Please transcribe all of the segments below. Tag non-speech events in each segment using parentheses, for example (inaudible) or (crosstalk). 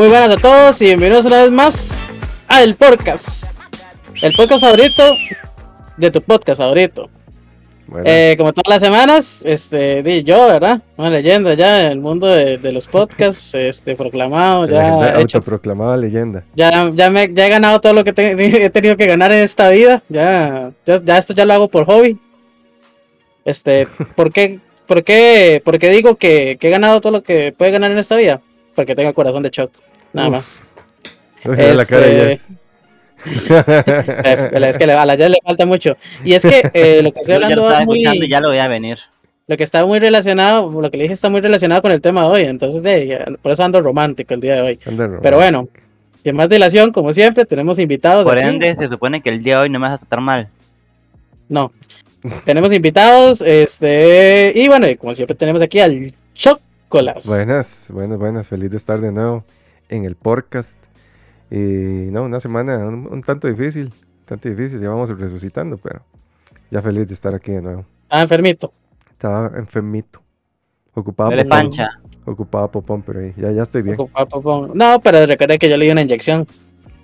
Muy buenas a todos y bienvenidos una vez más al podcast. El podcast favorito de tu podcast favorito. Bueno, Eh, como todas las semanas, este, di yo, ¿verdad? Una leyenda ya en el mundo de, de los podcasts, (laughs) este, proclamado, ya hecho, autoproclamada leyenda. ya, ya, me, ya he ganado todo lo que te- (laughs) he tenido que ganar en esta vida. Ya, ya, ya esto ya lo hago por hobby. Este, (laughs) ¿por qué, por qué, por qué digo que, que he ganado todo lo que puede ganar en esta vida? Porque tengo el corazón de Chuck, nada Uf. más. Mira la cara de Este- (laughs) Es que le- a la ya le falta mucho. Y es que eh, lo que estoy Yo ya hablando lo estaba es muy, escuchando y ya lo voy a venir. lo que está muy relacionado, lo que le dije está muy relacionado con el tema de hoy. Entonces, de, por eso ando romántico el día de hoy. Pero bueno, sin más dilación, como siempre, tenemos invitados. Por aquí. ende, se supone que el día de hoy no me vas a tratar mal. No. tenemos invitados, este, y bueno, y como siempre tenemos aquí al Chocolas. Buenas, buenas, buenas. Feliz de estar de nuevo en el podcast. Y no, una semana un, un tanto difícil, tanto difícil. Ya vamos resucitando, pero ya feliz de estar aquí de nuevo. Ah, enfermito. Estaba enfermito. Ocupaba popón. pancha. Ocupaba popón, pero ya, ya estoy bien. Ocupa- popón. No, pero recuerda que yo le di una inyección.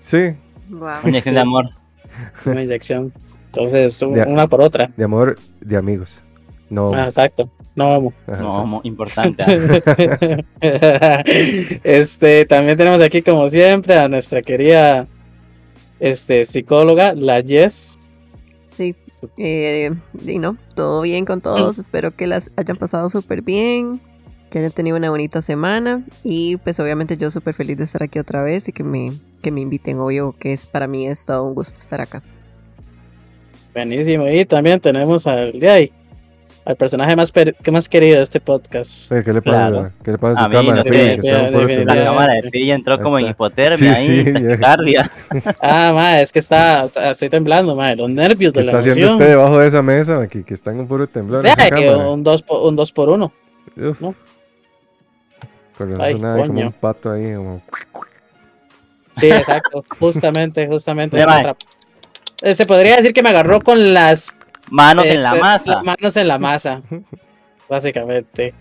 Sí, Wow. Inyección de amor. (laughs) Una inyección. Entonces, un- Ya. una por otra. de amor, de amigos. No. Ah, exacto. No vamos. No, mo- importante. (laughs) este, también tenemos aquí, como siempre, a nuestra querida este, psicóloga, la Jess. Sí. Eh, y no, todo bien con todos. Espero que las hayan pasado súper bien, que hayan tenido una bonita semana. Y pues obviamente yo súper feliz de estar aquí otra vez y que me, que me inviten. Obvio que es para mí es todo un gusto estar acá. Buenísimo. Y también tenemos al de ahí, al personaje más, per- que más querido de este podcast. ¿Qué le pasa, Claro. ¿Qué le pasa a su mí, cámara? no La cámara de Pilla entró Ahí como en hipotermia Sí, ahí, taquicardia. (laughs) Ah, ma, es que está, está- estoy temblando, ma, los nervios ¿Qué de la está haciendo usted debajo de esa mesa? Aquí, que está en un puro temblor. Que un 2 por, un dos por uno. Uf. ¿no? Con razón Ay, como coño. un pato ahí. Como... Sí, exacto. justamente, justamente. Eh, Se podría decir que me agarró con las Manos en la este, masa. manos en la masa. (laughs) Básicamente.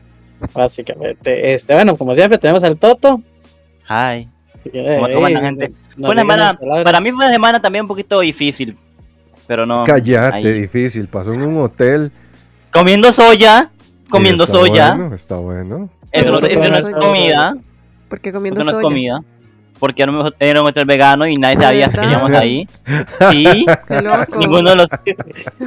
Básicamente. Este, bueno, como siempre, tenemos al Toto. Ay. Eh, ¿Cómo la eh, gente? Fue una semana, para mí fue una semana también un poquito difícil. Pero no. Cállate, ahí. difícil. Pasó en un hotel. Comiendo soya. Comiendo Está soya. Bueno, está bueno. Eso no, es comiendo comida. Porque comiendo Porque no es soya. comida. Porque era un, era un hotel vegano y nadie sabía hasta que llegamos ahí. (laughs) Sí. Qué loco. Ninguno de los.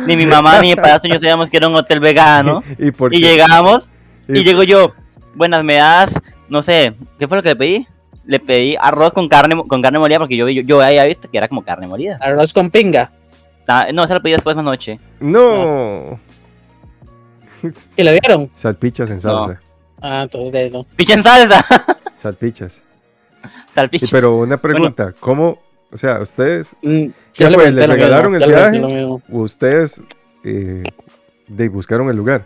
Ni mi mamá ni mi padrastro yo sabíamos que era un hotel vegano. (laughs) ¿Y por Y qué? llegamos Y- y llego yo. Buenas, me das. No sé. ¿Qué fue lo que le pedí? Le pedí arroz con carne con carne molida porque yo, yo, yo había visto que era como carne molida. Arroz con pinga. Ah, No, se lo pedí después más noche. No. ¿Y le dieron? Salpichas en salsa. Ah, entonces no. Picha en salsa. Salpichas. Y Salpicha. pero una pregunta. ¿Cómo? O sea, ustedes. Mm, ¿Qué le fue? ¿Le lo mismo, regalaron el viaje? mismo. Ustedes eh, de, buscaron el lugar.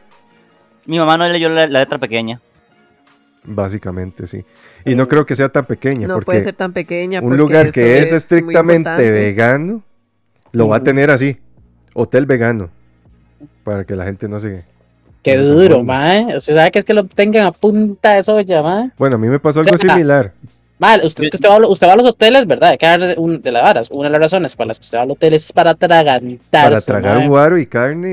Mi mamá no leyó la, la letra pequeña. Básicamente, sí. Y no creo que sea tan pequeña. No porque puede ser tan pequeña. un lugar que es, muy estrictamente vegano lo va a Ujú. tener así. Hotel vegano. Para que la gente no se. Qué duro, mae. Usted sabe que es que lo tengan a punta de soya, mae. Bueno, a mí me pasó algo O sea, similar. Mal, usted, es que usted, va, usted va a los hoteles, ¿verdad? Hay que dar un, de las varas. Una de las razones para las que usted va al hotel es para atragantarse. Para tragar mae. guaro y carne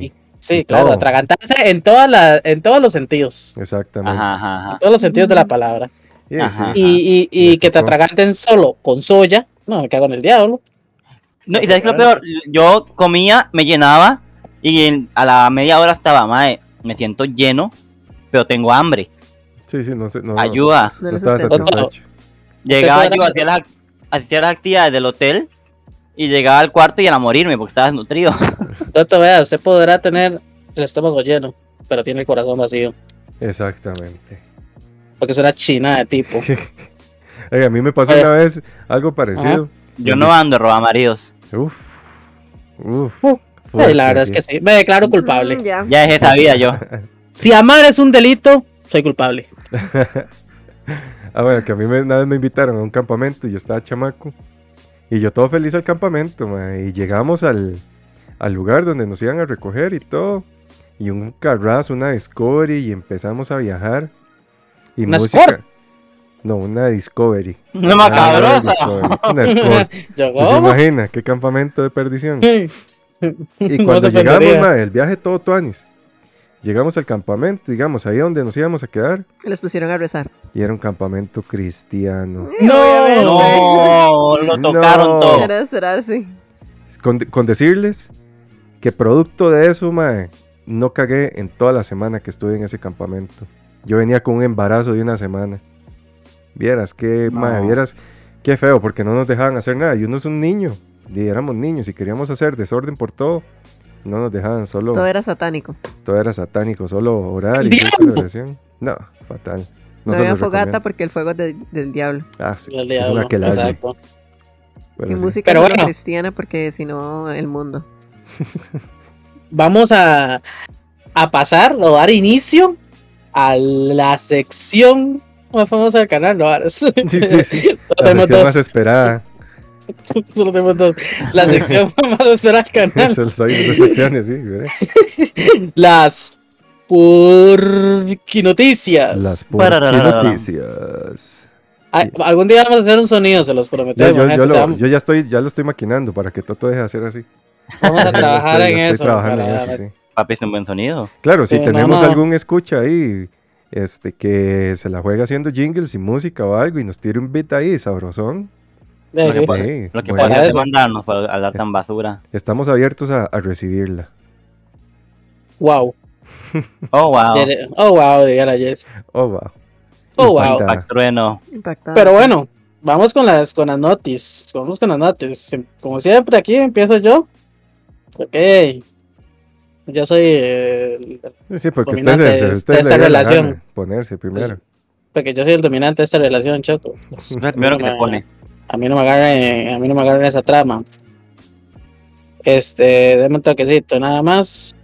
y. Y- Sí, y claro, todo. atragantarse en, toda la, en todos los sentidos. Exactamente. Ajá, ajá, En todos los sentidos de la palabra. Y ahí Ajá. sí. Y, y, que te atraganten solo con soya. No, me cago en el diablo. No, y sabes que lo peor, yo comía, me llenaba y en- a la media hora estaba, mae, me siento lleno, pero tengo hambre. Sí, sí, no sé. No, Ayuda. no No lo estaba satisfecho. Llegaba yo, hacía las, hacía las actividades del hotel y llegaba al cuarto y era morirme porque estaba desnutrido. (laughs) Toto, vea, usted podrá tener el estómago lleno, pero tiene el corazón vacío. Exactamente. Porque es una china de tipo. (laughs) A mí me pasó Oye. una vez algo parecido. Yo no ando a robar maridos. Uf. Uf. Fuerte la verdad es que sí. Me declaro culpable. Mm, ya. Ya dejé esa vida yo. (laughs) Si amar es un delito, soy culpable. Ah, bueno, que a mí me- una vez me invitaron a un campamento y yo estaba chamaco. Y yo todo feliz al campamento, ma, Y llegamos al, al lugar donde nos iban a recoger y todo. Y un carrazo, una Discovery y empezamos a viajar. Y ¿Una música. No, una Discovery. Una Una macabrosa. Discovery, Una ¿Usted (laughs) se imagina? Qué campamento de perdición. (laughs) Y cuando llegamos, ma, el viaje todo tuanis. Llegamos al campamento, digamos, ahí donde nos íbamos a quedar. Les pusieron a rezar. Y era un campamento cristiano. No. No, lo tocaron No. todo. Era esperarse. Con, con decirles que producto de eso, mae, no cagué en toda la semana que estuve en ese campamento. Yo venía con un embarazo de una semana. Vieras que, No. mae, vieras qué feo, porque no nos dejaban hacer nada. Y uno es un niño. Y éramos niños y queríamos hacer desorden por todo. No nos dejaban solo. Todo era satánico. Todo era satánico, solo orar y oración. No, fatal. No, se había fogata recomiendo. porque el fuego es de- del diablo. Ah, sí. El Es una exacto. Bueno, y sí. música Pero bueno. cristiana porque si no, el mundo. (laughs) Vamos a, a pasar o dar inicio a la sección más famosa del canal, ¿no? Sí, sí, sí. (laughs) La sección más esperada. (laughs) Solo tenemos dos. La (laughs) sección más esperada del canal. Eso soy de secciones, sí. ¿verdad? (laughs) Las Purquinoticias. Las Parararara. noticias. Ay, algún día vamos a hacer un sonido, se los prometemos. yo, lo, ya estoy, ya lo estoy maquinando para que Toto deje de hacer así. vamos a trabajar estoy- en estoy eso. trabajando en para- eso, sí. Papi, es un buen sonido. Claro, si Sí, no, tenemos no. algún escucha ahí, este, que se la juega haciendo jingles y música o algo y nos tire un beat ahí sabrosón. Lo que pasa- sí, Lo que bueno, mandarnos para hablar tan basura. Estamos abiertos a, a recibirla. Wow. Oh, wow. Oh, wow, diga la Jess. Oh, wow. Oh, wow. Impacta. Pac Trueno. Impactante. Pero bueno, vamos con las con las notis. Vamos con las notis. Como siempre, aquí empiezo yo. Ok. Yo soy el- Sí, porque usted, se, de usted le esta relación. ponerse primero. porque yo soy el dominante de esta relación, Choco. Es el primero que Me- pone. A mí no me agarren, a mí no me agarren esa trama. Este, déme un toquecito, nada más.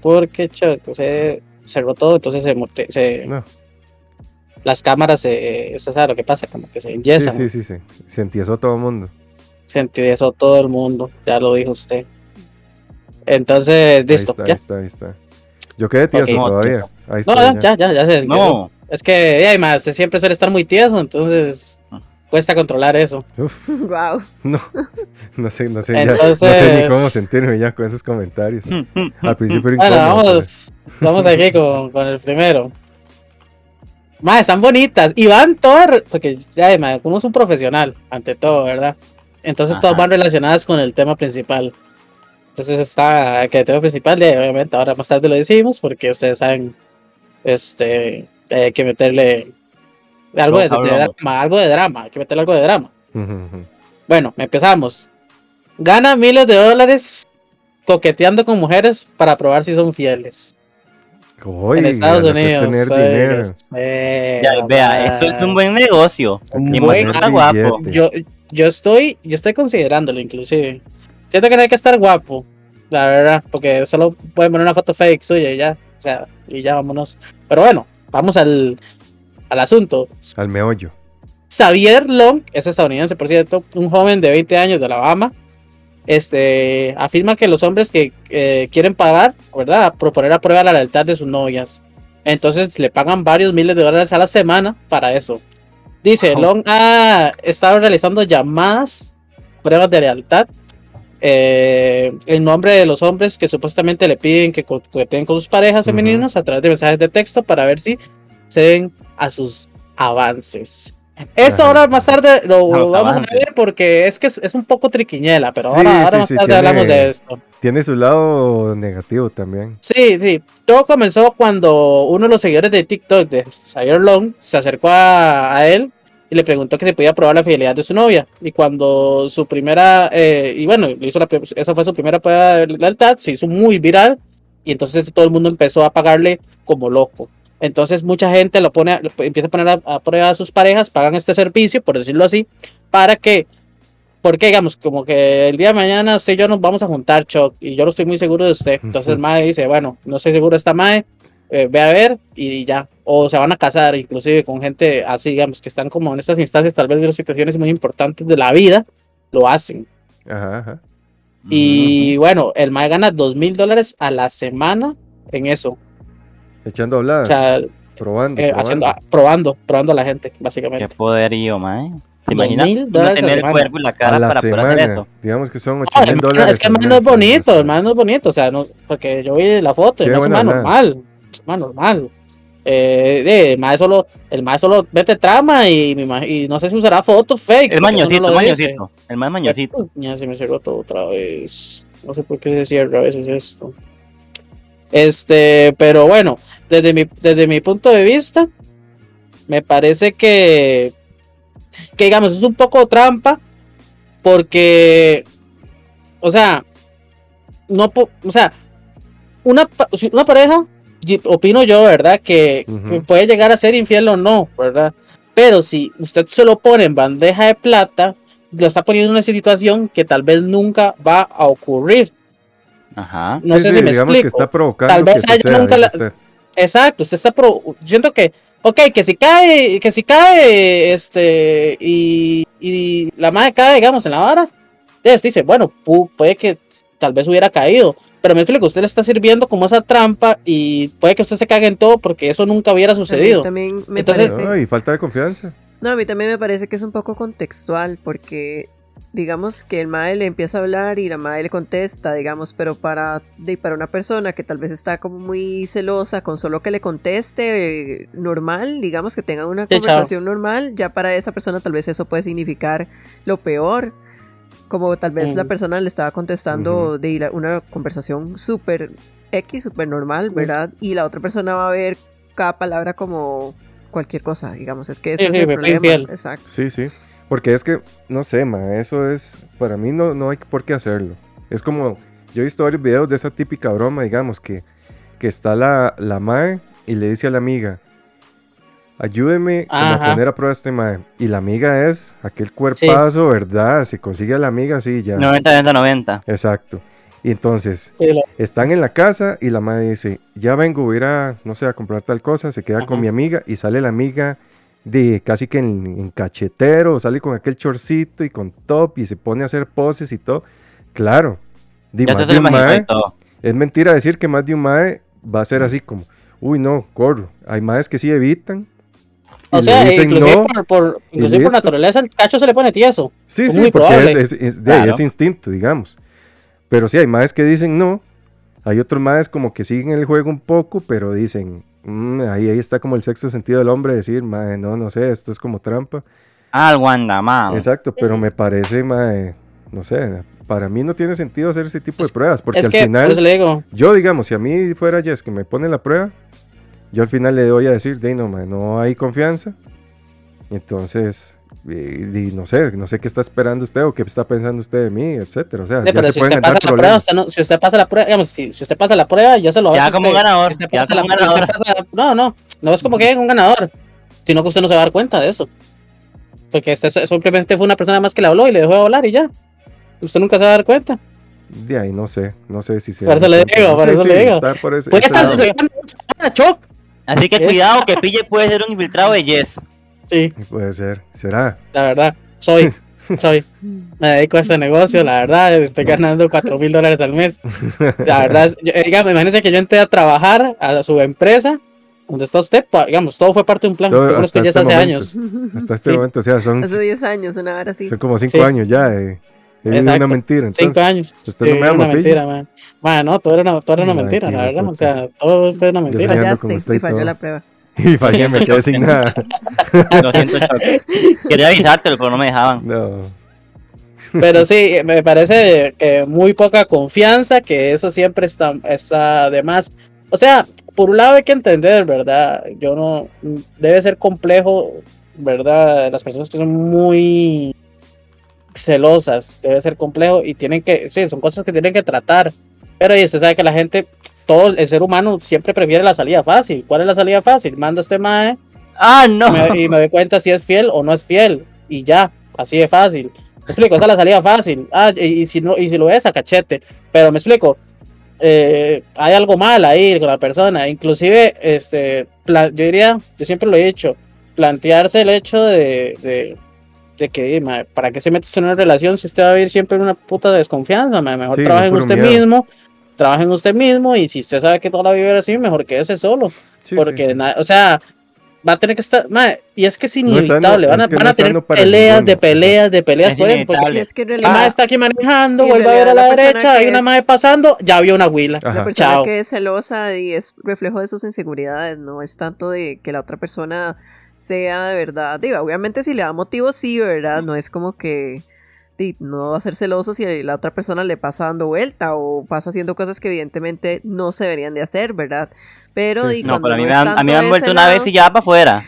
Porque Choco se cerró todo, entonces se, No. las cámaras se, usted sabe lo que pasa, como que se Sí, enyesan. sí, sí, sí. Se entiesó todo el mundo. Se eso todo el mundo, ya lo dijo usted. Entonces, Ahí listo, está, ahí ya. está, ahí está. Yo quedé tieso todavía. Ahí está. No, ya. ya, ya, ya se No. Es que, y además, siempre suele estar muy tieso, entonces cuesta controlar eso. Uf, (laughs) wow. no, no sé, no sé, ya- no Entonces- sé ni cómo sentirme ya con esos comentarios. Al principio era Bueno, incómodo, vamos, vamos aquí con, con el primero. Más, están bonitas. Y van todas, porque ya, además, uno es un profesional, ante todo, ¿verdad? Entonces todas Ajá. van relacionadas con el tema principal. Entonces está, que el tema principal, ya, obviamente, ahora más tarde lo decimos, porque ustedes saben, este, hay que meterle algo de, drama, algo de drama, hay que meterle algo de drama. Bueno, empezamos. Gana miles de dólares coqueteando con mujeres para probar si son fieles. En Estados lo que es Unidos. tener dinero. Ya, vea, esto es un buen negocio. Un Y buen guapo. Yo, yo estoy, yo estoy considerándolo inclusive. Siento que no hay que estar guapo, la verdad, porque solo pueden poner una foto fake suya y ya, o sea, y ya vámonos. Pero bueno, vamos al, al asunto. Al meollo. Xavier Long, es estadounidense, por cierto, un joven de 20 años de Alabama, este, afirma que los hombres que eh, quieren pagar, ¿verdad? Proponer a prueba la lealtad de sus novias. Entonces le pagan varios miles de dólares a la semana para eso. Dice. Long ha estado realizando llamadas, pruebas de lealtad, eh, en nombre de los hombres que supuestamente le piden que co- coqueteen con sus parejas femeninas a través de mensajes de texto para ver si ceden a sus avances. Esto Ajá. ahora más tarde lo A vamos avances. a ver porque es que es, es un poco triquiñela, pero Sí, ahora, ahora sí, más sí, tarde tiene- hablamos de esto. Tiene su lado negativo también. Sí, sí. Todo comenzó cuando uno de los seguidores de TikTok de Xavier Long se acercó a, a él y le preguntó que se podía probar la fidelidad de su novia. Y cuando su primera, eh, y bueno, hizo la, esa fue su primera prueba de lealtad, se hizo muy viral y entonces todo el mundo empezó a pagarle como loco. Entonces mucha gente lo pone, lo empieza a poner a, a prueba a sus parejas, pagan este servicio, por decirlo así, para que, porque digamos, como que el día de mañana usted y yo nos vamos a juntar, Chuck, y yo no estoy muy seguro de usted. Entonces el (laughs) Mae dice, bueno, no estoy seguro de esta Mae, eh, ve a ver y ya. O se van a casar, inclusive con gente así, digamos, que están como en estas instancias, tal vez de las situaciones muy importantes de la vida, lo hacen. Ajá, ajá. Y bueno, el Mae gana dos mil dólares a la semana en eso. Echando O habladas. sea, Probando, eh, probando. haciendo, ah, probando, probando a la gente, Qué básicamente. poderío, mae. ¿Te imaginas? No tener el semana. cuerpo y la a cara la para poder hacer semana. eso. Digamos que son 8 No, mil el man- dólares. es que el man no es bonito, el man no es bonito, o sea, no, porque yo vi la foto, el Qué man es un man normal, es un man normal. Eh, de, el man solo, el man solo mete trama y, y no sé si usará fotos fake. Eso mañosito, no dice. mañosito. El más mañosito. Ya se me cerró todo otra vez. No sé por qué se cierra a veces esto. Este, pero bueno, desde mi, desde mi punto de vista, me parece que, que digamos, es un poco trampa, porque, o sea, no, o sea, una, una pareja, opino yo, ¿verdad? Que puede llegar a ser infiel o no, ¿verdad? Pero si usted se lo pone en bandeja de plata, lo está poniendo en una situación que tal vez nunca va a ocurrir. Ajá. No Sí, sé sí, si me digamos explico. que está provocando Tal vez ella nunca la- usted. Exacto, usted está pro, siento que, ok, que si cae, que si cae, este, y, y la madre cae, digamos, en la vara, usted dice, bueno, pu- puede que tal vez hubiera caído, pero me explico, usted le está sirviendo como esa trampa y puede que usted se cague en todo porque eso nunca hubiera sucedido. también me Entonces- parece... Ay, falta de confianza. No, a mí también me parece que es un poco contextual, porque digamos que el mae le empieza a hablar y la mae le contesta, digamos, pero para, de, para una persona que tal vez está como muy celosa, con solo que le conteste eh, normal, digamos que tenga una Sí, chao. conversación normal, ya para esa persona tal vez eso puede significar lo peor. Como tal vez la Mm. persona le estaba contestando de la- una conversación súper X, súper normal, ¿verdad? Y la otra persona va a ver cada palabra como cualquier cosa, digamos. Es que eso Sí, es sí, el problema. infiel. Exacto. Sí, sí. Porque es que, no sé, ma, eso es, para mí no, no hay por qué hacerlo. Es como, yo he visto varios videos de esa típica broma, digamos, que, que está la, la mae y le dice a la amiga, ayúdeme a poner a prueba este mae. Y la amiga es aquel cuerpazo, ¿verdad? Si consigue a la amiga, sí, ya. 90, 90, 90. Exacto. Y entonces, Sí, están en la casa y la madre dice, ya vengo, voy a ir a, no sé, a comprar tal cosa, se queda con mi amiga y sale la amiga de casi que en, en cachetero, sale con aquel chorcito y con top y se pone a hacer poses y todo. Claro, Ya más de un mae- es mentira decir que más de un mae va a ser así como, uy no, corro. Hay maes que sí evitan. O sea, dicen inclusive, no. por, por- inclusive por listo. naturaleza el cacho se le pone tieso. Sí, Es sí, porque es, es- es- de ahí, Claro. es instinto, digamos. Pero sí, hay maes que dicen no. Hay otros maes como que siguen el juego un poco, pero dicen, "Mm, ahí, ahí está como el sexto sentido del hombre, decir, mae, no, no sé, esto es como trampa. Algo anda mal. Exacto, pero me parece, mae, no sé, para mí no tiene sentido hacer ese tipo de Es- pruebas, porque es al que, final, eso le digo, yo digamos, si a mí fuera Jess que me pone la prueba, yo al final le doy a decir, de no, mae, no hay confianza. Entonces, di, no sé, no sé qué está esperando usted o qué está pensando usted de mí, etcétera. O sea, Sí, ya pero se si pueden usted pasa entrar la prueba, problemas. usted no- si usted pasa la prueba, digamos, si, si usted pasa la prueba, ya se lo Ya como usted. ganador, usted ya pasa como la un prueba, ganador. pasa- no, no, no es como que es un ganador, sino que usted no se va a dar cuenta de eso. Porque usted simplemente fue una persona más que le habló y le dejó de hablar y ya. Usted nunca se va a dar cuenta. De ahí no sé, no sé si se. Por eso le cuenta, digo, no por sé, eso sí, le digo. por ese- Puede estar sucediendo a Choc. Así que (laughs) cuidado que Pille puede ser un infiltrado de Yes. Sí, Puede ser, será. la verdad. Soy, (laughs) soy. Me dedico a este negocio, la verdad. Estoy ganando 4 mil dólares al mes. La verdad, yo- eh, digamos, imagínense que yo entré a trabajar a su empresa, donde está usted, digamos, todo fue parte de un plan. Todo hasta ya este hace momento. años. Hasta este Sí. momento, o sea, son, Hace 10 años, una hora así. son como cinco Sí. años ya. Eh. He vivido Exacto. una mentira. Cinco Entonces, años. usted Sí, no me era ama, una mentira, man. Man, no, todo era una, todo era una Ay, mentira, la verdad. O sea, todo fue una mentira. soñando Fallaste como usted y y falló todo. la prueba. (laughs) Y fallé, me quedé sin nada. Lo siento, Choc. Quería avisarte, pero no me dejaban. No. Pero sí, me parece que muy poca confianza, que eso siempre está, está de más. O sea, por un lado hay que entender, ¿verdad? Yo no, debe ser complejo, ¿verdad? Las personas que son muy celosas, debe ser complejo y tienen que, sí, son cosas que tienen que tratar. Pero y usted sabe que la gente, todo el ser humano siempre prefiere la salida fácil. ¿Cuál es la salida fácil? Mando a este mae Ah, no. me- y me doy cuenta si es fiel o no es fiel. Y ya, así de fácil. Me explico, esa es la salida fácil. Ah, y, y si no, y si lo es, a cachete. Pero me explico, eh, hay algo mal ahí con la persona. Inclusive, este, yo diría, yo siempre lo he dicho, plantearse el hecho de, de, de que, ¿para qué se mete usted en una relación si usted va a vivir siempre en una puta desconfianza? Mejor Sí, trabaje en usted miedo. mismo, trabaje en usted mismo y si usted sabe que toda la vida es así, mejor quédese solo. Sí, porque, sí, o sea, va a tener que estar. y es que es No es sano, inevitable. van a, van no tener peleas ninguno, de peleas de peleas Es por eso. Porque es que en realidad madre está aquí manejando, vuelve a ver a la derecha, hay una madre pasando, ya vio una huila. La persona Chao. que es celosa y es reflejo de sus inseguridades, no es tanto de que la otra persona sea de verdad. Digo, obviamente si le da motivo, sí, ¿verdad? No es como que di, no va a ser celoso si la otra persona le pasa dando vuelta o pasa haciendo cosas que evidentemente no se deberían de hacer, ¿verdad? Pero Sí, sí. No, cuando pero a mí no me han, a mí tanto me han de vuelto una vez y ya para afuera.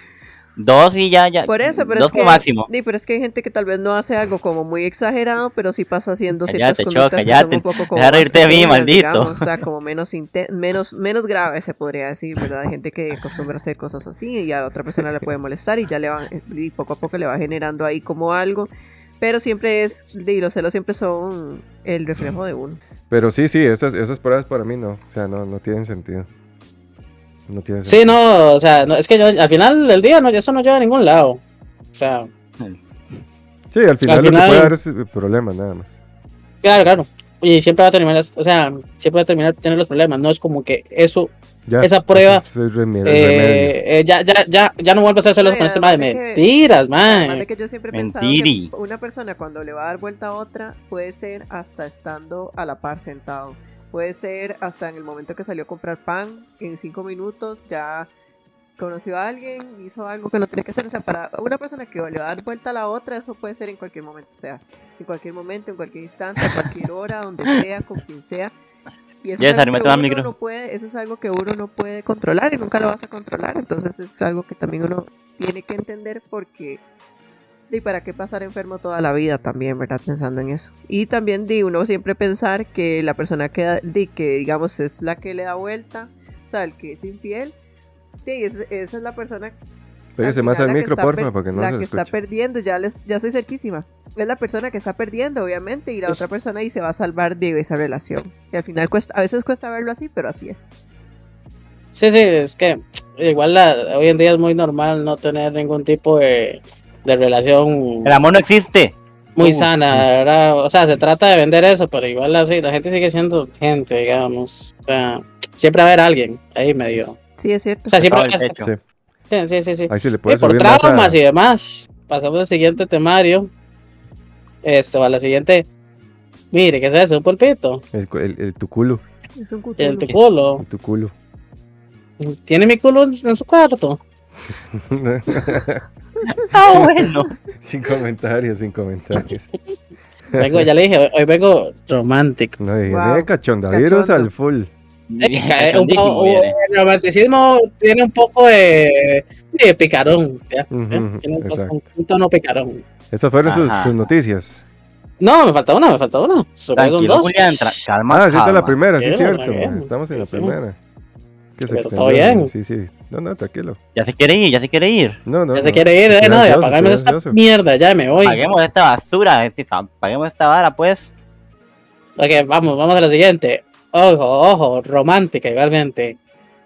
Dos y ya, ya. Por eso, pero dos es que, como máximo. di, pero es que hay gente que tal vez no hace algo como muy exagerado, pero sí pasa haciendo ciertas Cho, conductas que cállate. son un poco como Deja más reírte de mí, maldito. digamos, o sea, como (laughs) menos, menos, menos grave se podría decir, ¿verdad? Hay gente que acostumbra a hacer cosas así y a la otra persona le puede molestar y ya le va, y poco a poco le va generando ahí como algo, pero siempre es, y los celos siempre son el reflejo de uno. Pero sí, sí, esas, esas pruebas para mí no. O sea, no, no tienen sentido. No tienen Sí, sentido. no, o sea, no, es que yo, al final del día no, eso no lleva a ningún lado. O sea, Sí, al final, lo que final- puede dar es problemas nada más. claro, claro. Y siempre va a terminar, o sea, siempre va a terminar tener los problemas. No es como que eso, Ya, Esa prueba, es remedio. eh, eh, ya, ya, ya, ya no vuelvas a hacerlo y con este madre. además de Mentiras, Además man. de que yo siempre he pensado que una persona cuando le va a dar vuelta a otra puede ser hasta estando a la par sentado. Puede ser hasta en el momento que salió a comprar pan, en cinco minutos ya conoció a alguien, hizo algo que no tenía que hacer. O sea, para una persona que le va a dar vuelta a la otra, eso puede ser en cualquier momento. O sea, en cualquier momento, en cualquier instante, a cualquier hora, donde sea, con quien sea. Y eso, Ya, es algo que uno micro. no puede, eso es algo que uno no puede controlar y nunca lo vas a controlar. Entonces es algo que también uno tiene que entender porque y para qué pasar enfermo toda la vida también, ¿verdad? Pensando en eso. Y también di uno siempre pensar que la persona que, da- di, que digamos es la que le da vuelta, o sea, el que es infiel, es- esa es la persona Pégase más al micro, porfa, porque no la se que está perdiendo, ya les, ya soy cerquísima. Es la persona que está perdiendo, obviamente, y la otra persona y se va a salvar de esa relación. Y al final cuesta, a veces cuesta verlo así, pero así es. Sí, sí, es que igual la, hoy en día es muy normal no tener ningún tipo de, de relación El amor no existe. muy Uh, sana, sí. ¿verdad? O sea, se trata de vender eso, pero igual así, la gente sigue siendo gente, digamos. O sea, siempre va a haber alguien ahí medio. Sí, es cierto. O sea, siempre. Sí, Sí, sí, sí. sí. ahí sí le Eh, puedes por subir más traumas a... y demás. Pasamos al siguiente temario. Esto, a la siguiente. Mire, ¿qué es eso? Un pulpito. El, el- el- tu culo. Es un El cutulo. tu culo. el tu culo. ¿Tiene mi culo en, en su cuarto? (laughs) Ah, (laughs) bueno. sin comentarios, sin comentarios. Vengo, ya le dije, hoy, vengo romántico. No, y Wow. de cachondavirus Cachondo. al full. Eh, un po- Cachondísimo, un- viene. el romanticismo tiene un poco de, de picarón. ¿ya? Ujú, ¿Eh? Tiene un, poco- un tono picarón. Esas fueron sus, sus noticias. No, me falta una, me falta una. Tranquilo, dos. Julián, tra- calma. Ah, sí, esa es la calma. primera, sí, es cierto. man, Estamos en la primera. Que se Pero todo bien. Sí, sí. No, no, tranquilo. Ya se quiere ir, ya se quiere ir. No, no. Ya no. se quiere ir, eh, no, ya ansioso, apagame esta ansioso. mierda, ya me voy. Paguemos esta basura, ca- paguemos esta vara, pues. Ok, vamos, vamos a la siguiente. Ojo, ojo, romántica igualmente.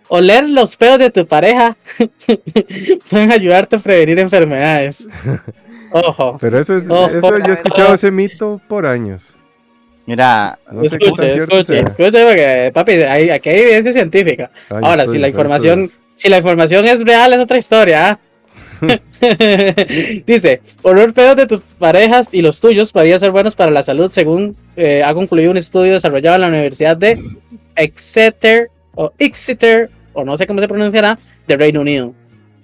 Oler los pedos de tu pareja (laughs) pueden ayudarte a prevenir enfermedades. (laughs) Ojo. Pero eso es, Ojo, eso yo he escuchado ese mito por años. Mira, No Escuche, escuche, sea. escuche, porque, papi, hay, aquí hay evidencia científica. Ay, Ahora, estudios, si la información, estudios. si la información es real, es otra historia. ¿ah? (laughs) Dice, oler pedos de tus parejas y los tuyos podrían ser buenos para la salud, según eh, ha concluido un estudio desarrollado en la Universidad de Exeter o Exeter, o no sé cómo se pronunciará, de Reino Unido.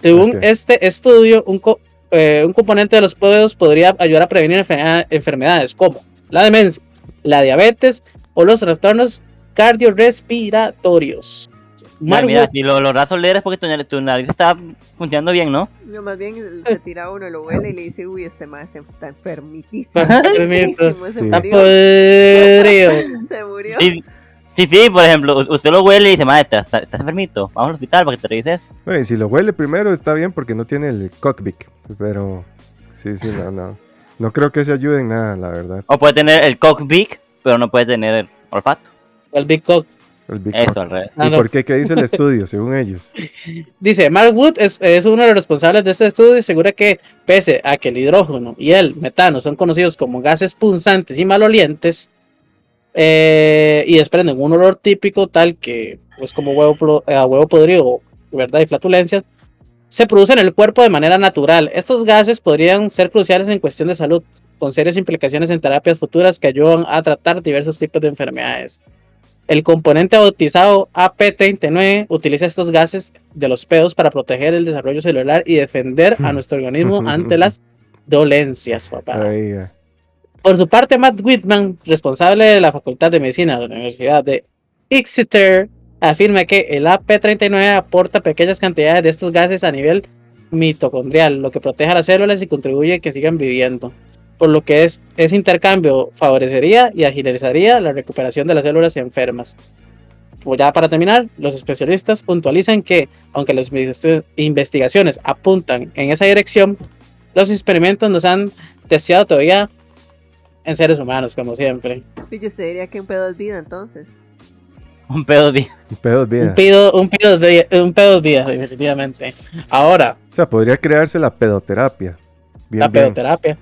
Según este estudio, un, co- eh, un componente de los pedos podría ayudar a prevenir enfe- enfermedades como la demencia, la diabetes o los trastornos cardiorrespiratorios. Mira, mira, si lo logras oler es porque tu, nariz- tu nariz está funcionando bien, ¿no? No, más bien se tira uno, lo huele y le dice, uy, este más está enfermitísimo. Enfermito, enfermitísimo, se sí. Murió. podrido. (laughs) Se murió. Sí, sí, sí, por ejemplo, usted lo huele y dice, madre, ¿estás, estás enfermito? Vamos al hospital para que te revises. Y si lo huele primero está bien porque no tiene el cockpit. Pero sí, sí, no, no. No creo que se ayude en nada, la verdad. O puede tener el cock big, pero no puede tener el olfato. El Big Cock. El Big Eso, al revés. Ah, ¿Y no. por qué? ¿Qué dice el (laughs) estudio, según ellos? Dice, Mark Wood es, es uno de los responsables de este estudio y asegura que pese a que el hidrógeno y el metano son conocidos como gases punzantes y malolientes eh, y desprenden un olor típico tal que pues como huevo, eh, a huevo podrido ¿verdad? Y flatulencias, se producen en el cuerpo de manera natural. Estos gases podrían ser cruciales en cuestión de salud, con serias implicaciones en terapias futuras que ayudan a tratar diversos tipos de enfermedades. El componente bautizado AP39 utiliza estos gases de los pedos para proteger el desarrollo celular y defender a nuestro organismo ante las dolencias, papá. Oiga. Por su parte, Matt Whitman, responsable de la Facultad de Medicina de la Universidad de Exeter, afirma que el AP39 aporta pequeñas cantidades de estos gases a nivel mitocondrial, lo que protege a las células y contribuye a que sigan viviendo. Por lo que es, ese intercambio favorecería y agilizaría la recuperación de las células enfermas. Pues ya para terminar, los especialistas puntualizan que, aunque las investi- investigaciones apuntan en esa dirección, los experimentos nos han testeado todavía en seres humanos, como siempre. Y yo usted diría que un pedo es vida entonces. Un pedo de... Un pedo es vida. Un pedo, un pedo de un pedo de vida, definitivamente. Ahora, O sea, podría crearse la pedoterapia. Bien, la bien. pedoterapia.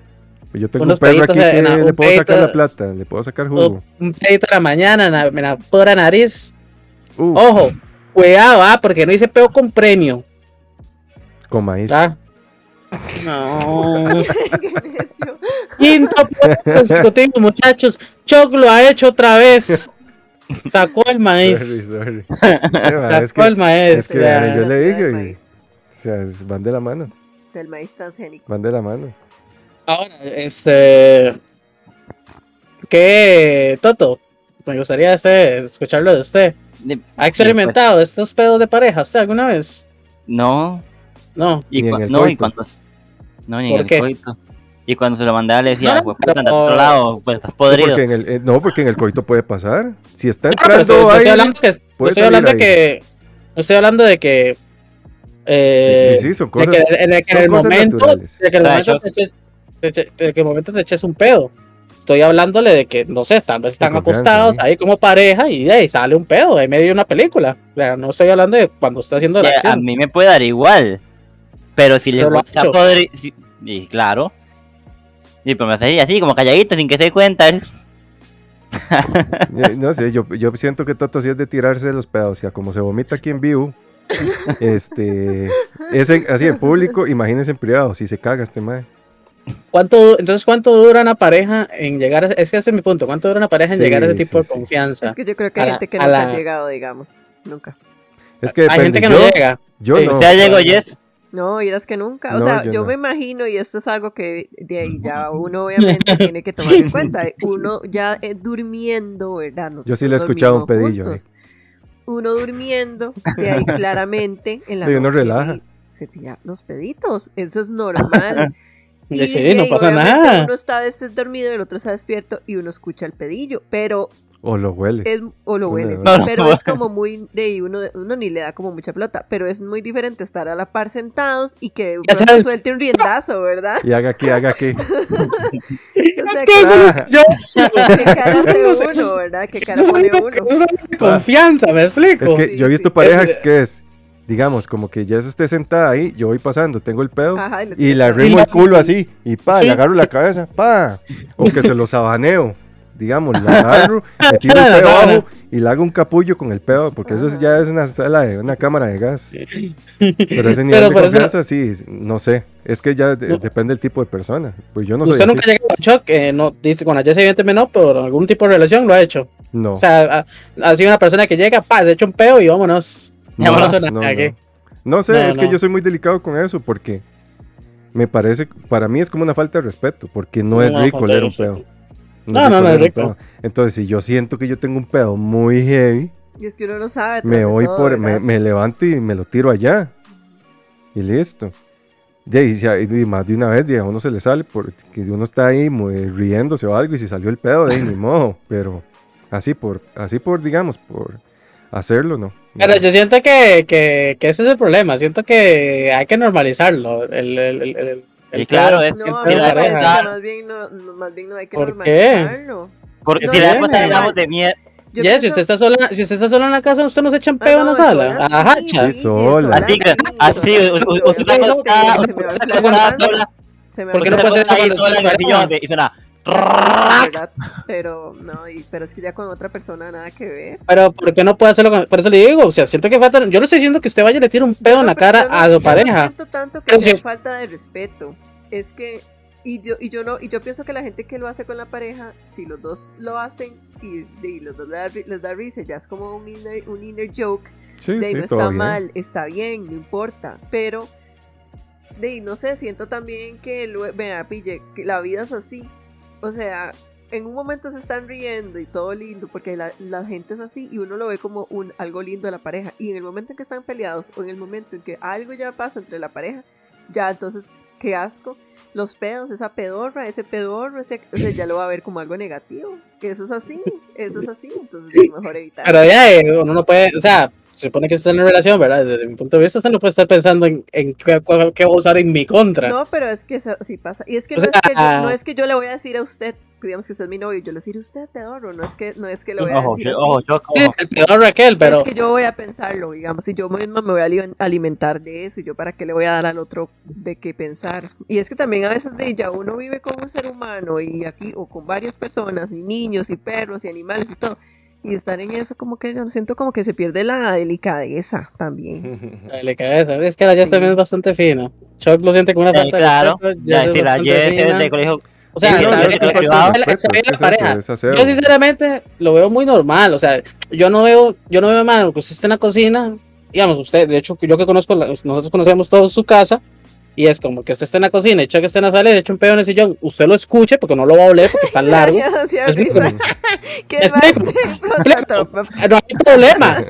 Pues Yo tengo unos un perro aquí que le puedo sacar la plata, le puedo sacar jugo. Un, pedito a la mañana en la, en la pura nariz. Ojo, cuidado, ah, porque no hice pedo con premio. con maíz. ¿ah? No. (laughs) Quinto consecutivo, muchachos. Choc lo ha hecho otra vez. Sacó el maíz. sorry. (laughs) Es Sacó que, el maíz. es que, ya. yo le o sea, es- van de la mano, Del maíz transgénico. van de la mano. Ahora, este. ¿Qué, Toto? Me gustaría este, escucharlo de usted. de- ¿Ha experimentado estos pedos de pareja usted alguna vez? No. No. Y Ni en el no, y cuando... No, ni ¿Por en el qué? coito. Y cuando se lo mandaba le decía, No, "Jue puta, pero- anda a otro lado, pues estás Sí, podrido. porque en el, eh, no, porque en el coito puede pasar. Si está No, pero entrando estoy, aire, hablando que, puede estoy hablando de salir que. Estoy hablando de que. eh, y sí, son de cosas, que, en el, que en son el cosas momento. naturales. De que en el Ah, momento te eches, de momento te eches un pedo. Estoy hablándole de que, no sé, tal vez están acostados ¿sí? ahí como pareja y de ahí sale un pedo en medio de una película. O sea, no estoy hablando de cuando está haciendo la Ya, a acción. mí me puede dar igual. Pero si le Pero gusta hecho. podrido... Y claro. Y pues me hace así, como calladito, sin que se dé cuenta. (laughs) Eh, No sé, yo, yo siento que Toto sí es de tirarse de los pedos. O sea, como se vomita aquí en vivo, este, es en- así en público, imagínense en privado, si se caga este mae. ¿Cuánto, entonces, ¿cuánto dura una pareja en llegar a, es que ese es mi punto, ¿cuánto dura una pareja en Sí, llegar a ese tipo sí, de confianza? Es que yo creo que hay la- gente que nunca la- ha llegado, digamos. Nunca. Es que Hay depende. gente que yo, no llega. yo Sí, no. O sea, llegó Jess. No, irás que nunca. O No, sea, yo yo, no. me imagino, y esto es algo que de ahí ya uno obviamente (laughs) tiene que tomar en cuenta. Uno ya eh, durmiendo, ¿verdad? Yo sí le he escuchado un pedillo, juntos. Uno durmiendo, de ahí (laughs) claramente en la Sí, uno noche relaja. y se tira los peditos. Eso es normal. (laughs) Y sí, de no ahí, pasa nada. Uno está después dormido, el otro está despierto y uno escucha el pedillo. Pero O lo huele. es, o lo Uno huele, de sí, pero (laughs) es como muy de uno, uno ni le da como mucha pelota, pero es muy diferente estar a la par sentados y que de sabes. suelte un riendazo, ¿verdad? Y haga aquí, haga aquí. (laughs) O sea, Es que eso es- yo, (laughs) ¿qué cara hace uno, verdad? ¿Qué cara pone es uno? de confianza, ¿me explico? Es que Sí, yo he visto sí. parejas que es, digamos, como que ya se esté sentada ahí, yo voy pasando, tengo el pedo. Ajá, y arrimo Y el la- culo así, y pa, Sí. le agarro la cabeza, pa. O que se lo sabaneo, digamos, le agarro, le (laughs) tiro el La pedo abajo y le hago un capullo con el pedo, porque eso es- ya es una sala de una cámara de gas. Pero ese (laughs) nivel Pero de eso- confianza, sí, no sé. Es que ya de- No. depende del tipo de persona. Pues yo no soy Usted nunca ha llegado a shock, eh, no, dice, con la Jess evidentemente no, pero algún tipo de relación lo ha hecho. No, O sea, ha, ha sido una persona que llega, pa, se echa un pedo y vámonos. No, sé, No, es que yo soy muy delicado con eso, porque me parece, para mí es como una falta de respeto, porque no es rico leer un pedo. No, no, no es rico. Entonces, si yo siento que yo tengo un pedo muy heavy, Y es que uno no sabe. tras me voy todo, por, me, levanto y me lo tiro allá. Y listo. De ahí, si hay- y más de una vez, ya a uno se le sale porque uno está ahí muy riéndose o algo y si salió el pedo, de ahí, ni (laughs) modo. Pero así por, así por, digamos, por hacerlo, no. Pero yo siento que, que, que ese es el problema. Siento que hay que normalizarlo. El, el, el, el, el Y claro, es el No, que más bien no, más bien no hay que ¿Por qué? normalizarlo. Porque No, si la cosa hablamos de mierda. Yo Yes, si pienso- usted está sola, si usted está sola en la casa, usted no se echan Ah, en no, la sala. Ajá, sí, chas. Sí, sola. Así que- sí, así, usted está- sola. ¿Por qué no puede ser Se me ¿Por qué Porque sola Pero no, y, pero es que ya con otra persona nada que ver. Pero ¿por qué no puede hacerlo con.? Por eso le digo, o sea, siento que falta. Yo no estoy diciendo que usted vaya y le tire un pedo en la pero cara yo no- a su no pareja. siento tanto que Pero sea si- falta de respeto. Es que y yo y yo no y yo pienso que la gente que lo hace con la pareja, si los dos lo hacen y, y los dos les da, ri- les da risa, ya es como un inner, un inner joke. Sí, De ahí sí, no está bien. mal, está bien, no importa. Pero de ahí, no sé, siento también que lue- vea, pille, que la vida es así. O sea, en un momento se están riendo y todo lindo, porque la, la gente es así y uno lo ve como un algo lindo de la pareja. Y en el momento en que están peleados o en el momento en que algo ya pasa entre la pareja, ya entonces, qué asco. Los pedos, esa pedorra, ese pedorro, ese, o sea, ya lo va a ver como algo negativo. Que eso es así, eso es así, entonces (laughs) es mejor evitar. Pero ya, eh, uno no puede. O sea, se supone que está en una relación, ¿verdad? Desde mi punto de vista, usted no puede estar pensando en, en qué, qué voy a usar en mi contra. No, pero es que sí pasa. Y es que, no, es que yo, no es que yo le voy a decir a usted, digamos que usted es mi novio, yo le voy a decir a usted, pedorro. No es que, no es que le voy a Ojo, decir así. ojo, yo Sí, como. el peor Raquel, pero. Es que yo voy a pensarlo, digamos, y yo misma me voy a ali- alimentar de eso, y yo para qué le voy a dar al otro de qué pensar. Y es que también a veces de ya uno vive con un ser humano y aquí, o con varias personas, y niños, y perros, y animales, y todo. Y estar en eso como que yo siento como que se pierde la delicadeza también. (laughs) Dale, cabeza. Es que la Jess Sí. también es bastante fina. Chuck lo siente como una Eh, falta claro, de si la Jess de colegio. O sea, Sí, es que falta es la eso, pareja. es. Yo sinceramente lo veo muy normal, o sea, yo no veo, yo no veo mal que usted esté en la cocina, digamos, usted, de hecho, yo que conozco, la- nosotros conocemos todos su casa, y es como que usted esté en la cocina y Chuck esté en la sala hecho un pedo en el sillón, usted lo escuche porque no lo va a oler porque está (laughs) largo. Es risa. muy- (laughs) ¿Qué Es más? (laughs) Pronto, No hay problema.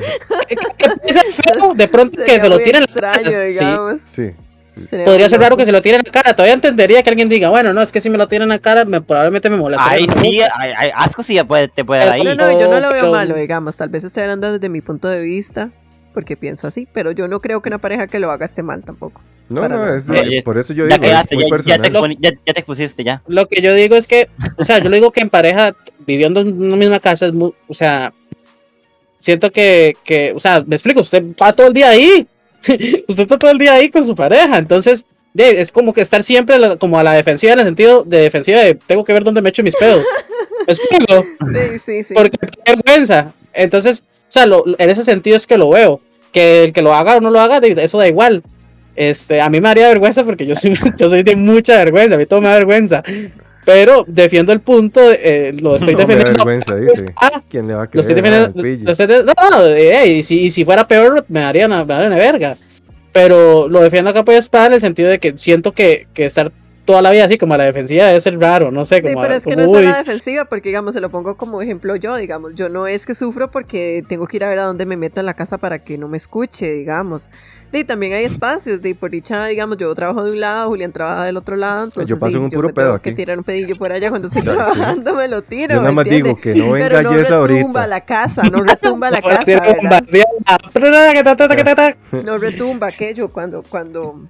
que, que- que ser feo, de pronto que se lo tiren en la extraño, cara. Sí, digamos. Sí. sí. Podría ser raro que se lo tiren en la cara. Todavía entendería que alguien diga, bueno, no, es que si me lo tiran en la cara, me, probablemente me molesta. Ahí sí, hay, hay asco sí ya puede, te puede dar ahí. No, no, yo no lo veo Pero- malo, digamos. Tal vez estoy hablando desde mi punto de vista, porque pienso así, pero yo no creo que una pareja que lo haga esté mal tampoco. No, no, es, Oye, por eso yo ya digo, es quedaste, muy ya, ya te personal. ya- ya te expusiste ya. Lo que yo digo es que, o sea, yo le digo que en pareja, viviendo en una misma casa, es muy, o sea, siento que, que, o sea, me explico, usted va todo el día ahí, (laughs) usted está todo el día ahí con su pareja, entonces, de- es como que estar siempre la- como a la defensiva, en el sentido de defensiva de tengo que ver dónde me echo mis pedos. ¿Me explico? (laughs) Sí, sí, sí. Porque qué vergüenza. Entonces, o sea, lo- en ese sentido es que lo veo. Que el que lo haga o no lo haga, de- eso da igual. Este, a mí me haría vergüenza porque yo soy, (laughs) yo soy de mucha vergüenza, a mí todo me da vergüenza. Pero defiendo el punto, eh, lo estoy No defendiendo. vergüenza, dice. (laughs) Ah, ¿Quién le va a lo creer? estoy Ah, defendiendo. lo estoy de- no, no, eh, y, si, y si fuera peor, me daría una, me daría una verga. Pero lo defiendo acá por espada en el sentido de que siento que, que estar toda la vida así como a la defensiva debe ser raro, no sé. Sí, Como, pero es que como, no es a la defensiva, porque digamos, se lo pongo como ejemplo yo, digamos, yo no es que sufro porque tengo que ir a ver a dónde me meto en la casa para que no me escuche, digamos. Y también hay espacios, de por dicha, digamos, yo trabajo de un lado, Julián trabaja del otro lado, entonces Yo paso un yo puro pedo que aquí. tirar un pedillo por allá cuando estoy Ya, sí. trabajando, me lo tiro. Yo nada ¿me más digo que no venga Pero no Jess retumba la casa, no retumba la (laughs) casa, ¿verdad? No retumba aquello cuando, cuando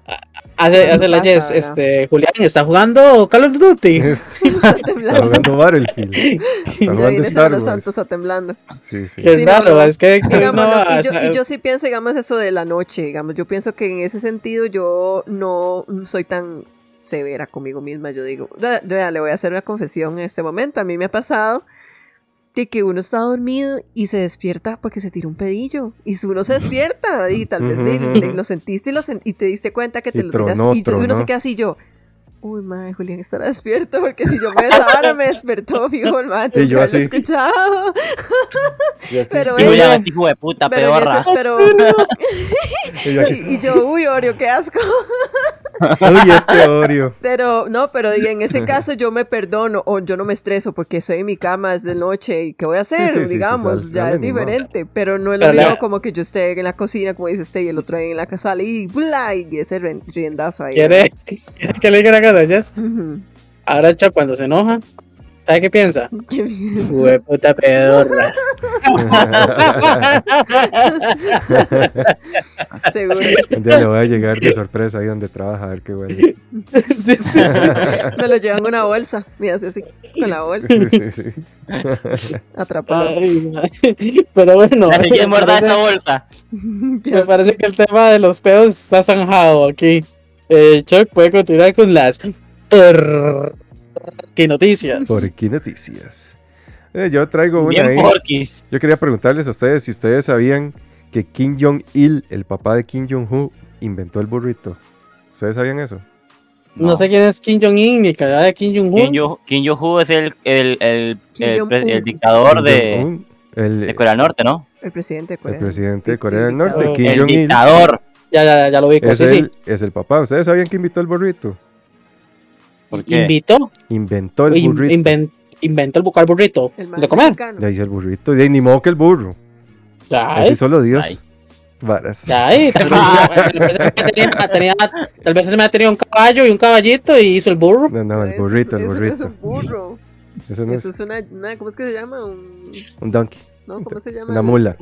Hace, hace la ¿verdad? este, Julián está jugando Call of Duty. (laughs) Es- (laughs) está jugando Battlefield. (laughs) Está jugando Star Wars. está temblando. Sí, sí. Que Sí, es no, raro, no. es que que Digamos, no, no, y, yo, y yo sí pienso, digamos, eso de la noche, digamos, yo pienso que en ese sentido yo no soy tan severa conmigo misma, yo digo, "Da- vea, le voy a hacer una confesión en este momento, a mí me ha pasado de que uno está dormido y se despierta porque se tira un pedillo, y si uno se despierta y tal vez de- Ujú. de- lo sentiste y, lo sen- y te diste cuenta que te Y lo tiraste, tronó, y, yo- y uno se queda así yo... Uy, madre, Julián estará despierto porque si yo me desahora me despertó, (laughs) fijo, el madre, Y yo así. escuchado. (laughs) Pero de puta, pero, en peorra. ese- pero (laughs) Y yo aquí, y, y yo, uy, Oreo, qué asco. (laughs) Uy, este Oreo. Pero no, pero en ese caso yo me perdono o yo no me estreso porque estoy en mi cama es de noche y qué voy a hacer, sí, sí, sí, digamos, ya es diferente. Pero no es lo Pero la- mismo como que yo esté en la cocina, como dice usted, y el otro ahí en la casa y bla, y ese riendazo ahí. ¿quiere, (laughs) quiere que le diga? Ujú. Ahora, Chuck, cuando se enoja, ¿sabe qué piensa? (laughs) Qué puta pedorra. (laughs) Seguro. Un día le voy a llegar de sorpresa ahí donde trabaja a ver qué huele. (laughs) sí, sí, sí. Me lo llevan en una bolsa, mira, así, con la bolsa, Sí, sí, sí. atrapado. Ay. Pero bueno, me morda esa bolsa. me parece que el tema de los pedos está zanjado aquí. Eh, Chuck puede continuar con las. Qué noticias. Por aquí noticias. Eh, yo traigo una Bien ahí. porquis. Yo quería preguntarles a ustedes si ustedes sabían que Kim Jong-il, el papá de Kim Jong-un, inventó el burrito. ¿Ustedes sabían eso? No. sé quién es Kim Jong-un ni cagada de Kim Jong-un. Kim Jong-un es el, el, el, el, el dictador de, el, Corea del Norte, ¿no? El presidente de el Corea. presidente de Corea el del Norte, el dictador. Ya, ya, ya lo vi. es, sí, el, sí. es el papá. ¿Ustedes sabían que invitó el burrito? ¿Por qué? Invitó, Inventó el in- burrito. inven- inventó el bucal burrito El de comer. mexicano. Ya hizo el burrito. Y ni modo que el burro. Ya, Así ¿eh? solo Dios. Ay. Varas. Ya, ¿eh? Tal vez se me ha tenido un caballo y un caballito y hizo el burro. No, no, el Eso- burrito, el eso no burrito. es un burro. Eso no Eso es es una, una- ¿cómo es que se llama? Un, un donkey. no, ¿cómo se llama? Una mula.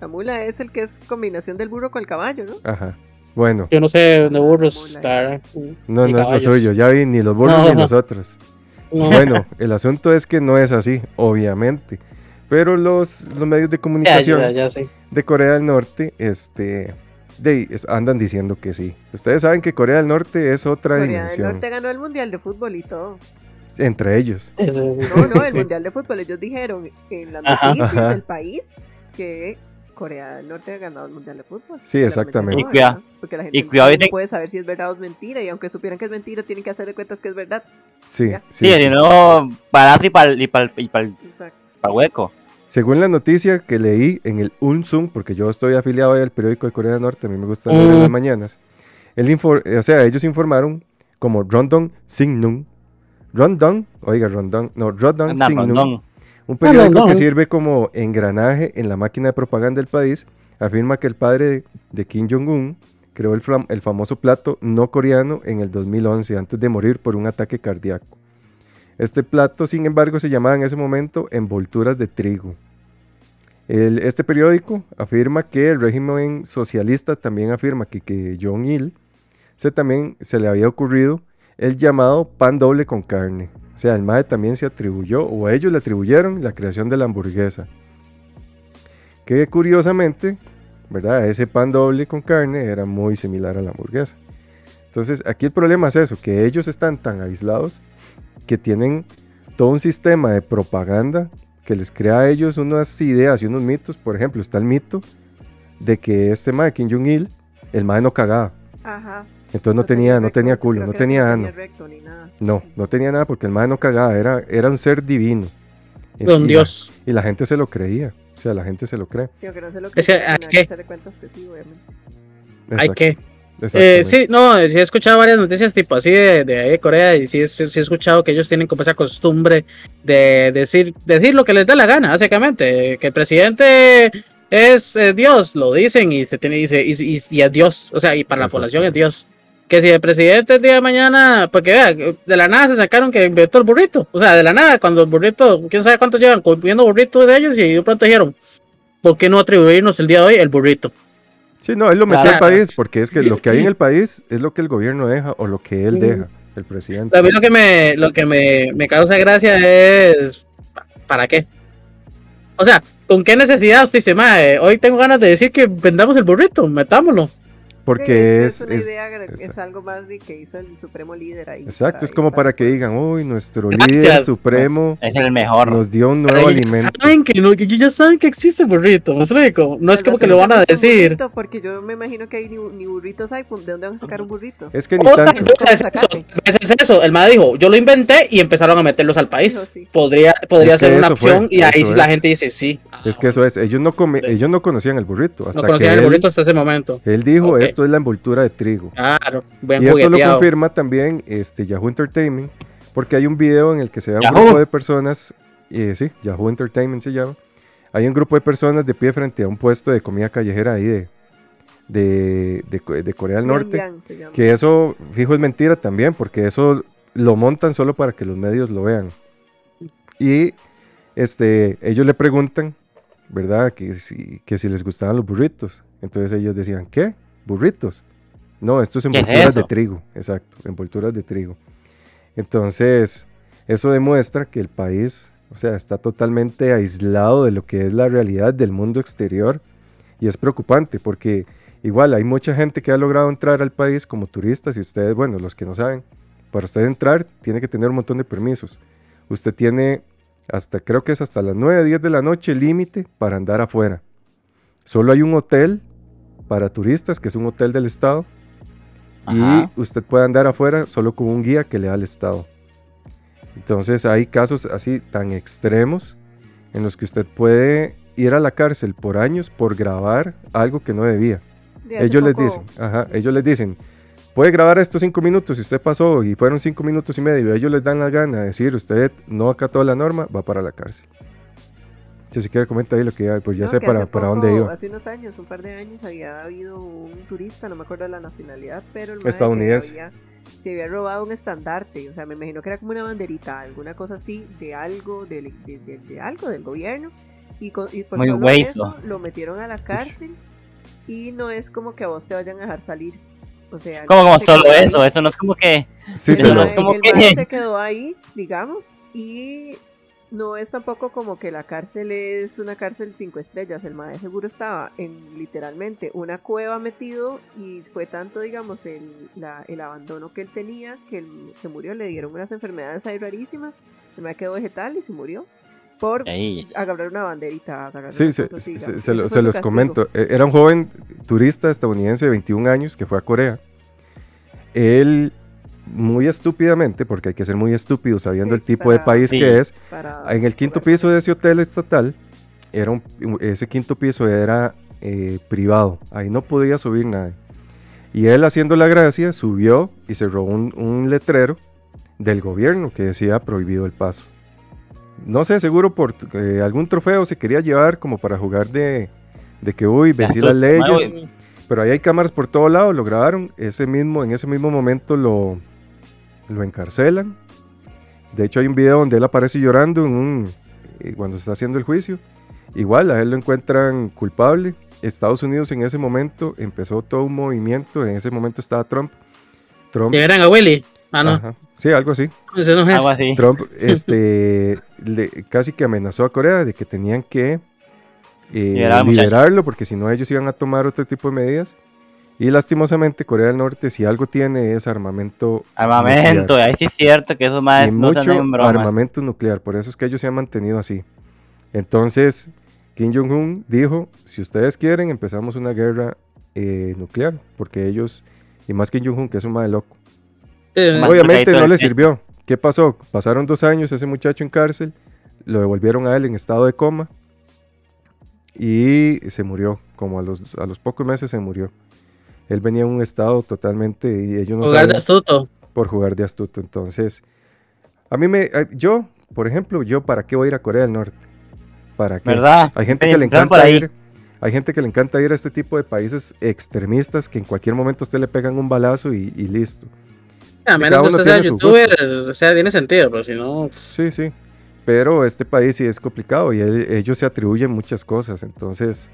La mula es el que es combinación del burro con el caballo, ¿no? Ajá. Bueno, Yo no sé de burros. La verdad. no, no es lo caballos. suyo. Ya vi ni los burros No, ni no. los otros. No. Bueno, (laughs) el asunto es que no es así, obviamente. Pero los, los medios de comunicación ya, ya sé. de Corea del Norte este, de- es- andan diciendo que sí. Ustedes saben que Corea del Norte es otra Corea del dimensión. Norte ganó el mundial de fútbol y todo. Entre ellos. Sí, sí, sí. No, no, el (laughs) Sí. mundial de fútbol. Ellos dijeron en las noticias Ajá. del país que Corea del Norte ha ganado el mundial de fútbol. Sí, exactamente. Y cuidado- ¿verdad? Porque la gente y cuidado, no puede saber si es verdad o es mentira. Y aunque supieran que es mentira, tienen que hacer de cuentas que es verdad. Sí, Ya. sí, Sí, sí. no, para y para y para y para Exacto. hueco. Según la noticia que leí en el Unsum, porque yo estoy afiliado al periódico de Corea del Norte, a mí me gusta leer en Mm. las mañanas. El infor- o sea, ellos informaron como Rondon Singnung. Rondon, oiga, Rondon, no, Anda, Singnung. Un periódico Rondon. que sirve como engranaje en la máquina de propaganda del país, afirma que el padre de, Kim Jong-un creó el famoso plato no coreano en el 2011, antes de morir por un ataque cardíaco. Este plato, sin embargo, se llamaba en ese momento envolturas de trigo. El- este periódico afirma que el régimen socialista también afirma que, que Jong-il se, también se le había ocurrido el llamado pan doble con carne. O sea, el MAE también se atribuyó, o a ellos le atribuyeron la creación de la hamburguesa. Que curiosamente, ¿verdad? Ese pan doble con carne era muy similar a la hamburguesa. Entonces, aquí el problema es eso, que ellos están tan aislados que tienen todo un sistema de propaganda que les crea a ellos unas ideas y unos mitos. Por ejemplo, está el mito de que este MAE, Kim Jong-il, el MAE no cagaba. Ajá. Entonces no, tenía, no recto, tenía creo culo, que no tenía ano. recto ni nada. No, no tenía nada porque el mae no cagaba, era, era un ser divino. Y- Don y la- Dios. y la gente se lo creía, o sea, la gente se lo cree. Digo que no sé lo pero ¿a hay qué? que hacerle cuentas que sí, obviamente. Hay que. Eh, sí, no, sí he escuchado varias noticias tipo así de, de ahí de Corea y sí, he- sí he escuchado que ellos tienen como esa costumbre de decir, decir lo que les da la gana, básicamente. Que el presidente es eh, Dios, lo dicen y se tiene dice, y, y- y es Dios, o sea, y para la población es Dios. Que si el presidente el día de mañana, porque vea, de la nada se sacaron que inventó el burrito. O sea, de la nada, cuando el burrito, quién sabe cuántos llevan comiendo burritos de ellos y de pronto dijeron, ¿por qué no atribuirnos el día de hoy el burrito? Sí, no, él lo metió al país porque es que lo que hay en el país es lo que el gobierno deja o lo que él deja, el presidente. A mí lo que me, lo que me, me causa gracia es ¿para qué? O sea, ¿con qué necesidad usted dice, mae, hoy tengo ganas de decir que vendamos el burrito, metámoslo? Porque Sí, es, una es- idea, es- es, algo más de que hizo el supremo líder ahí. exacto, es como para que digan, uy, nuestro líder Gracias. supremo Es el mejor. nos dio un nuevo alimento. saben que, no, ya saben que existe burrito, ¿me explico? No es como que lo van a decir. burrito, Porque yo me imagino que hay ni, ni burritos hay. ¿De dónde van a sacar un burrito? Es que ni O tal tanto. vez es eso, es eso. El mae dijo, yo lo inventé y empezaron a meterlos al país. Dijo, sí. Podría, podría Es que ser una eso fue, opción y ahí la es. gente dice sí. Es que eso es, ellos no, come- ellos no conocían el burrito. Hasta no conocían que el él- burrito hasta ese momento. Él dijo. Esto es la envoltura de trigo. Claro, buen Y esto lo confirma también este, Yahoo Entertainment, porque hay un video en el que se ve a un grupo de personas, eh, sí, Yahoo Entertainment se llama, hay un grupo de personas de pie frente a un puesto de comida callejera ahí de, de, de Co- de Corea del Norte, que eso, fijo, es mentira también, porque eso lo montan solo para que los medios lo vean. Y este, ellos le preguntan, ¿verdad? Que si, que si les gustaban los burritos. Entonces ellos decían, ¿qué? ¿Burritos? No, esto es ¿Qué es envolturas de trigo, exacto, envolturas de trigo. Entonces, eso demuestra que el país, o sea, está totalmente aislado de lo que es la realidad del mundo exterior y es preocupante porque igual hay mucha gente que ha logrado entrar al país como turistas y ustedes, bueno, los que no saben, para usted entrar tiene que tener un montón de permisos. Usted tiene hasta, creo que es hasta las 9, 10 de la noche límite para andar afuera. Solo hay un hotel para turistas, que es un hotel del estado, Ajá. y usted puede andar afuera solo con un guía que le da el estado. Entonces hay casos así tan extremos en los que usted puede ir a la cárcel por años por grabar algo que no debía. De Ellos les dicen, ajá, ellos les dicen, puede grabar estos cinco minutos, si usted pasó y fueron cinco minutos y medio, ellos les dan la gana de decir, usted no acató la norma, va para la cárcel. Si se quiere comentar ahí lo que hay, pues ya No, sé para, hace para poco, dónde iba. Hace unos años, un par de años, había habido un turista, no me acuerdo de la nacionalidad, pero el mae se Estadounidense. había, se había robado un estandarte, o sea, me imagino que era como una banderita, alguna cosa así, de algo, del- de, de- de algo del gobierno, y, co- y por Muy solo hueso. eso lo metieron a la cárcel, y no es como que a vos te vayan a dejar salir. O sea, el Como, se solo quedó ahí. eso, eso no es como que. Sí, Eso lo- no es como el que- se quedó ahí, digamos, y no es tampoco como que la cárcel es una cárcel cinco estrellas. El mae seguro estaba en literalmente una cueva metido y fue tanto, digamos, el, la- el abandono que él tenía que él se murió. Le dieron unas enfermedades ahí rarísimas. El mae quedó vegetal y se murió por Ey, agarrar una banderita. agarrar Sí, una se, cosa así, se- lo- los castigo. comento. E- Era un joven turista estadounidense de 21 años que fue a Corea. Él, muy estúpidamente, porque hay que ser muy estúpido sabiendo Sí, el tipo de para- país Sí. que es, en el quinto piso de ese hotel estatal, era un- ese quinto piso era eh, privado. Ahí no podía subir nadie. Y él haciendo la gracia subió y se robó un, un letrero del gobierno que decía prohibido el paso. No sé, seguro por eh, algún trofeo se quería llevar como para jugar de, de que, uy, vencí las leyes. Pero ahí hay cámaras por todo lado, lo grabaron. Ese mismo, en ese mismo momento lo, lo encarcelan. De hecho, hay un video donde él aparece llorando en un, eh, cuando está haciendo el juicio. Igual, a él lo encuentran culpable. Estados Unidos en ese momento empezó todo un movimiento. En ese momento estaba Trump. Trump. Llegaran a Willy. Ah, no. Ajá, sí, algo así. Ese no es. Algo así. Trump (laughs) este, le- casi que amenazó a Corea de que tenían que eh, muchacho. liberarlo porque si no ellos iban a tomar otro tipo de medidas. Y lastimosamente Corea del Norte si algo tiene es armamento Armamento, nuclear. ahí sí es cierto que esos y más no se mucho armamento nuclear, por eso es que ellos se han mantenido así. Entonces Kim Jong-un dijo, si ustedes quieren empezamos una guerra eh, nuclear, porque ellos, y más Kim Jong-un que es un madre loco. Eh, Obviamente no le sirvió. ¿Qué pasó? Pasaron dos años ese muchacho en cárcel, lo devolvieron a él en estado de coma y se murió. Como a los, a los pocos meses se murió. Él venía en un estado totalmente y ellos no Jugar de astuto. por jugar de astuto. Entonces, a mí me, yo, por ejemplo, yo para qué voy a ir a Corea del Norte? ¿Para qué? ¿Verdad? Hay gente que le encanta ahí. ir. Hay gente que le encanta ir a este tipo de países extremistas que en cualquier momento a usted le pegan un balazo y, y listo. A menos que uno usted sea youtuber, o sea, tiene sentido, pero si no. Sí, sí. Pero este país sí es complicado y el- ellos se atribuyen muchas cosas. Entonces,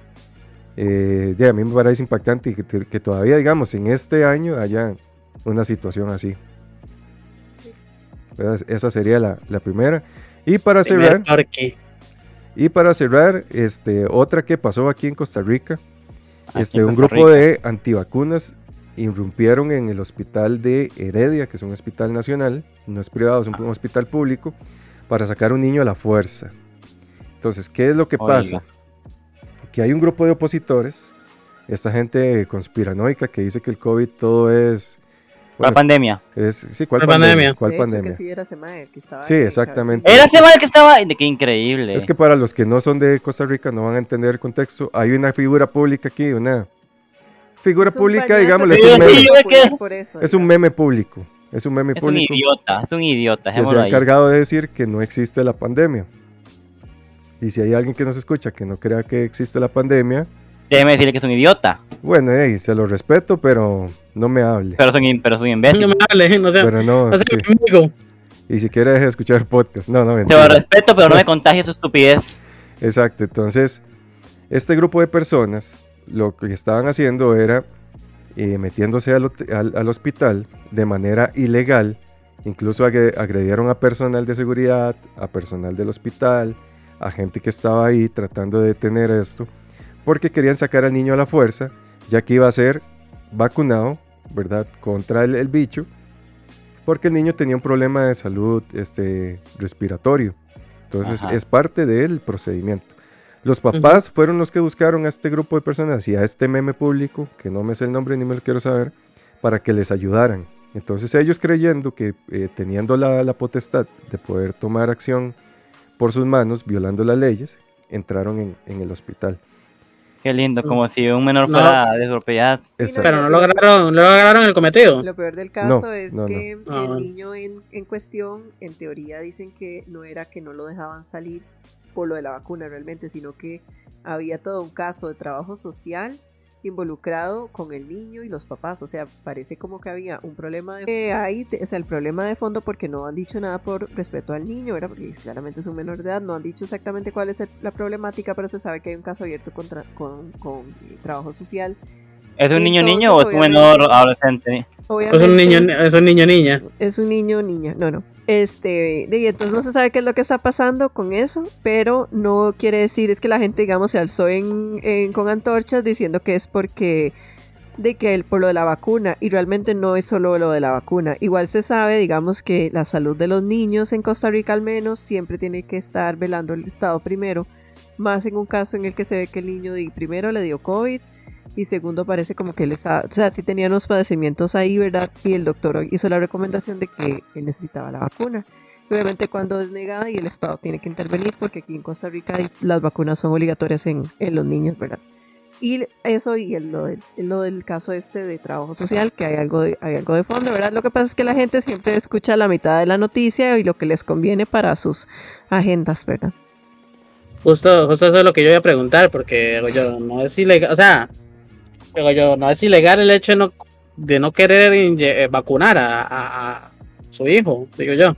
eh, de, a mí me parece impactante y que, que todavía, digamos, en este año haya una situación así. Sí. Esa sería la, la primera. Y para primer cerrar, parque. y para cerrar, este, otra que pasó aquí en Costa Rica. Aquí Este, un grupo Rica. de antivacunas irrumpieron en el hospital de Heredia, que es un hospital nacional, no es privado, es un, un hospital público, para sacar un niño a la fuerza. Entonces, ¿qué es lo que pasa? Que hay un grupo de opositores, esta gente conspiranoica que dice que el COVID todo es... ¿Cuál bueno, pandemia? es sí, ¿cuál ¿Cuál pandemia? pandemia? ¿Cuál de hecho, pandemia? que sí era ese mae, el que estaba Sí, exactamente. Era ese mal que estaba. de Qué increíble. Es que para los que no son de Costa Rica no van a entender el contexto. Hay una figura pública aquí, una figura Es un pública, digámosle, es un meme. Es un meme público. Es un meme Es un público idiota, es un idiota. que se ha encargado de decir que no existe la pandemia. Y si hay alguien que nos escucha que no crea que existe la pandemia, Déjeme decirle que es un idiota. bueno, ey, se lo respeto, pero no me hable. Pero es un, pero es un No imbécil. me hable, (laughs) no sea, Pero no, no sea sí. mi amigo. Y si quiere deje de escuchar podcast. No, no, Te lo mentira. respeto, pero no me (laughs) contagie su estupidez. Exacto, entonces este grupo de personas lo que estaban haciendo era eh, metiéndose al, al- al hospital de manera ilegal, incluso agre- agredieron a personal de seguridad, a personal del hospital, a gente que estaba ahí tratando de detener esto, porque querían sacar al niño a la fuerza, ya que iba a ser vacunado, ¿verdad?, contra el, el bicho, porque el niño tenía un problema de salud este, respiratorio. Entonces Ajá. es parte del procedimiento. Los papás fueron los que buscaron a este grupo de personas y a este meme público, que no me sé el nombre ni me lo quiero saber, para que les ayudaran. Entonces ellos creyendo que eh, teniendo la, la potestad de poder tomar acción por sus manos, violando las leyes, entraron en, en el hospital. Qué lindo, como si un menor No. fuera despropiedad. Sí, Exacto. Pero lo no lograron, no lograron el cometido. Lo peor del caso No, es no, no. que Ah. el niño en, en cuestión, en teoría, dicen que no era que no lo dejaban salir por lo de la vacuna realmente, sino que había todo un caso de trabajo social involucrado con el niño y los papás. O sea, parece como que había un problema de... que hay, o sea, el problema de fondo porque no han dicho nada por respeto al niño, ¿verdad? Porque claramente es un menor de edad, no han dicho exactamente cuál es el- la problemática, pero se sabe que hay un caso abierto contra, con, con eh, trabajo social. ¿Es un niño niño o es un menor adolescente? Es Obviamente, un niño, es un niño niña. es un niño o niña, no, no. Este, y entonces no se sabe qué es lo que está pasando con eso, pero no quiere decir, es que la gente, digamos, se alzó en, con antorchas diciendo que es porque de que el, por lo de la vacuna, y realmente no es solo lo de la vacuna. Igual se sabe, digamos, que la salud de los niños en Costa Rica al menos siempre tiene que estar velando el Estado primero, más en un caso en el que se ve que el niño primero le dio COVID y segundo parece como que él estaba, o sea, sí tenía unos padecimientos ahí, ¿verdad? Y el doctor hizo la recomendación de que él necesitaba la vacuna. Obviamente cuando es negada y el Estado tiene que intervenir porque aquí en Costa Rica las vacunas son obligatorias en, los niños, ¿verdad? Y eso y el- lo, del, caso este de trabajo social, que hay algo, de, algo de fondo, ¿verdad? Lo que pasa es que la gente siempre escucha la mitad de la noticia y lo que les conviene para sus agendas, ¿verdad? Justo, justo eso es lo que yo iba a preguntar, porque yo, no es ilegal, o sea, digo yo, no es ilegal el hecho de no, de no querer eh, vacunar a, a- a su hijo, digo yo.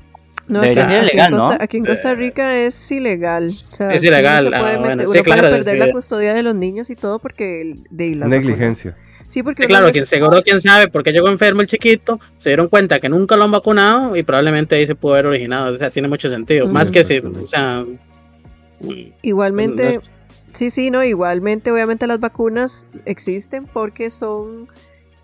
No, aquí, ilegal, en Costa, ¿no? aquí en Costa Rica es ilegal. O sea, Es sí, ilegal, se puede ah, meter- bueno, uno puede claro, perder sí, la custodia de los niños y todo porque el- de las Negligencia. Sí, porque claro, quien seguro, quién sabe, porque llegó enfermo el chiquito, se dieron cuenta que nunca lo han vacunado y probablemente ahí se pudo haber originado, o sea, tiene mucho sentido, Sí, más que si, o sea... Igualmente, no es- sí, sí, no, igualmente, obviamente las vacunas existen porque son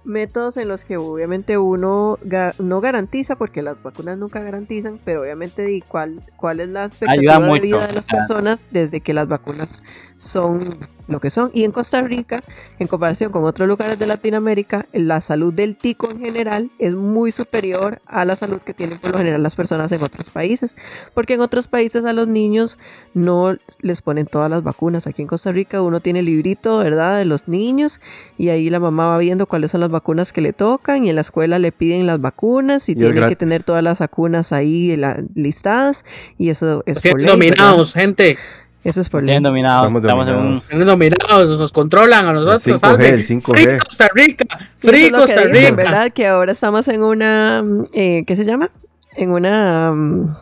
métodos en los que obviamente uno ga- no garantiza, porque las vacunas nunca garantizan, pero obviamente cuál, cuál es la expectativa de vida de las personas desde que las vacunas son lo que son. Y en Costa Rica, en comparación con otros lugares de Latinoamérica, la salud del tico en general es muy superior a la salud que tienen por lo general las personas en otros países. Porque en otros países a los niños no les ponen todas las vacunas. Aquí en Costa Rica uno tiene el librito, ¿verdad?, de los niños y ahí la mamá va viendo cuáles son las vacunas que le tocan y en la escuela le piden las vacunas y, tiene que tener todas las vacunas ahí la- listadas y eso es por ley, ¿verdad? dominados, gente, Eso es por ley. Tienen dominados. Estamos Estamos en un... dominados. dominados, nos controlan a nosotros. 5G, ¿sabe? el 5G. Free Costa Rica, Free es Costa dicen, Rica. ¿verdad? Que ahora estamos en una, eh, ¿qué se llama? En una mm,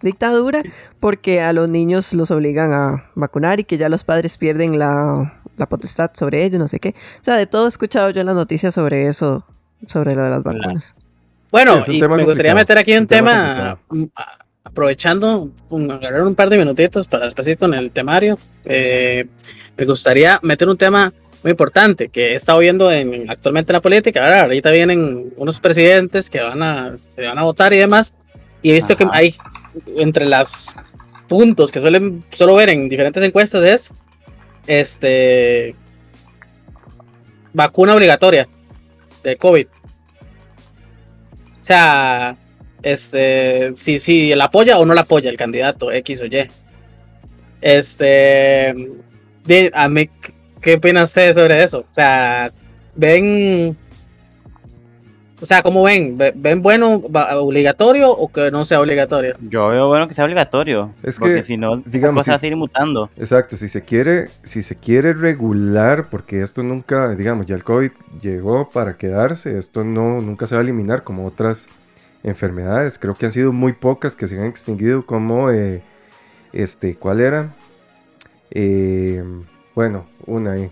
dictadura porque a los niños los obligan a vacunar y que ya los padres pierden la, la potestad sobre ellos, no sé qué. O sea, de todo he escuchado yo en las noticias sobre eso, sobre lo de las vacunas. Bueno, Sí, y me gustaría meter aquí un un tema aprovechando, un- agarrar un par de minutitos para después con el temario. eh, me gustaría meter un tema muy importante que he estado viendo en, actualmente en la política. Ahora, ahorita vienen unos presidentes que van a, se van a votar y demás. Y he visto que hay entre los puntos que suelen solo ver en diferentes encuestas es este vacuna obligatoria de COVID. O sea, este, si, si la apoya o no la apoya el candidato X o Y. Este, di- a mí, ¿qué opina usted sobre eso? O sea, ven, o sea, ¿cómo ven? ¿Ve- ¿Ven bueno va- obligatorio o que no sea obligatorio? Yo veo bueno que sea obligatorio. Es porque que, si no, digamos, las cosas si- siguen mutando. Exacto, si se quiere, si se quiere regular, porque esto nunca, digamos, ya el COVID llegó para quedarse, esto no, nunca se va a eliminar como otras enfermedades. Creo que han sido muy pocas que se han extinguido, como eh, este, ¿cuál era? Eh, bueno, una ahí.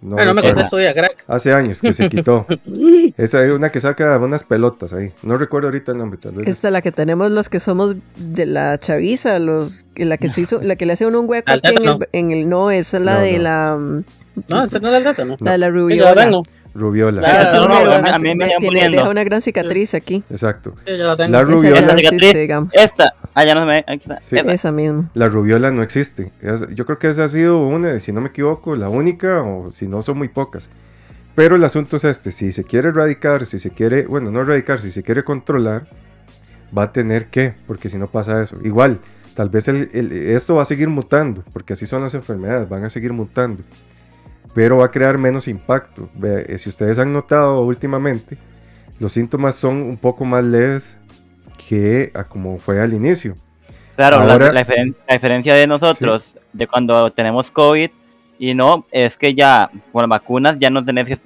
No Bueno, no me contesto ya, crack. Hace años que se quitó. (laughs) Esa es una que saca unas pelotas ahí. No recuerdo ahorita el nombre, tal vez. Esta es la que tenemos los que somos de la chaviza, los la que se hizo, la que le hace uno un hueco aquí en el, tétano. en el- no, esa es la No, de no. la No, ese no es el dato, ¿no? la de la rubiola. Rubiola. Claro, no, no, me- a mí- me- a mí me me siguen tiene- poniendo. deja una gran cicatriz aquí. Exacto. Sí, yo la tengo. La Esa rubiola, ya no existe, cicatriz. digamos. Esta. Ah, ya no se me. Aquí está. Sí. Esta. Esa misma. la rubiola no existe. Es- Yo creo que esa ha sido una, si no me equivoco, la única, o si no son muy pocas. Pero el asunto es este, si se quiere erradicar, si se quiere, bueno, no erradicar, si se quiere controlar, va a tener que, porque si no pasa eso. Igual, tal vez el- el- esto va a seguir mutando, porque así son las enfermedades, van a seguir mutando. Pero va a crear menos impacto. Eh, Si ustedes han notado últimamente, los síntomas son un poco más leves que a como fue al inicio. Claro, la- Ahora- la, diferen- la diferencia de nosotros, de cuando tenemos COVID y no, es que ya con las vacunas ya no tenés que,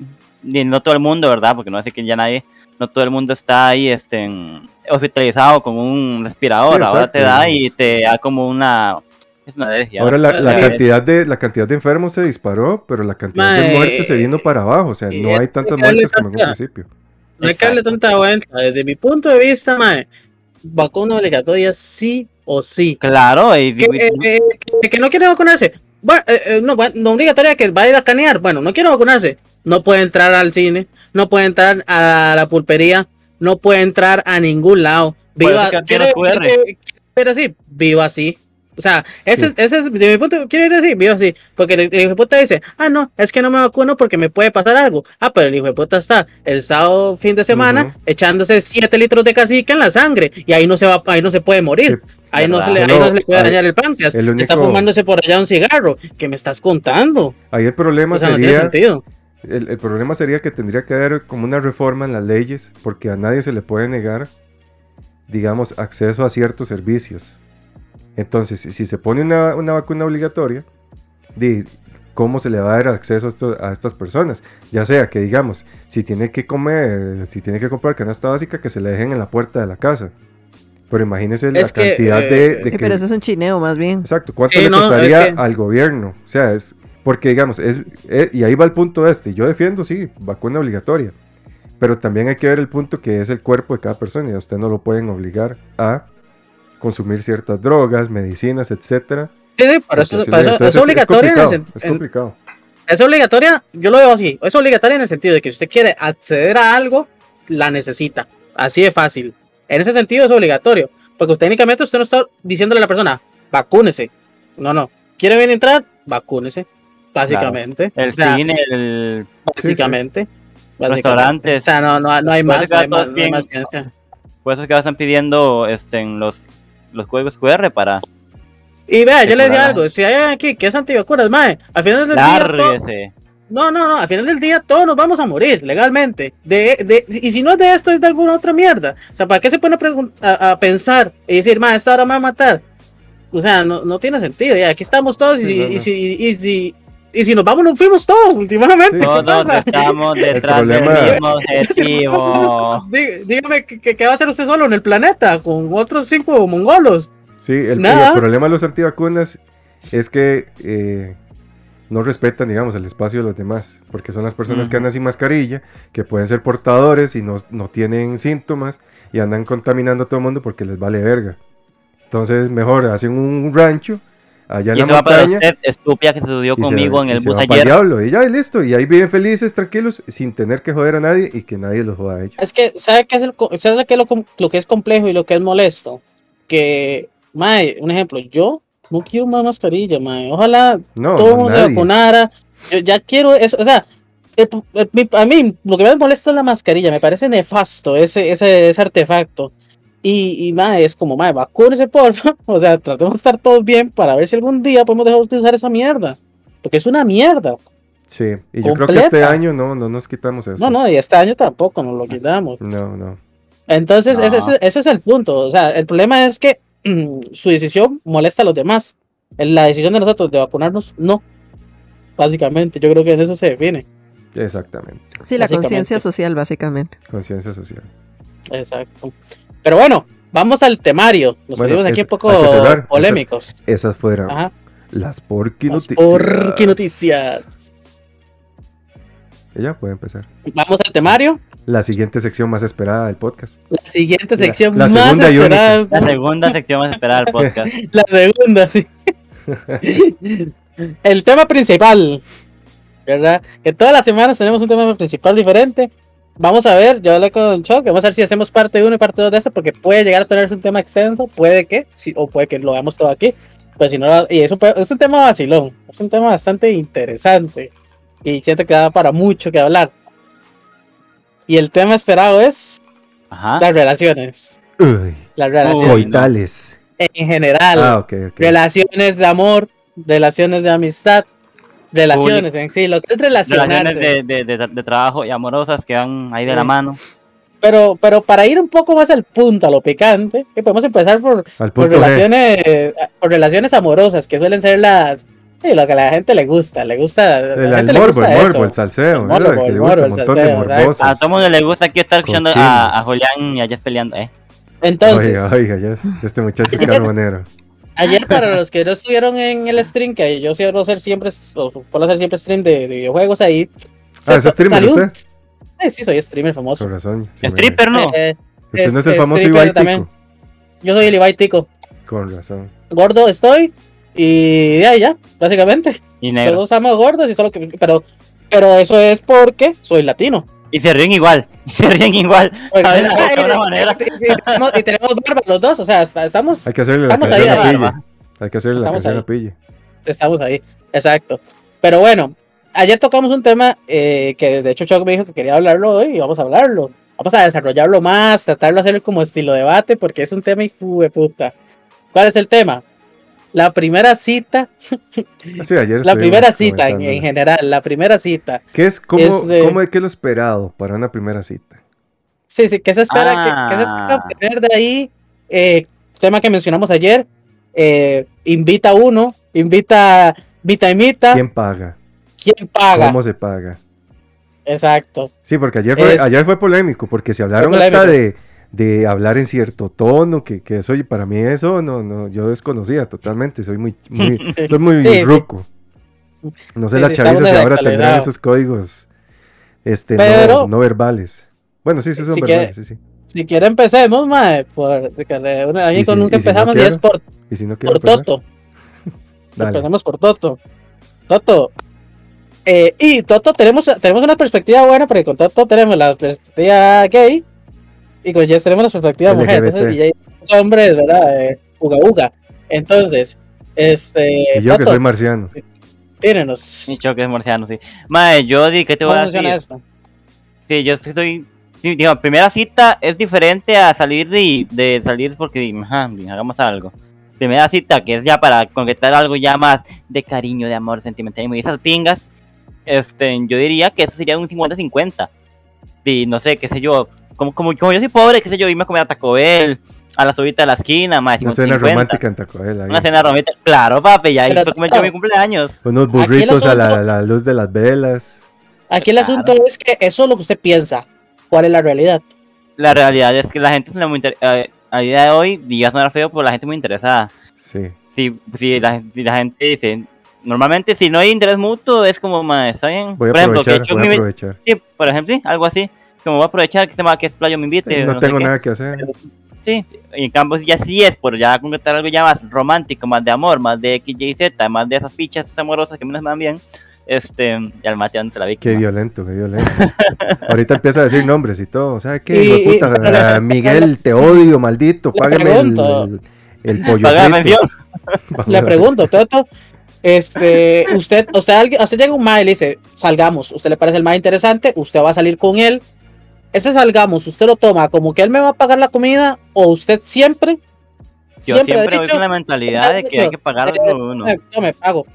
no todo el mundo, ¿verdad? Porque no sé que ya nadie, no todo el mundo está ahí este, hospitalizado con un respirador, Sí, ahora te da y te da como una, es una alergia. Ahora la, la cantidad de, la cantidad de enfermos se disparó, pero la cantidad de muertes se vino para abajo. O sea, no hay tantas muertes como en un principio. No hay que darle tanta vuelta. Desde mi punto de vista, mae, vacuna obligatoria sí o sí. Claro, y, Que, eh, eh, que- que no quiere vacunarse. Bueno, eh, no, no obligatoria que va a ir a canear. Bueno, no quiere vacunarse. No puede entrar al cine, no puede entrar a la pulpería, no puede entrar a ningún lado. Viva, quiere, quiere- quiere decir, viva así. O sea, ese, Sí. ese es, de mi punto, quiere decir, viva así. Porque el, el hijo de puta dice, ah, no, es que no me vacuno porque me puede pasar algo. Ah, pero el hijo de puta está el sábado fin de semana echándose 7 litros de cacique en la sangre y ahí no se va, ahí no se puede morir. Sí, Ahí no, se le, ahí no se le puede dañar el páncreas. el único- Está fumándose por allá un cigarro. ¿Qué me estás contando? Ahí el problema O sea, no tiene sería. sentido. El, el problema sería que tendría que haber como una reforma en las leyes, porque a nadie se le puede negar, digamos, acceso a ciertos servicios. Entonces, si, se pone una, una vacuna obligatoria, di, ¿cómo se le va a dar acceso a, esto- a estas personas? Ya sea que, digamos, si tiene que comer, si tiene que comprar canasta básica, que se le dejen en la puerta de la casa. Pero imagínense la que, cantidad eh, de, de Sí, que... pero eso es un chineo más bien. Exacto, ¿cuánto Sí, le no, costaría es que- al gobierno? O sea, es porque digamos, es, eh, y ahí va el punto este, yo defiendo, sí, vacuna obligatoria, pero también hay que ver el punto que es el cuerpo de cada persona y a usted no lo pueden obligar a consumir ciertas drogas, medicinas, etcétera. Sí, sí, por eso, entonces, es obligatoria. en el es complicado. es obligatoria, yo lo veo así. Es obligatoria en el sentido de que si usted quiere acceder a algo, la necesita. Así de fácil. En ese sentido es obligatorio. Porque técnicamente usted no está diciéndole a la persona, vacúnese. No, no. ¿Quiere venir a entrar? Vacúnese. Básicamente. el O sea, cine, el, Básicamente. básicamente. Restaurantes. O sea, no, no, no hay Puede más. que No hay todos más, no hay bien- más ciencia. por eso es que ahora están pidiendo este, en los, los códigos QR para Y vea, yo le decía algo. Si hay aquí que es antivacunas, mae, al final del día. to- lárguese. No, no, no. Al final del día todos nos vamos a morir legalmente. De, de, y si no es de esto, es de alguna otra mierda. O sea, ¿para qué se pone a, a, a pensar y decir, ma, esta hora me va a matar? O sea, no, no tiene sentido. Ya, aquí estamos todos y, Sí, y no. y, si, y si nos vamos, nos fuimos todos últimamente. Sí. ¿Qué Todos pasa? estamos detrás del mismo objetivo. Dí- Dígame, ¿qué, qué- va a hacer usted solo en el planeta con otros cinco mongolos? Sí, el, problema de los antivacunas es que eh, no respetan, digamos, el espacio de los demás, porque son las personas que andan sin mascarilla, que pueden ser portadores y no, no tienen síntomas y andan contaminando a todo el mundo porque les vale verga. Entonces, mejor hacen un rancho allá Y en eso la va para montaña. usted, estúpida que se subió y se- conmigo en y el se bus van pa'l ayer. diablo, y ya, y listo. Y ahí viven felices, tranquilos, sin tener que joder a nadie y que nadie los joda a ellos. Es que, ¿sabe qué es, el, ¿sabe qué es lo, com- lo que es complejo y lo que es molesto? Que, mae, un ejemplo, yo no quiero más mascarilla, mae. Ojalá No, todo el mundo se vacunara. Yo ya quiero eso, o sea, el- el- mi- a mí lo que me molesta es la mascarilla, me parece nefasto ese, ese, ese artefacto. Y, y mae, es como, mae, vacúnese, porfa. (laughs) O sea, tratemos de estar todos bien para ver si algún día podemos dejar de utilizar esa mierda. Porque es una mierda. Sí, y yo creo que este año no, no nos quitamos eso. No, no, y este año tampoco nos lo quitamos. No, no. Entonces, No. ese, ese- ese es el punto. O sea, el problema es que mm, (clears throat) su decisión molesta a los demás. La decisión de nosotros de vacunarnos, no. Básicamente, yo creo que en eso se define. Exactamente. Sí, la conciencia social, básicamente. Conciencia social. Exacto. Pero bueno, vamos al temario. Nos Bueno, aquí es- un poco polémicos. Esas fueron Ajá. las porqui Las noticias. porqui noticias. Ya puede empezar. Vamos al temario. La siguiente sección más esperada del podcast. La siguiente La- sección la más segunda y esperada. La segunda sección más esperada del podcast. (laughs) La segunda, sí. (laughs) el tema principal. ¿verdad? Que todas las semanas tenemos un tema principal diferente. Vamos a ver, yo hablé con Chuck, vamos a ver si hacemos parte 1 y parte 2 de esto, porque puede llegar a tenerse un tema extenso, puede que, sí, o puede que lo veamos todo aquí. Pues si no, y es un, es un tema vacilón, es un tema bastante interesante y siento que da para mucho que hablar. Y el tema esperado es Ajá. las relaciones. Uy, Las relaciones coitales. en general. Ah, ok, ok. Relaciones de amor, relaciones de amistad, relaciones en sí, lo que es relacionarse. Relaciones de, de, de, de trabajo y amorosas que van ahí de la Sí. mano. Pero, pero para ir un poco más al punto, a lo picante, que podemos empezar por, por G. relaciones, eh, por relaciones amorosas, que suelen ser las sí, lo que a la gente le gusta, le gusta, la El, el morbo, gusta el morbo, eso. el salseo, El morbo, el le gusta morbo, un el montón de salseo, exacto. morbosos. A todo mundo le gusta aquí estar escuchando a, a Julián y a Jess peleando, ¿eh? Entonces, Oiga, oiga, ya es- este muchacho es (laughs) carbonero. Ayer para los que no estuvieron en el stream, que yo suelo hacer siempre, o suelo hacer siempre stream de, de videojuegos ahí. Ah, ¿es streamer usted? Sí, sí, soy streamer famoso. Con razón. me- Stripper, ¿no? Eh, Usted no es el este, famoso Ibai también. Tico. yo soy el Ibai Tico. Con razón. Gordo estoy y ya, ya, básicamente. Y negro. Todos estamos gordos y solo que. Pero, pero eso es porque soy latino. Y se ríen igual. Y (laughs) se ríen igual. De alguna manera. y, y tenemos, y barba los dos, o sea, está- estamos, Hay que hacerle la Estamos canción ahí, a. Pille. Hay que hacerle la Estamos canción ahí. a Pille. estamos ahí. Exacto. Pero bueno, ayer tocamos un tema eh, que de hecho Chuck me dijo que quería hablarlo hoy y vamos a hablarlo. Vamos a desarrollarlo más, tratarlo de hacerlo como estilo debate porque es un tema hijo de puta. ¿Cuál es el tema? La primera cita, Ah, (laughs) sí, ayer la primera cita en, general, la primera cita. ¿Qué es, cómo, es de- cómo es que lo esperado para una primera cita? Sí, sí, ¿qué se espera, qué- qué, se espera Ah. obtener de ahí? Eh, tema que mencionamos ayer, eh, invita a uno, invita, invita, invita, ¿Quién paga? ¿quién paga? ¿Cómo se paga? Exacto. Sí, porque ayer fue, Es- ayer fue polémico, porque se hablaron hasta de. De hablar en cierto tono, que, que eso, para mí eso, no, no, yo desconocía totalmente, soy muy, muy, (laughs) soy muy Sí, sí. ruco. No sé Sí, la chaviza si ahora tendrán esos códigos este, Pero- no, no verbales. Bueno, sí, sí son Si verbales, sí, sí. Si quiere empecemos, mae, por ahí si- nunca y si no empezamos y quiero, es por, Y si no quiero por Toto. (laughs) Empezamos por Toto. Toto. Eh, y Toto tenemos, tenemos una perspectiva buena porque con Toto tenemos la perspectiva gay y con Jess tenemos la perspectiva mujer. LGBT. Entonces, y ahí somos hombres, ¿verdad? Eh, uga uga. Entonces, este. Y yo que soy marciano. tírenos. Mi choque es marciano, sí. Mae, yo di, ¿qué te voy ¿Cómo a decir? esto? Sí, yo estoy. digo, primera cita es diferente a salir de, de salir porque ajá, hagamos algo. Primera cita, que es ya para concretar algo ya más de cariño, de amor, sentimentalismo y esas pingas. Este, yo diría que eso sería un 50-50. Y no sé, qué sé yo. Como, como, como yo soy pobre, qué sé yo, irme a comer a Taco Bell, a la subida de la esquina, más Una cena romántica en Taco Bell ahí. Una cena romántica. Claro, papi, ya ahí fue como yo mi cumpleaños. Unos Aquí el burritos a la, asunto- la luz de las velas. Aquí el Claro. asunto es que eso es lo que usted piensa. ¿Cuál es la realidad? La realidad es que la gente es una muy eh, a día de hoy, digas no era feo, pero la gente es muy interesada. Sí. Si, si, la, si la gente dice, normalmente si no hay interés mutuo, es como, ma, está bien. Voy a por ejemplo, aprovechar, que yo voy a aprovechar. sí, por ejemplo, sí, algo así. Como voy a aprovechar que se me que es playo me invite. no sé tengo qué. nada que hacer. Sí, sí, y en cambio ya sí es por ya concretar algo ya más romántico, más de amor, más de X, Y, Z, más de esas fichas amorosas que menos me dan bien. Este, ya el mate se la Qué víctima. violento, qué violento. (laughs) Ahorita empieza a decir nombres y todo. O sea, ¿qué? Y- y- puta? Ah, Miguel, te odio, maldito. Págame el, el, el pollo Le (laughs) a pregunto, Toto, este, usted, usted, alguien- usted llega un mae y le dice, salgamos, usted le parece el más interesante, usted va a salir con él, ese salgamos, usted lo toma como que él me va a pagar la comida, o usted siempre, Yo siempre, siempre, ha dicho, con la mentalidad de que hay que pagar eh, uno. yo me pago.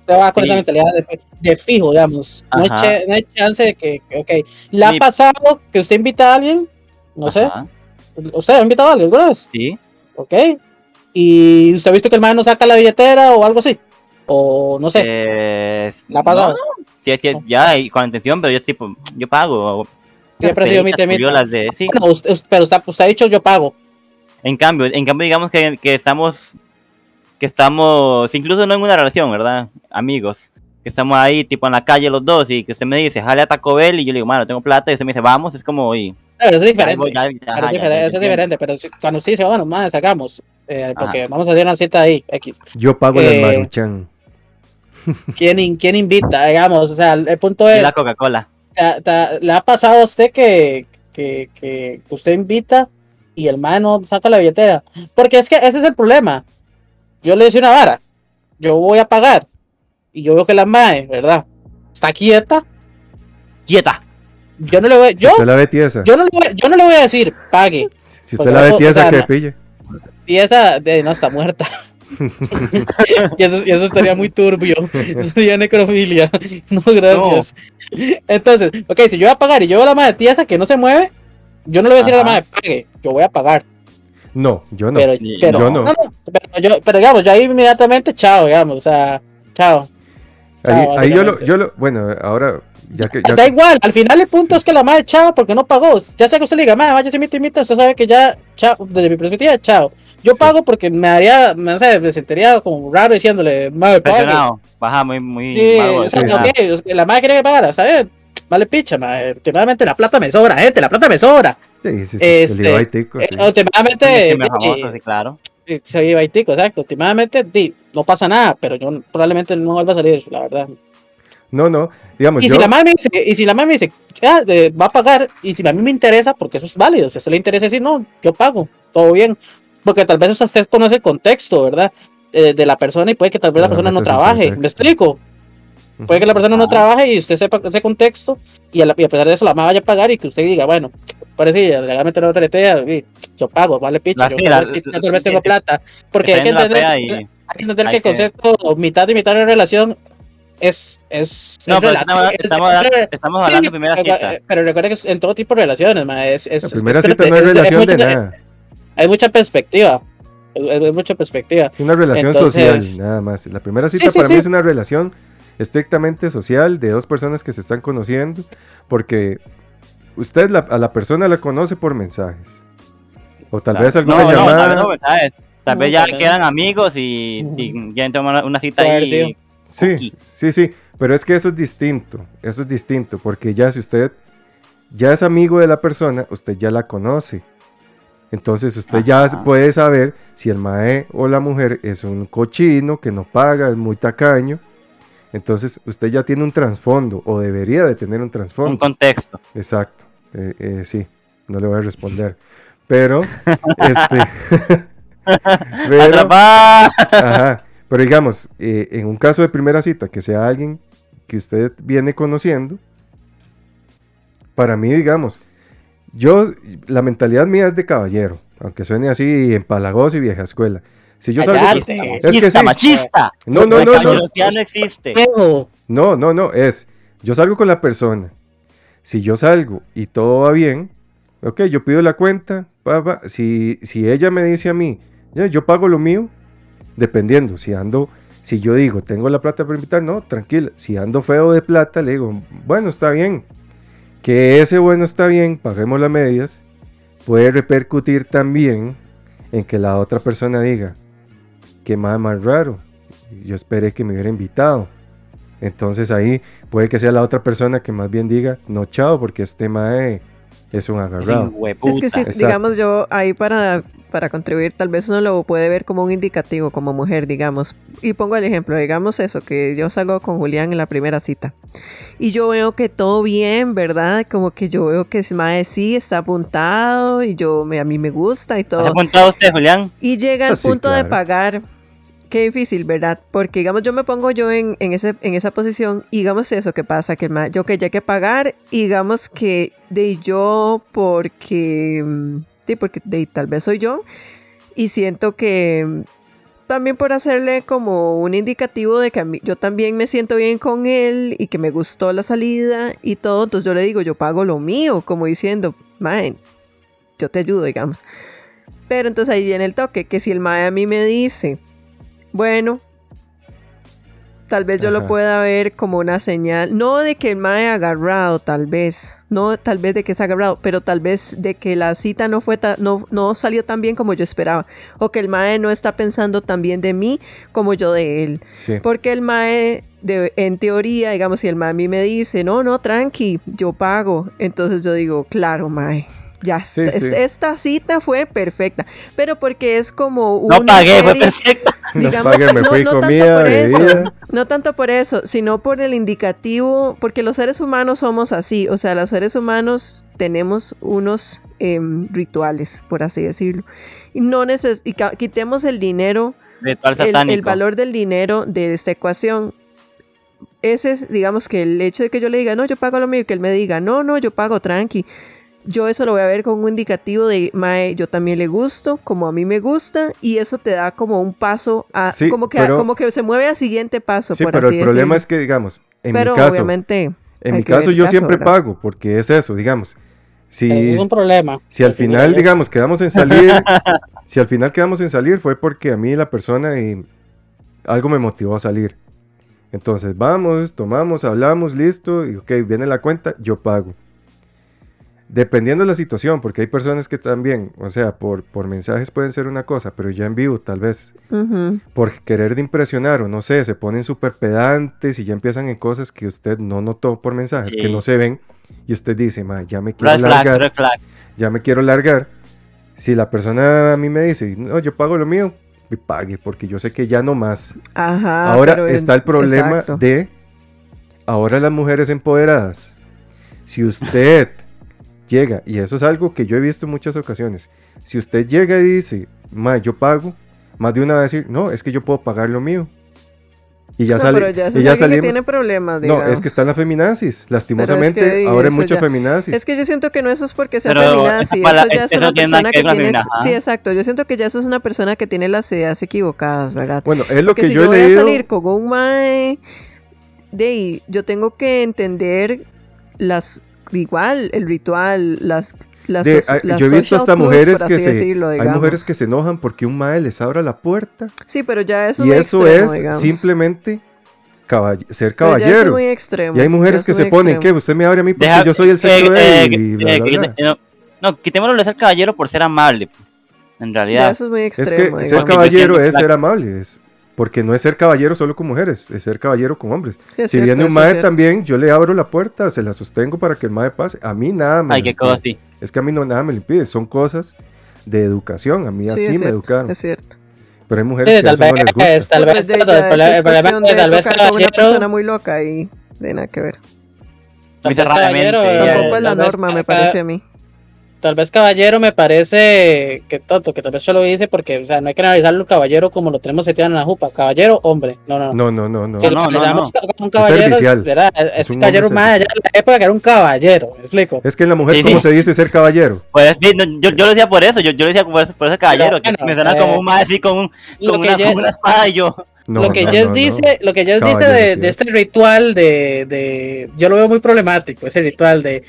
Usted va con Sí. esa mentalidad de, de fijo, digamos. No hay, che- no hay chance de que, ok. ¿Le ha Mi- pasado que usted invita a alguien? No sé. Ajá, ¿Usted ha invitado a alguien alguna vez? Sí. Ok. ¿Y usted ha visto que el mae no saca la billetera o algo así? O no sé. Eh, ¿Le ha pasado? no, sí, es que ya, y con intención, pero yo tipo, yo pago. Siempre ha sido mi temita. de, sí. Bueno, usted, pero usted, usted ha dicho yo pago. En cambio, en cambio digamos que, que estamos, que estamos, incluso no en una relación, ¿verdad? Amigos, que estamos ahí tipo en la calle los dos y que usted me dice, jale a Taco Bell y yo le digo, mano, tengo plata y usted me dice, vamos, es como, y, Claro, eso es ya, diferente. ya, ya, ajá, es ya, diferente, ya, eso es diferente, pero si- cuando usted dice, bueno, madre, sacamos, eh, porque vamos a hacer una cita ahí, X. Yo pago el Eh, maruchan. ¿quién, quién invita? Digamos, o sea, el punto Y es, la Coca-Cola. Ta- ta- ¿le ha pasado a usted que, que, que usted invita y el mae no saca la billetera? Porque es que ese es el problema. Yo le decía una vara, yo voy a pagar y yo veo que la mae, ¿verdad? Está quieta, ¡Quieta! yo no le voy, Si yo, usted la ve tiesa, yo no le voy, yo no le voy a decir, pague. si usted la ve tiesa, que pille. Y esa de, no está muerta. Y, eso, y eso estaría muy turbio. Eso sería necrofilia. No, gracias. Entonces, ok, si yo voy a pagar y yo veo a la madre tiesa que no se mueve, yo no le voy a decir a la madre, pague, yo voy a pagar. No, yo no. Pero, yo no. no, pero, yo, pero digamos, yo ahí inmediatamente, chao, digamos, o sea, chao. Ahí, ahí yo lo, yo lo, bueno, ahora, ya que, ya Da que- igual, al final el punto Sí, es que la madre chao porque no pagó. Ya sea que usted le diga, madre, vaya, se mite, imita, usted sabe que ya, chao, desde mi perspectiva, chao. Yo Sí. pago porque me haría, no sé, me sentiría como raro diciéndole, madre. Presionado. Baja muy, muy. Sí, vago, o sea, sí, presionado. ok, la madre quiere que pagara, ¿sabes? Vale picha, madre. Últimamente la plata me sobra, gente, la plata me sobra. sí, sí, sí, este, el Tico, Eh, sí. últimamente, Sí, me claro. eh, soy baitico, exacto. Últimamente, di, no pasa nada, pero yo probablemente no vuelva a salir, la verdad. No, no, digamos, Y yo, si la me dice, y si la me dice, "Ah, eh, va a pagar, y si a mí me interesa, porque eso es válido, si a usted le interesa decir, no, yo pago, todo bien. Porque tal vez usted conoce el contexto, ¿verdad? Eh, de la persona y puede que tal vez la persona no trabaje. ¿Me explico? Puede que la persona no Ah. trabaje y usted sepa ese contexto y a, la- y a pesar de eso la madre vaya a pagar y que usted diga, bueno, parece legalmente no teletea, y yo pago, vale picha, La yo tal vez, sí, tal vez tengo plata. Porque hay que la entender, hay que, entender hay que el concepto mitad y mitad de relación es... es, No, es pero estamos, es- estamos, es- hablando- estamos Sí, hablando de primera cita. pero recuerda que es en todo tipo de relaciones, ma, es, es- la primera es- cita no es es- es relación de mucha- nada, Hay mucha perspectiva. Hay, mucha perspectiva. es una relación Entonces- social, nada más. La primera cita sí, para mí sí. es una relación estrictamente social de dos personas que se están conociendo, porque usted la- a la persona la conoce por mensajes. O tal Claro. vez alguna no, no, llamada. tal vez no, ¿sabes? Tal No, vez ya tal quedan amigos y, y ya toman una, una cita ahí. Sí, sí, sí, pero es que eso es distinto, eso es distinto, porque ya si usted ya es amigo de la persona, usted ya la conoce. Entonces usted ya puede saber si el mae o la mujer es un cochino que no paga, es muy tacaño. Entonces usted ya tiene un trasfondo, o debería de tener un Un trasfondo. contexto. Exacto, eh, eh, sí, no le voy a responder. Pero, (laughs) este... (laughs) pero-. Ajá. Pero digamos, eh, en un caso de primera cita, que sea alguien que usted viene conociendo, para mí, digamos, yo, la mentalidad mía es de caballero, aunque suene así empalagoso y vieja escuela. Si yo salgo. Es que Machista, sí. machista. No, no, no, no no, no, no, es, yo salgo con la persona. Si yo salgo y todo va bien, ok, yo pido la cuenta, pa, pa. Si, si ella me dice a mí, ya, yo pago lo mío, dependiendo, si ando, si yo digo, tengo la plata para invitar, no, tranquila, si ando feo de plata, le digo, bueno, está bien, que ese bueno está bien, paguemos las medias, puede repercutir también en que la otra persona diga, que más más raro, yo esperé que me hubiera invitado. Entonces ahí puede que sea la otra persona que más bien diga, no chao, porque este mae es un Es agarrado. Es que sí, Exacto. digamos yo ahí para, para contribuir, tal vez uno lo puede ver como un indicativo como mujer, digamos. Y pongo el ejemplo, digamos eso, que yo salgo con Julián en la primera cita. Y yo veo que todo bien, ¿verdad? Como que yo veo que ese mae sí está apuntado y yo me, a mí me gusta y ¿Has todo. apuntado usted, Julián? Y llega el Ah, sí, punto de claro. pagar. Qué difícil, ¿verdad? Porque, digamos, yo me pongo yo en, en, ese, en esa posición y, digamos, eso que pasa, que el ma- yo que ya hay que pagar y, digamos, que de yo porque, mm, sí, porque de, tal vez soy yo y siento que mm, también por hacerle como un indicativo de que a mí- yo también me siento bien con él y que me gustó la salida y todo, entonces yo le digo, yo pago lo mío, como diciendo, man, yo te ayudo, digamos. Pero entonces ahí viene el toque, que si el mae a mí me dice, bueno, tal vez yo lo pueda ver como una señal, no de que el mae ha agarrado, tal vez, no tal vez de que se ha agarrado, pero tal vez de que la cita no fue ta- no, no salió tan bien como yo esperaba, o que el mae no está pensando tan bien de mí como yo de él. Sí. Porque el mae, de- en teoría, digamos, si el mae a mí me dice, no, no, tranqui, yo pago. Entonces yo digo, claro, mae, ya, Sí, es- sí. esta cita fue perfecta, pero porque es como No una pagué, fue serie-. (laughs) No pagué, me no- fui no tanto comida, por eso. No tanto por eso, sino por el indicativo, porque los seres humanos somos así, o sea, los seres humanos tenemos unos em, rituales, por así decirlo. Y no neces y quitemos el dinero, Ritual el, satánico. el valor del dinero de esta ecuación. Ese es, digamos que el hecho de que yo le diga, no, yo pago lo mío, y que él me diga, no, no, yo pago tranqui. Yo eso lo voy a ver con un indicativo de, mae, yo también le gusto, como a mí me gusta, y eso te da como un paso a, Sí, como, que, pero- como que se mueve al siguiente paso, Sí, por pero así el problema es que, digamos, en pero mi caso, obviamente, en mi caso yo caso, siempre ¿verdad? pago, porque es eso, digamos. Si, Eso es un problema. si al final, digamos, quedamos en salir, (laughs) si al final quedamos en salir fue porque a mí la persona y algo me motivó a salir. Entonces vamos, tomamos, hablamos, listo, y ok, viene la cuenta, yo pago. Dependiendo de la situación, porque hay personas que también, o sea, por, por mensajes pueden ser una cosa, pero ya en vivo tal vez Ujú. por querer de impresionar o no sé, se ponen súper pedantes y ya empiezan en cosas que usted no notó por mensajes, que Sí. no se ven, y usted dice, ma, ya me quiero Red flag, largar, red flag. ya me quiero largar. Si la persona a mí me dice, no, yo pago lo mío, y pague, porque yo sé que ya no más. Ajá, ahora Ah, está el problema exacto. de, ahora las mujeres empoderadas, si usted llega, y eso es algo que yo he visto en muchas ocasiones, si usted llega y dice, ma, yo pago, más de una va a decir, no, es que yo puedo pagar lo mío. Y ya, No, sale, pero ya eso y es ya alguien que salimos. tiene problemas, No, digamos. es que están las feminazis. Lastimosamente, que ahora hay mucha ya- feminazis. Es que yo siento que no eso es porque sea Pero feminazi, eso ya es una persona que tiene... Sí, exacto, yo siento que ya eso es una persona que tiene las ideas equivocadas, ¿verdad? Bueno, es lo Porque que si yo, yo, he voy a leído. salir con un mae, de ahí, yo tengo que entender las... Igual, el ritual, las... las de- ah, las yo he visto hasta mujeres que se. decirlo, hay mujeres que se enojan porque un mae les abra la puerta. Sí, pero ya eso y es eso extremo, es digamos. simplemente caball- ser eso es caballero. muy extremo. Y hay mujeres que se ponen, que usted me abre a mí porque Deja- yo soy el sexo eh, de eh, él. y bla, eh, bla, bla. no, no, quitémoslo de ser caballero por ser amable. En Ya realidad. eso es muy Es extremo. que ser caballero es ser amable. Es, porque no es ser caballero solo con mujeres, es ser caballero con hombres. Sí, (laughs) es si cierto, viene un mae también, yo le abro la puerta, se la sostengo para que el mae pase. A mí nada me Ay, qué cosa así. Es que a mí no nada me lo impide, son cosas de educación. A mí Sí, así me cierto, educaron. Es cierto. Pero hay mujeres Sí, que tal eso no les gusta. vez, tal Pues vez, de- tal vez con una caballero, persona muy loca y de nada que ver. vez caballero, Tampoco es la vez norma, me parece a mí. Tal vez caballero me parece que tonto, que tal vez yo lo hice porque, o sea, no hay que analizarlo caballero como lo tenemos seteado en la jupa. Caballero, hombre. No, no, no. No, no, no, no. Si No, lo no, no, un caballero, servicial. ¿verdad? Es, Es un caballero más allá de la época que era un caballero, ¿me explico? Es que en la mujer, Sí, ¿cómo sí. se dice ser caballero? Pues sí, no, yo, yo lo decía por eso, yo, yo lo decía por eso, por ese caballero, Pero que bueno, me suena eh, como un más así con, un, con, una, Jess, con una espada y yo. No, lo que no, Jess no, no. dice, lo que Jess dice de, sí de es. este ritual de, de, yo lo veo muy problemático, ese ritual de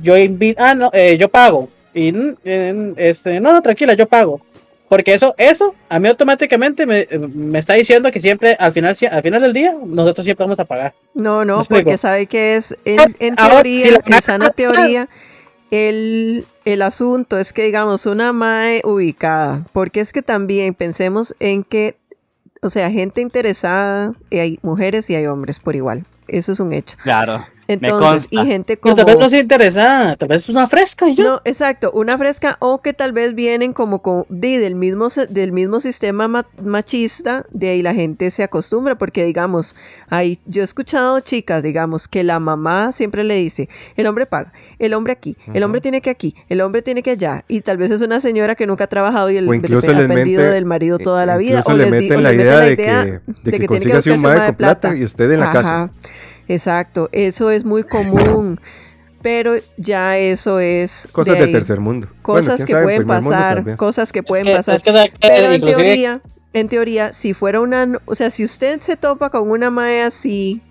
yo invito, ah, no, eh, yo pago. Y mm, eh, este, no, no, tranquila, yo pago. Porque eso, eso, a mí automáticamente me, me está diciendo que siempre, al final, si- al final del día, nosotros siempre vamos a pagar. No, ¿Me no, porque sabe que es en, en Ahora, teoría, si la en sana teoría, el, el asunto es que digamos una mae ubicada, porque es que también pensemos en que, o sea, gente interesada, y hay mujeres y hay hombres por igual, eso es un hecho. Claro. Entonces, y gente Pero como... tal vez no sea interesada, tal vez es una fresca y ya. No, exacto, una fresca o que tal vez vienen como con, de- del, mismo, se- del mismo sistema ma- machista, de ahí la gente se acostumbra, porque digamos, ahí yo he escuchado chicas, digamos, que la mamá siempre le dice, el hombre paga, el hombre aquí, el hombre tiene que aquí, el hombre tiene que allá, y tal vez es una señora que nunca ha trabajado y el O incluso mete- del marido toda la vida. Incluso o le les di- meten o la idea, meten de que, de que, consigas un mae con plata. y usted en la casa. Exacto, eso es muy común, pero ya eso es Cosas de tercer mundo. Bueno, cosas que sabe, pueden pasar, cosas que Es pueden que- pasar. es que da- Pero en teoría, en teoría, si fuera una, o sea, si usted se topa con una mae así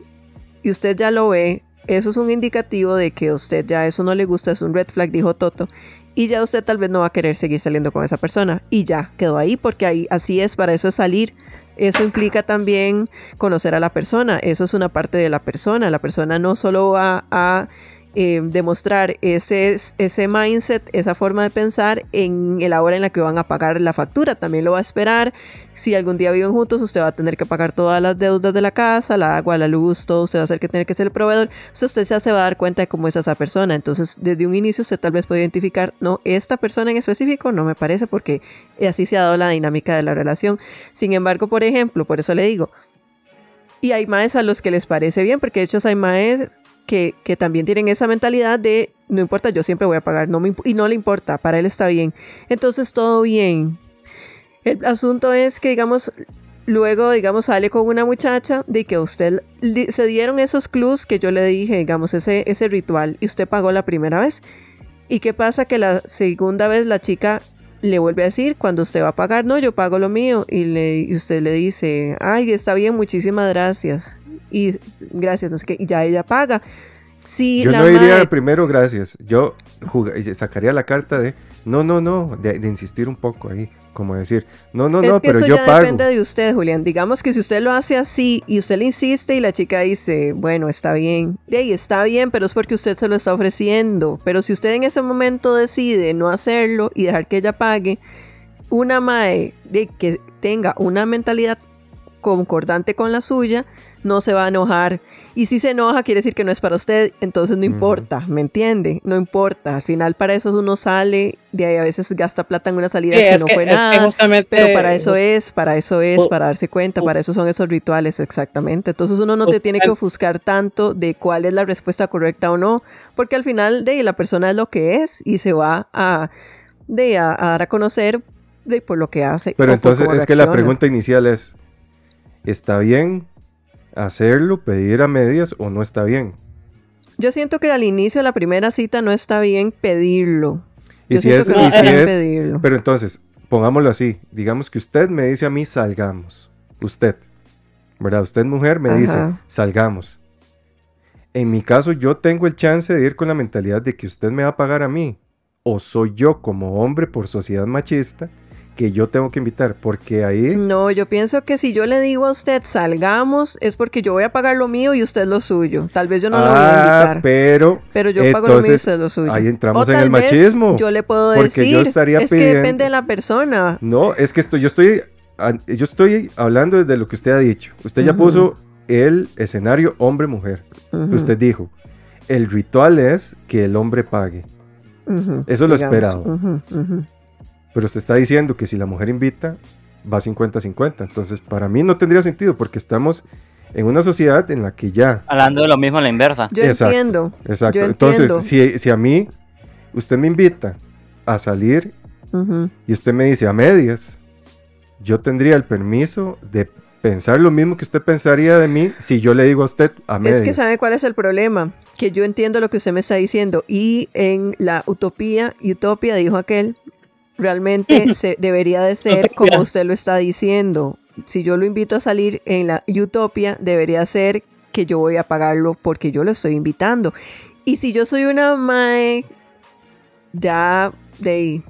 y usted ya lo ve, eso es un indicativo de que a usted ya eso no le gusta, es un red flag, dijo Toto. Y ya usted tal vez no va a querer seguir saliendo con esa persona. Y ya, quedó ahí porque ahí así es, para eso es salir. Eso implica también conocer a la persona. Eso es una parte de la persona. La persona no solo va a eh, demostrar ese, ese mindset, esa forma de pensar en el hora en la que van a pagar la factura. También lo va a esperar. Si algún día viven juntos, usted va a tener que pagar todas las deudas de la casa, la agua, la luz, todo. Usted va a ser que tener que ser el proveedor. Entonces usted se va a dar cuenta de cómo es esa persona. Entonces, desde un inicio, usted tal vez puede identificar, no, esta persona en específico no me parece porque así se ha dado la dinámica de la relación. Sin embargo, por ejemplo, por eso le digo, y hay maes a los que les parece bien, porque de hecho hay maes que, que, también tienen esa mentalidad de no importa, yo siempre voy a pagar, no me, y no le importa, para él está bien. Entonces todo bien. El asunto es que, digamos, luego, digamos, sale con una muchacha de que usted se dieron esos clues que yo le dije, digamos, ese, ese ritual, y usted pagó la primera vez. ¿Y qué pasa? Que la segunda vez la chica le vuelve a decir, cuando usted va a pagar, no, yo pago lo mío. Y, le, y usted le dice, ay, está bien, muchísimas gracias y gracias, no sé qué, y ya ella paga. yo no diría primero gracias, yo sacaría la carta de no, no, no, de, insistir un poco ahí, como decir, no, no, no, pero yo pago. depende de usted, Julián. Digamos que si usted lo hace así y usted le insiste y la chica dice, bueno, está bien, de ahí está bien, pero es porque usted se lo está ofreciendo. Pero si usted en ese momento decide no hacerlo y dejar que ella pague, una mae de que tenga una mentalidad concordante con la suya, no se va a enojar. Y si se enoja, quiere decir que no es para usted, entonces no importa, ¿me entiende? No importa. Al final para eso uno sale, de ahí a veces gasta plata en una salida que no fue nada. pero para eso es, para eso es, para darse cuenta, para eso son esos rituales, exactamente. Entonces uno no te tiene que ofuscar tanto de cuál es la respuesta correcta o no, porque al final de la persona es lo que es y se va a, de, a, dar a conocer de, por lo que hace. Pero entonces es que la pregunta inicial es, ¿está bien hacerlo, pedir a medias o no está bien? Yo siento que al inicio de la primera cita no está bien pedirlo. Y si es, y si es pero entonces, pongámoslo así, digamos que usted me dice a mí salgamos, usted, ¿verdad? Usted mujer me dice salgamos. En mi caso yo tengo el chance de ir con la mentalidad de que usted me va a pagar a mí, o soy yo como hombre por sociedad machista que yo tengo que invitar, porque ahí... No, yo pienso que si yo le digo a usted salgamos, es porque yo voy a pagar lo mío y usted lo suyo. Tal vez yo no lo voy a ah, invitar. Pero... Pero yo pago lo mío y usted lo suyo. Ahí entramos en el machismo. Yo le puedo decir... Yo estaría es que depende de la persona. No, es que esto, yo estoy... Yo estoy hablando desde lo que usted ha dicho. Usted ya puso el escenario hombre-mujer. Usted dijo, el ritual es que el hombre pague. Eso es lo esperado. Pero usted está diciendo que si la mujer invita, va 50-50. Entonces, para mí no tendría sentido porque estamos en una sociedad en la que ya... Hablando de lo mismo en la inversa. Yo entiendo. Exacto. Entonces, Si, si, a mí, usted me invita a salir y usted me dice a medias, yo tendría el permiso de pensar lo mismo que usted pensaría de mí si yo le digo a usted a medias. Es que sabe cuál es el problema, que yo entiendo lo que usted me está diciendo y en la utopía, utopía dijo aquel, realmente (laughs) se, debería de ser como usted lo está diciendo. Si yo lo invito a salir en la Utopia, debería ser que yo voy a pagarlo porque yo lo estoy invitando. Y si yo soy una mae ya de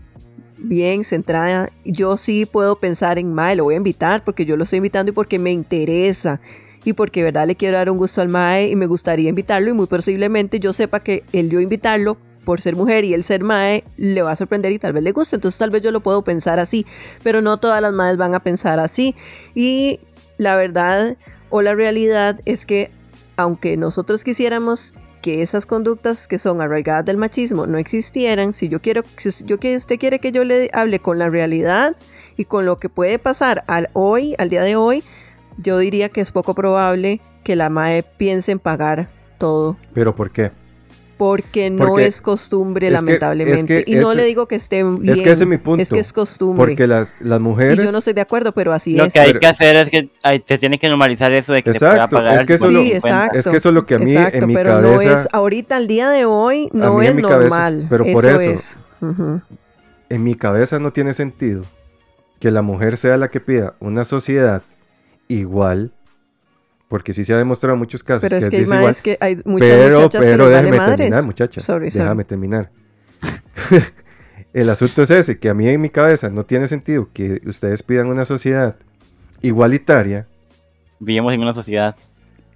bien centrada, yo sí puedo pensar en mae, lo voy a invitar porque yo lo estoy invitando y porque me interesa y porque verdad le quiero dar un gusto al mae y me gustaría invitarlo y muy posiblemente yo sepa que el yo invitarlo por ser mujer y el ser mae le va a sorprender y tal vez le guste. Entonces tal vez yo lo puedo pensar así, pero no todas las madres van a pensar así. Y la verdad o la realidad es que aunque nosotros quisiéramos que esas conductas que son arraigadas del machismo no existieran, si yo quiero, si yo que usted quiere que yo le hable con la realidad y con lo que puede pasar al hoy, al día de hoy, yo diría que es poco probable que la MAE piense en pagar todo. ¿Pero por qué? Porque no es costumbre, lamentablemente. y no le digo que esté bien. Es que ese es mi punto. Es que es costumbre. Porque las, las mujeres. Y yo no estoy de acuerdo, pero así es. Lo que hay que hacer es que se tiene que normalizar eso de que exacto, se pueda pagar. Es que, eso sí, exacto, es que eso es lo que a mí en mi pero cabeza. No es, ahorita, al día de hoy, no es normal. pero por eso. En mi cabeza no tiene sentido que la mujer sea la que pida una sociedad igual porque sí se ha demostrado en muchos casos pero que es que, es igual. que hay muchas pero, muchachas pero que déjame madres. terminar, muchacha. déjame terminar. (laughs) el asunto es ese, que a mí en mi cabeza no tiene sentido que ustedes pidan una sociedad igualitaria. Vivimos en una sociedad.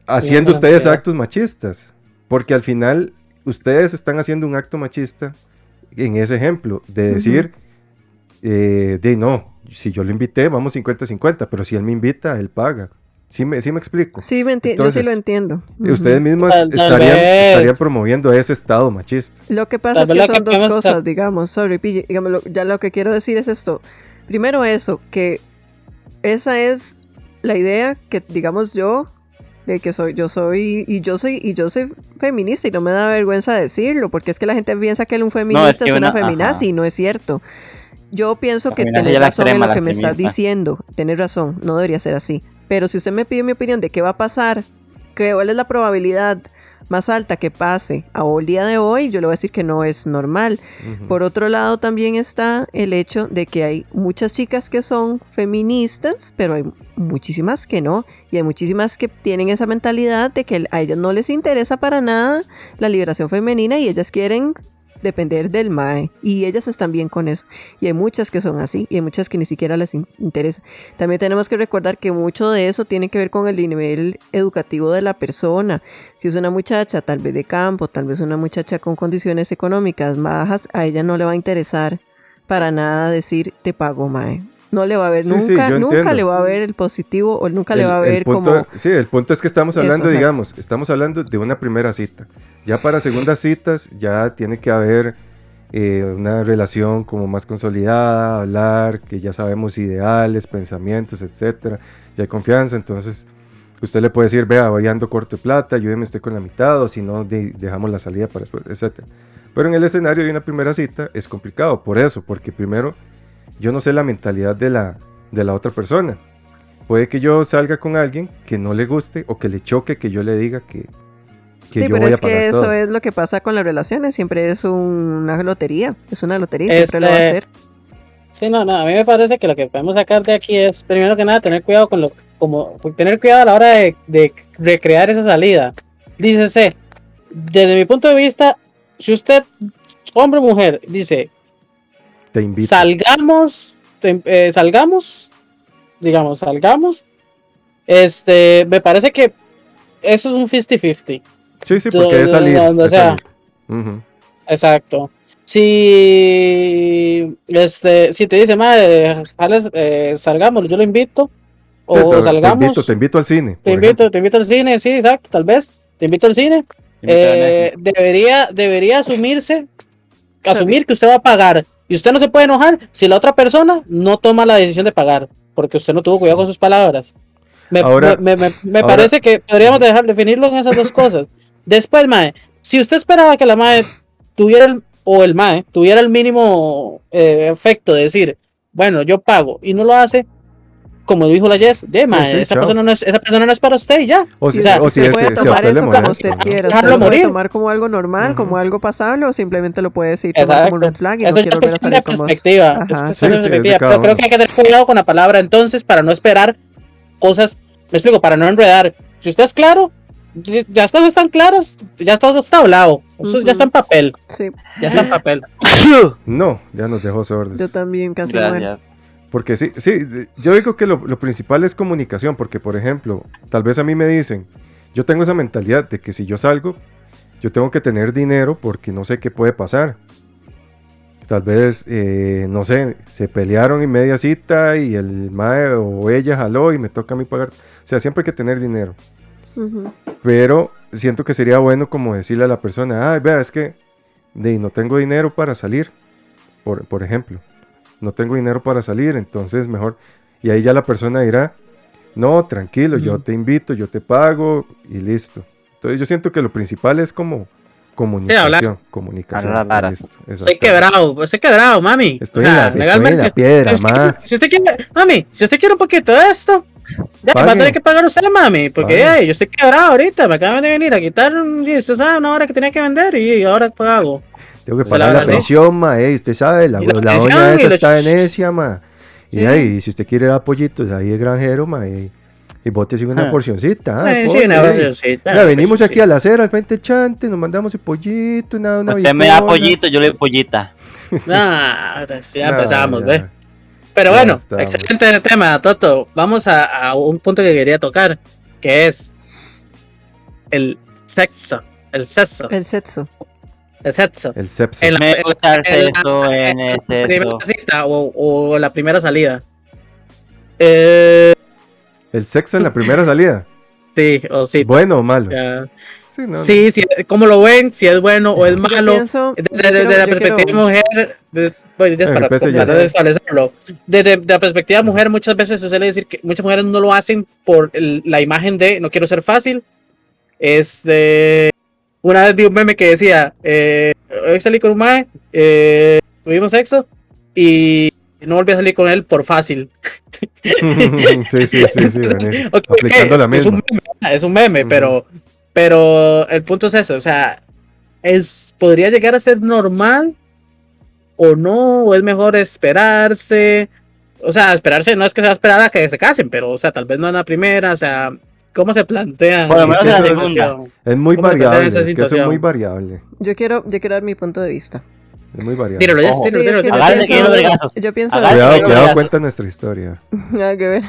Haciendo ustedes actos machistas. Porque al final ustedes están haciendo un acto machista en ese ejemplo, de decir, eh, de no, si yo lo invité, vamos 50-50, pero si él me invita, él paga. ¿Sí me, sí me explico? Sí, me enti- yo sí lo Entonces, entiendo. Ustedes mismos Tal- tal estarían, estarían promoviendo ese estado machista. Lo que pasa Tal es que son que dos cosas, digamos, sorry, digamos, lo- ya lo que quiero decir es esto. Primero eso, que esa es la idea que, digamos, yo, de que soy, yo soy, y yo soy, y yo soy feminista y no me da vergüenza decirlo, porque es que la gente piensa que un feminista es, que una una- feminazi ajá. y no es cierto. Yo pienso La que tenés razón en lo que me estás diciendo, tenés razón, no debería ser así. Pero si usted me pide mi opinión de qué va a pasar, que cuál es la probabilidad más alta que pase a el día de hoy, yo le voy a decir que no es normal. Por otro lado, también está el hecho de que hay muchas chicas que son feministas, pero hay muchísimas que no. Y hay muchísimas que tienen esa mentalidad de que a ellas no les interesa para nada la liberación femenina y ellas quieren depender del MAE. Y ellas están bien con eso. Y hay muchas que son así y hay muchas que ni siquiera les in- interesa. También tenemos que recordar que mucho de eso tiene que ver con el nivel educativo de la persona. Si es una muchacha tal vez de campo, tal vez una muchacha con condiciones económicas bajas, a ella no le va a interesar para nada decir te pago mae. No le va a ver Sí, nunca, nunca entiendo. le va a ver el positivo o nunca le va a ver punto- como Sí, el punto es que estamos hablando, digamos, estamos hablando de una primera cita. Ya para segundas citas ya tiene que haber eh, una relación como más consolidada, hablar, que ya sabemos ideales, pensamientos, etcétera. Ya hay confianza, entonces usted le puede decir, vea, voy ando corto de plata, ayúdeme usted con la mitad, o si no, de- dejamos la salida para después, etcétera. Pero en el escenario de una primera cita es complicado, por eso, porque primero yo no sé la mentalidad de la, de la otra persona. Puede que yo salga con alguien que no le guste o que le choque que yo le diga que, que Sí, yo pero voy a es que pagar eso todo. es lo que pasa con las relaciones, siempre es un- una lotería, es una lotería, y siempre lo va a Este, hacer. Sí, no, no, a mí me parece que lo que podemos sacar de aquí es, primero que nada, tener cuidado con lo, como, tener cuidado a la hora de, de recrear esa salida. Dícese, desde mi punto de vista, si usted, hombre o mujer, dice, Te invito. salgamos, te- eh, salgamos, digamos, salgamos, este, me parece que eso es un 50-50. sí, sí, porque es salir. o es sea. Exacto. Si este, si te dice, madre, jales, eh, salgamos, yo lo invito. O Sí, te, te salgamos. invito, te invito al cine. te invito, ejemplo. te invito al cine, sí, exacto, tal vez. Te invito al cine. Eh, debería, debería asumirse, asumir que usted va a pagar. Y usted no se puede enojar si la otra persona no toma la decisión de pagar. Porque usted no tuvo cuidado con sus palabras. Me, Ahora- me, me- me ahora- parece que podríamos dejar definirlo en esas dos cosas. Después, Mae, si usted esperaba que la Mae tuviera el, o el Mae tuviera el mínimo eh, efecto de decir, bueno, yo pago y no lo hace, como dijo la Jess, de Mae, Sí, sí, esa, chao. persona no es, esa persona no es para usted y ya. O si, o sea, o si usted es- puede si tomar le eso como usted ¿no? quiera. Usted lo puede morir. tomar como algo normal, como Ujú. algo pasable, o simplemente lo puede decir tomar como un red flag y no Eso ya quiero es volver a salir con perspectiva. Ajá. es Sí, perspectiva, Pero creo que hay que tener cuidado con la palabra entonces para no esperar cosas. Me explico, para no enredar. Si usted es claro, si- ya cosas están claras, ya está, está hablado. Eso Ujú. ya está en papel. Sí, Ya está en papel. (coughs) No, ya nos dejó sordos. yo también casi muero. Porque sí, sí, yo digo que lo, lo principal es comunicación, porque por ejemplo, tal vez a mí me dicen, yo tengo esa mentalidad de que si yo salgo, yo tengo que tener dinero porque no sé qué puede pasar. Tal vez, eh, no sé, se pelearon en media cita y el mae o ella jaló y me toca a mí pagar. O sea, siempre hay que tener dinero. Pero siento que sería bueno como decirle a la persona, ay, vea, es que de, no tengo dinero para salir, por, por ejemplo. No tengo dinero para salir, entonces mejor. Y ahí ya la persona dirá, no, tranquilo, yo te invito, yo te pago y listo. Entonces yo siento que lo principal es como comunicación. comunicación. Listo, Estoy quebrado, estoy quebrado, mami. Estoy, O sea, en la, estoy en legalmente. la piedra, si, usted, ma. si usted quiere, mami, si usted quiere un poquito de esto, ya va a tener que pagar usted, mami. Porque ay, yo estoy quebrado ahorita, me acaban de venir a quitar, un- usted sabe, una hora que tenía que vender y ahora pago. Tengo que la pagar la sí. pensión, ma, ey, usted sabe, la, la la doña esa está de necia, ma. Y Sí. ahí, si usted quiere dar pollitos, ahí es granjero, ma, y, y bótese una Ah. porcioncita. ah, Eh, sí, una porcioncita, Mira, venimos sí. aquí a la acera, al frente chante, nos mandamos el pollito, una, una Usted me da pollito, yo le doy pollita. (laughs) Nah, ya empezamos, ya. ¿ve? Pero Ya bueno, estamos. excelente tema, Toto. Vamos a, a un punto que quería tocar, que es el sexo. El sexo. El sexo. El sexo. El sepso. En la, Me en la- gusta el en la- sexo, en en el la primera sexo. cita o, o la primera salida. Eh, El sexo en la primera salida. sí, o sí. ¿Bueno o malo? ya. Sí, no, Sí, sí, ¿cómo lo ven? Si es bueno o es malo. pienso- Desde, la perspectiva quiero- de mujer, de- bueno, ya es para empecé ya. tratar de establecerlo. Desde de la perspectiva de mujer, muchas veces se suele decir que muchas mujeres no lo hacen por el- la imagen de no quiero ser fácil. Este, una vez vi un meme que decía, eh, hoy salí con un mae, eh, tuvimos sexo y no volví a salir con él por fácil. (laughs) sí, sí, sí, sí. Ok, Aplicando la es, un misma. meme, es un meme, pero, pero el punto es eso, o sea, es, podría llegar a ser normal o no, o es mejor esperarse, o sea, esperarse no es que se va a esperar a que se casen, pero, o sea, tal vez no en la primera, o sea, ¿cómo se plantean? La situación? Es muy ¿Cómo se plantea variable. Es que eso es muy variable. Yo quiero, yo quiero dar mi punto de vista. Es muy variable. Tíralo, ya, Ojo. tíralo, Sí, es tíralo, que yo tíralo. Pienso-. Yo pienso Cuidado, cuidado, cuenta nuestra historia. (laughs) Nada que ver.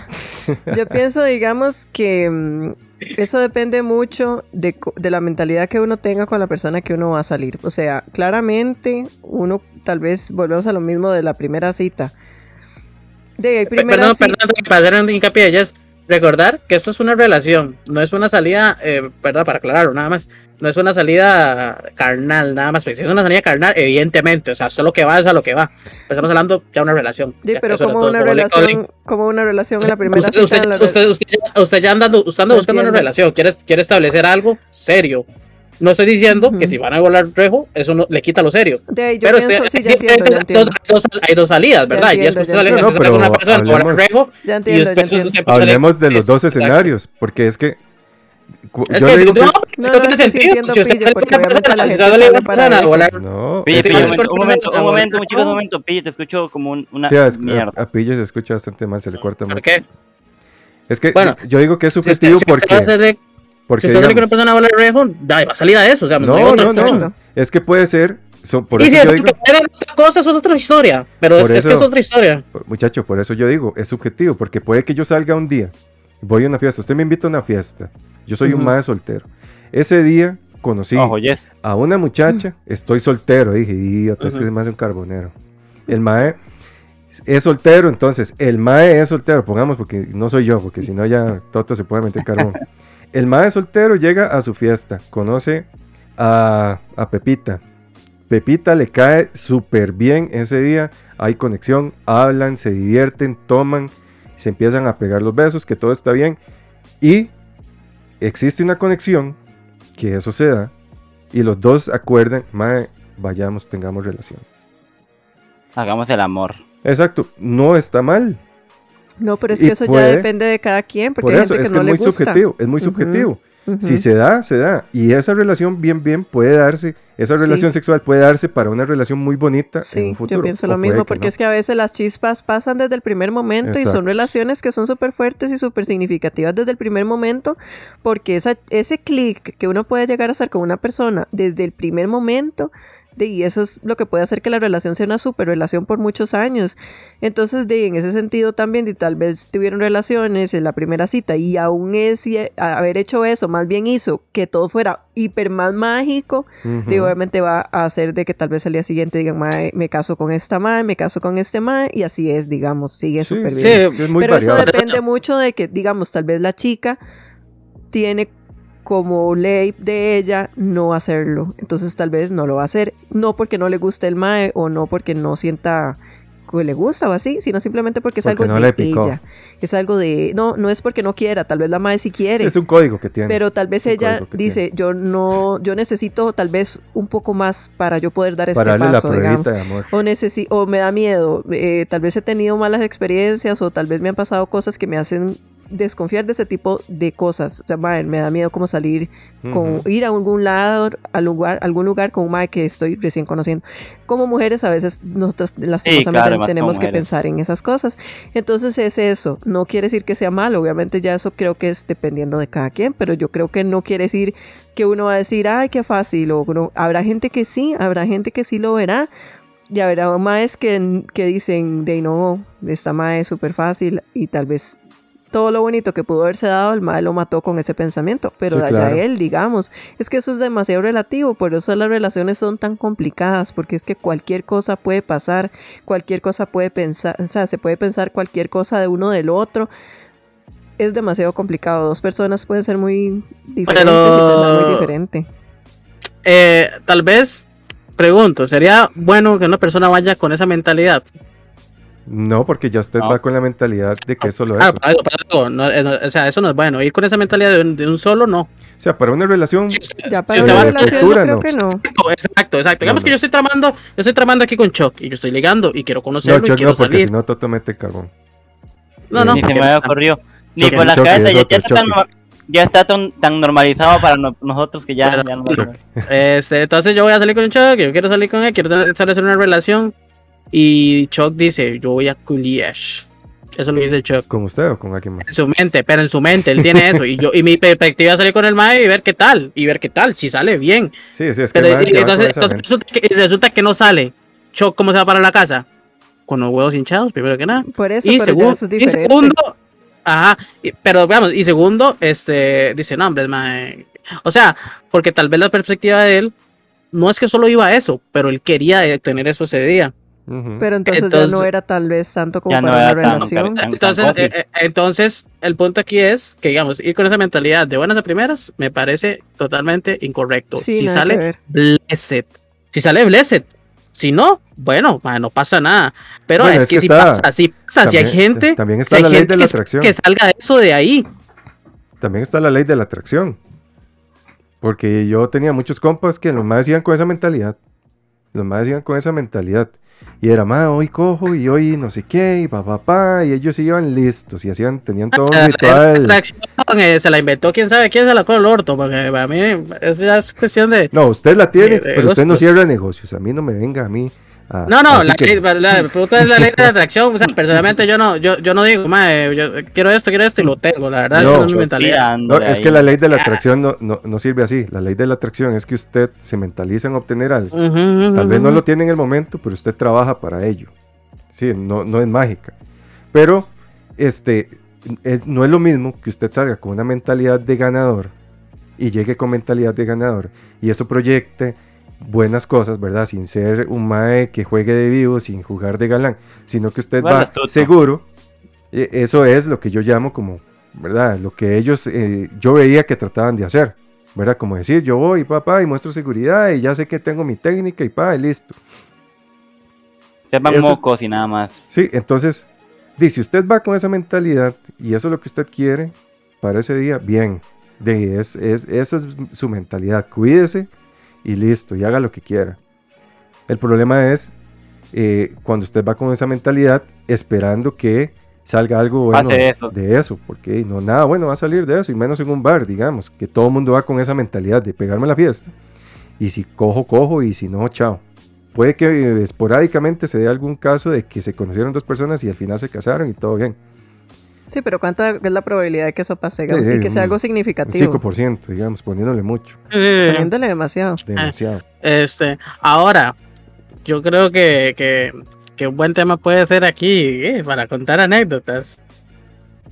Yo pienso, digamos, que mm, eso depende mucho de, la mentalidad que uno tenga con la persona que uno va a salir. O sea, claramente uno tal vez volvemos a lo mismo de la primera cita. De primera Perdón, cita. perdón, para hacer un hincapié, ya es recordar que esto es una relación, no es una salida, eh, perdón, para aclararlo, nada más, no es una salida carnal, nada más, porque si es una salida carnal, evidentemente, o sea, solo que va es a lo que va. Estamos hablando ya de una relación. Sí, Ya, pero como todo, una como como relación, como una relación en la Usted, primera usted, cita. usted, la- usted, usted ya- usted ya andando, usted anda buscando una relación, quiere, quiere establecer algo serio. No estoy diciendo Ujú. que si van a volar rejo, eso no le quita lo serio. de pero pienso, estoy- sí, ya entiendo, ya hay, entiendo. dos, hay dos- hay dos salidas, ¿verdad? y entiendo, después ya sale, se con No, una persona hablemos- rejo Ya y entiendo, después sale- Hablemos de los dos exacto. escenarios, porque es que. cu- Es que si no, tiene sentido. Si usted Pillo, sale porque con una obviamente la persona, si gente usted sale sale con una para persona, eso. volar- No, un momento, un momento, chicos, un momento, pille, te escucho como un- una mierda. a, Pille se escucha bastante mal, se le corta ¿Por mucho. qué? Es que Bueno, yo digo que es Si usted, subjetivo porque. Porque si usted sale con una digamos- persona a volar rejo, da, va a salir a eso. O sea, no, no, opción. no. Es que puede ser. por y eso si es digo, que era otra cosa, eso es otra historia. Pero es, que es otra historia. muchacho, por eso yo digo, es subjetivo, porque puede que yo salga un día, voy a una fiesta, usted me invita a una fiesta, yo soy un madre soltero. Ese día conocí Ojo, yes. a una muchacha, estoy soltero, dije, idiota, es que Ujú. es más un carbonero. El mae es soltero, entonces, el mae es soltero, pongamos, porque no soy yo, porque si no ya Toto se puede meter carbón. (laughs) El mae soltero llega a su fiesta, conoce a, a Pepita. Pepita le cae súper bien ese día, hay conexión, hablan, se divierten, toman, se empiezan a pegar los besos, que todo está bien. Y existe una conexión, que eso se da, y los dos acuerdan, mae, vayamos, tengamos relaciones. Hagamos el amor. Exacto, no está mal. No, pero es que eso puede- ya depende de cada quien, porque Por hay eso, gente es que que no es le muy gusta. subjetivo, es muy subjetivo. Si se da, se da. Y esa relación bien, bien puede darse, esa Sí. relación sexual puede darse para una relación muy bonita en un futuro. yo pienso lo mismo, que porque no. es que a veces las chispas pasan desde el primer momento y son relaciones que son súper fuertes y súper significativas desde el primer momento, porque esa, ese clic que uno puede llegar a hacer con una persona desde el primer momento, y eso es lo que puede hacer que la relación sea una super relación por muchos años. Entonces, de, en ese sentido también, y tal vez tuvieron relaciones en la primera cita y aún ese, haber hecho eso, más bien hizo que todo fuera hiper más mágico. Digo, obviamente va a hacer de que tal vez al día siguiente digan, me caso con esta mae, me caso con este mae, y así es, digamos, sigue Sí, súper sí, bien. es que es muy Pero eso depende mucho de que, digamos, tal vez la chica tiene como ley de ella no hacerlo. Entonces tal vez no lo va a hacer. No porque no le guste el mae o no porque no sienta que le gusta o así, sino simplemente porque es Porque algo no de ella. Es algo de... No, no es porque no quiera, tal vez la mae sí quiere. Es un código que tiene. Pero tal vez ella dice, yo no, yo necesito tal vez un poco más para yo poder dar para este darle la paso, pruebita de amor. O, necesi- o me da miedo, eh, tal vez he tenido malas experiencias o tal vez me han pasado cosas que me hacen desconfiar de ese tipo de cosas. O sea, mae, me da miedo como salir con Ujú. ir a algún lado, al lugar, algún lugar con un mae que estoy recién conociendo. Como mujeres a veces nosotros lastimosamente claro, más tenemos que pensar en esas cosas. Entonces es eso, no quiere decir que sea malo, obviamente ya eso creo que es dependiendo de cada quien, pero yo creo que no quiere decir que uno va a decir, ay, qué fácil, o no. habrá gente que sí, habrá gente que sí lo verá, y habrá maes que, que dicen, de no, esta mae es súper fácil, y tal vez todo lo bonito que pudo haberse dado, el mal lo mató con ese pensamiento. Pero Sí, de allá claro. él, digamos. Es que eso es demasiado relativo, por eso las relaciones son tan complicadas, porque es que cualquier cosa puede pasar, cualquier cosa puede pensar, o sea, se puede pensar cualquier cosa de uno del otro. Es demasiado complicado. Dos personas pueden ser muy diferentes y pensar muy diferente. Eh, tal vez, pregunto, ¿sería bueno que una persona vaya con esa mentalidad? No, porque ya usted No. va con la mentalidad de que es solo Ah, eso. para algo, para algo, no, no, o sea, eso no es bueno. Ir con esa mentalidad de un, de un solo, no. O sea, para una relación, Ya para una relación yo creo no. que no. Exacto, exacto, exacto. Digamos No, que no. yo estoy tramando, yo estoy tramando aquí con Chuck y yo estoy ligando y quiero no, conocerlo y Chuck, quiero no, porque si no, Toto mete carbón. No, no, Ni se me había ocurrido. Ni por la cabeza, ya, otro ya está, tan, choque. no- ya está tan, tan normalizado para no- nosotros que ya, Pero- ya no. Este, entonces yo voy a salir con Chuck, yo quiero salir con él, quiero tener- establecer una relación. Y Chuck dice, yo voy a Kuliesh. Eso lo dice Chuck. ¿Con usted o con alguien más? En su mente, pero en su mente, él tiene eso. Y yo, y mi perspectiva es salir con el mae y ver qué tal. Y ver qué tal, si sale bien. Sí, sí, es que Pero, y- con entonces, resulta, que, resulta que no sale. Chuck, ¿cómo se va para la casa? Con los huevos hinchados, primero que nada. Por eso, y, segun- eso es y segundo, ajá, y- pero veamos, y segundo, este, dice, no, hombre, mae. O sea, porque tal vez la perspectiva de él no es que solo iba a eso, pero él quería tener eso ese día. Pero entonces, ya no era tal vez tanto como no para una tan- relación. tan- Entonces, eh, eh, entonces, el punto aquí es que, digamos, ir con esa mentalidad de buenas a primeras me parece totalmente incorrecto. Sí, si sale blessed, si sale blessed, si no, bueno, no pasa nada. Pero Bueno, es, es que, que si pasa, si pasa, si hay gente, También está la ley de la que- atracción. que salga eso de ahí. También está la ley de la atracción. Porque yo tenía muchos compas que los más iban con esa mentalidad. Los más iban con esa mentalidad. Y era, ma, hoy cojo y hoy no sé qué, y pa, pa, pa", Y ellos iban listos y hacían, tenían todo un (laughs) La ritual. eh, se la inventó quién sabe quién se la con el orto, porque para mí eso ya es cuestión de... No, usted la tiene, de pero usted no cierra negocios. A mí no me venga a mí. A- No, no, la, que- ley, la, la (laughs) pregunta es la ley de la atracción. O sea, personalmente yo no, yo, yo no digo, "Mae, yo quiero esto, quiero esto y lo tengo. La verdad, No, esa no es mi mentalidad. No, es ahí. que la ley de la Ah. atracción no, no, no sirve así. La ley de la atracción es que usted se mentaliza en obtener algo. Tal vez no lo tiene en el momento, pero usted trabaja para ello. Sí, no, no es mágica. Pero este, es- no es lo mismo que usted salga con una mentalidad de ganador y llegue con mentalidad de ganador y eso proyecte buenas cosas, ¿verdad? Sin ser un mae que juegue de vivo, sin jugar de galán, sino que usted Bueno, va seguro. E- Eso es lo que yo llamo como, ¿verdad? Lo que ellos, eh, yo veía que trataban de hacer, ¿verdad? Como decir, yo voy, papá, y muestro seguridad y ya sé que tengo mi técnica y pa, y listo. Sepan Eso- mocos y nada más. Sí, entonces, di, si usted va con esa mentalidad y eso es lo que usted quiere para ese día, bien. De, es, es- esa es su mentalidad. Cuídese y listo, y haga lo que quiera. El problema es eh, cuando usted va con esa mentalidad esperando que salga algo bueno eso. de eso, porque no, nada bueno va a salir de eso, y menos en un bar, digamos, que todo el mundo va con esa mentalidad de pegarme la fiesta. Y si cojo, cojo, y si no, chao. Puede que eh, esporádicamente se dé algún caso de que se conocieron dos personas y al final se casaron y todo bien. Sí, pero ¿cuánta es la probabilidad de que eso pase? Sí, y que sea algo Un significativo. 5%, digamos, poniéndole mucho, Eh, Poniéndole demasiado. demasiado. Este, ahora, yo creo que, que, que un buen tema puede ser aquí eh, para contar anécdotas.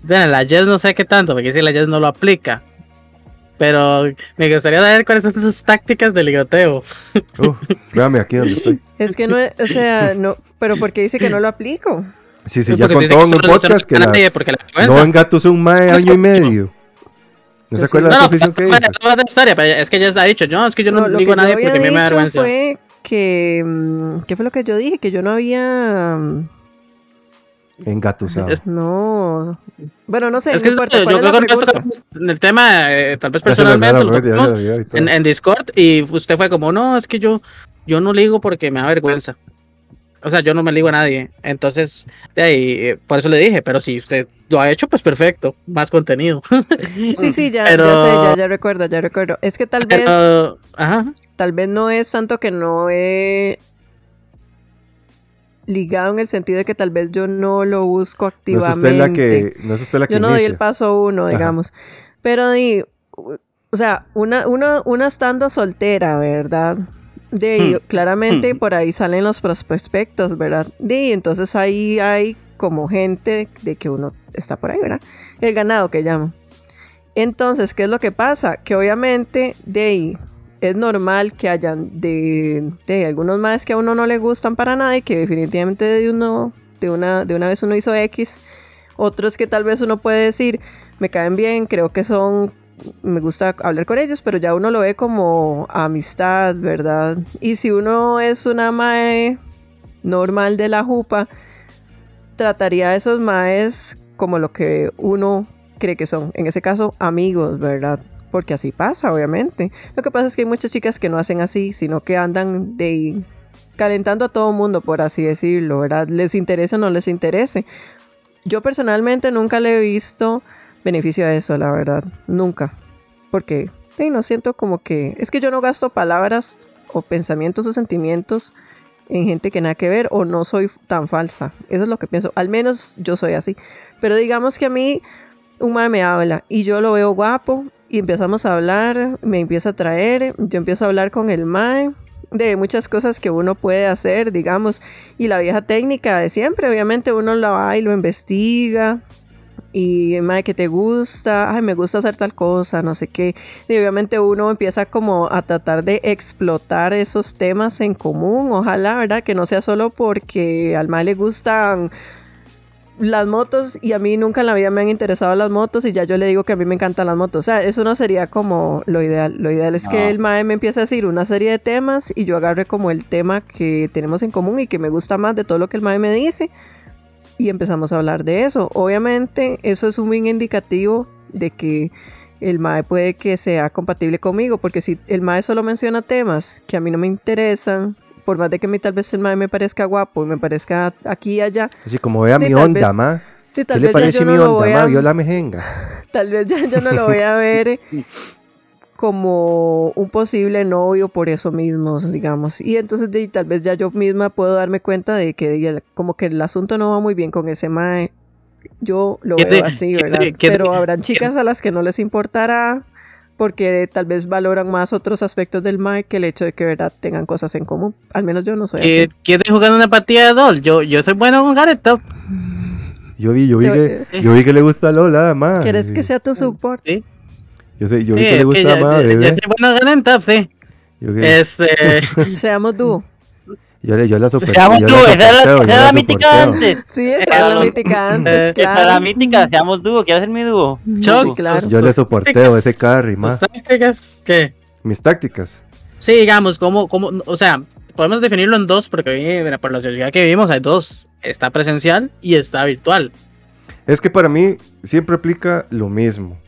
La Jess no sé qué tanto, porque si la Jess no lo aplica. Pero me gustaría saber cuáles son sus tácticas de ligoteo. Uf, véame aquí donde estoy. Es que no, es- o sea, no, pero porque dice que no lo aplico. Sí, sí, Es ya contó que en un no podcast que la, no engatusó un mae año y medio. ¿No Pues se acuerda No, la no, confesión que pero- hizo? historia, pero es que ya está dicho, yo es que yo no, No, digo a que yo nadie porque a mí me da vergüenza. fue que... mm, ¿Qué fue lo que yo dije? Que yo no había... mm, Engatusado. Es- No... Bueno, no sé, Es que no importa. yo ¿Cuál es creo que esto en el tema, eh, tal vez personalmente, lo tocamos en, en Discord y usted fue como, no, es que yo, yo no ligo porque me da vergüenza. O sea, yo no me ligo a nadie. Entonces, de ahí, eh, por eso le dije, pero si usted lo ha hecho, pues perfecto, más contenido. (laughs) Sí, sí, ya, Pero- ya sé, ya, ya recuerdo, ya recuerdo. Es que tal vez, Pero, ajá. tal vez no es tanto que no he ligado en el sentido de que tal vez yo no lo busco No es activamente. usted la que, no es usted la que Yo no doy inicia. el paso uno, Ajá. digamos. Pero di, o sea, una, una, una estando soltera, ¿verdad? De ahí, claramente por ahí salen los prospectos, ¿verdad? De entonces ahí hay como gente de que uno está por ahí, ¿verdad? El ganado que llamo. Entonces, ¿qué es lo que pasa? Que obviamente de ahí es normal que hayan de, de algunos más que a uno no le gustan para nada y que definitivamente de uno de una de una vez uno hizo X, otros que tal vez uno puede decir me caen bien, creo que son me gusta hablar con ellos, pero ya uno lo ve como amistad, ¿verdad? Y si uno es una mae normal de la jupa, trataría a esos maes como lo que uno cree que son, en ese caso amigos, ¿verdad? Porque así pasa, obviamente. Lo que pasa es que hay muchas chicas que no hacen así, sino que andan de calentando a todo mundo, por así decirlo, ¿verdad? Les interese o no les interese. Yo personalmente nunca le he visto beneficio a eso, la verdad. Nunca. Porque, no siento como que... Es que yo no gasto palabras o pensamientos o sentimientos en gente que nada que ver o no soy tan falsa. Eso es lo que pienso. Al menos yo soy así. Pero digamos que a mí un mae me habla y yo lo veo guapo y empezamos a hablar, me empieza a traer, yo empiezo a hablar con el mae de muchas cosas que uno puede hacer, digamos, y la vieja técnica de siempre, obviamente uno la va y lo investiga, y mae que te gusta, ay, me gusta hacer tal cosa, no sé qué. Y obviamente uno empieza como a tratar de explotar esos temas en común, ojalá, ¿verdad? Que no sea solo porque al mae le gustan las motos y a mí nunca en la vida me han interesado las motos y ya yo le digo que a mí me encantan las motos. O sea, eso no sería como lo ideal. Lo ideal es que el mae me empiece a decir una serie de temas y yo agarre como el tema que tenemos en común y que me gusta más de todo lo que el mae me dice y empezamos a hablar de eso. Obviamente eso es un buen indicativo de que el MAE puede que sea compatible conmigo, porque si el MAE solo menciona temas que a mí no me interesan, por más de que a mí tal vez el MAE me parezca guapo y me parezca aquí y allá. Así como vea mi onda, ma. ¿Qué le parece mi onda, ma? Vio la mejenga. (laughs) Tal vez ya yo no lo voy a ver (laughs) como un posible novio por eso mismo, digamos. Y entonces de, tal vez ya yo misma puedo darme cuenta de que como que el asunto no va muy bien con ese mae. Yo lo veo así, ¿verdad? Pero habrán chicas a las que no les importará porque tal vez valoran más otros aspectos del mae que el hecho de que verdad tengan cosas en común. Al menos yo no soy así. ¿Quieres jugar una partida de LOL? Yo, yo soy bueno con Gareth Yo vi, yo vi, que, yo vi que le gusta LOL, además. ¿Quieres que sea tu support? Sí. Yo, sé, yo vi que le gusta más, bebé. Yo bueno en top, sí. Este... (laughs) Seamos dúo. Yo, yo la super, Seamos dúo, esa era la mítica antes. Sí, esa era la mítica antes, claro. Esa era la mítica, seamos dúo, ¿quieres ser mi dúo? Chuck, claro. Yo le soporteo ese carry, más. tácticas qué? Mis tácticas. Sí, digamos, como, como, o sea, podemos definirlo en dos, porque por la sociedad que vivimos hay dos. Está presencial y está virtual. Es que para mí siempre aplica lo mismo.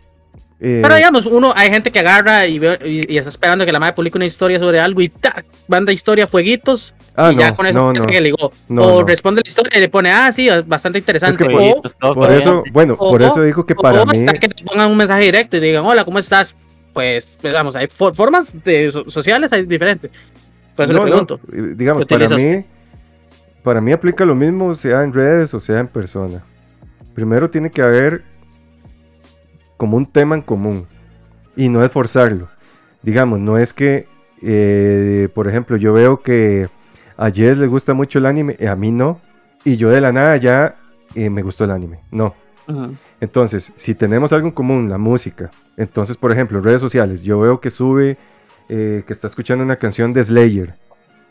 Eh, Pero digamos, uno, hay gente que agarra y, y, está esperando que la madre publique una historia sobre algo y ¡tac! manda historia, fueguitos. Ah, y ya con eso no, que ligó. o responde la historia y le pone, ah, sí, bastante interesante. Es que por, eso, bueno, por eso digo que para mí. que te pongan un mensaje directo y digan, hola, ¿cómo estás? Pues, digamos, hay formas de, sociales hay diferentes. Por eso le pregunto. digamos, para mí, para mí aplica lo mismo, sea en redes o sea en persona. Primero tiene que haber como un tema en común y no esforzarlo. Digamos, no es que, eh, por ejemplo, yo veo que a Jess le gusta mucho el anime, y a mí no, y yo de la nada ya eh, me gustó el anime. No. Entonces, si tenemos algo en común, la música, entonces, por ejemplo, en redes sociales, yo veo que sube, eh, que está escuchando una canción de Slayer.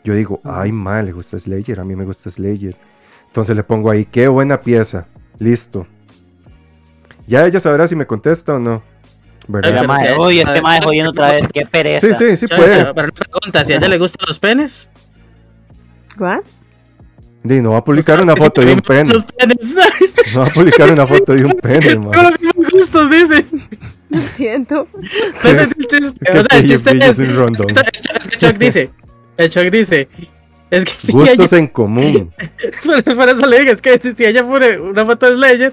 Yo digo, ay, mal, le gusta Slayer, a mí me gusta Slayer. Entonces le pongo ahí, qué buena pieza, listo. Ya ella sabrá si me contesta o no. ¿Verdad? uy, este mae jodiendo otra vez, qué pereza. Sí, sí, sí puede. Pero, una pregunta, si a ella le gustan los penes. ¿What? Di, no va a publicar una foto de un pene. Los penes. No va a publicar una foto de un pene, (laughs) man. Pero mismos gustos, dice. No entiendo. No, (laughs) el chiste, o sea, el chiste es, es que Chuck dice, el Chuck dice, es que si Gustos en común. (laughs) por, eso le digo, es que si, ella pone una foto de Slayer,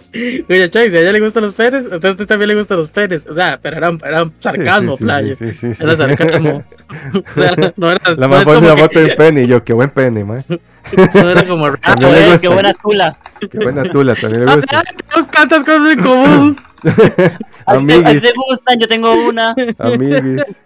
oye, Chuck, si a ella le gustan los penes, entonces a usted también le gustan los penes. O sea, pero era, era sarcasmo, sí, sí, Sí, sí, Era sarcasmo. (laughs) (laughs) o sea, no era. La más pone una foto de un pene y yo, qué buen pene, man. no era como raro. Ah, qué buena tula. Qué buena tula, también le gusta. tenemos tantas cosas en común. Amiguis. A ti te gustan, yo tengo una. Amiguis.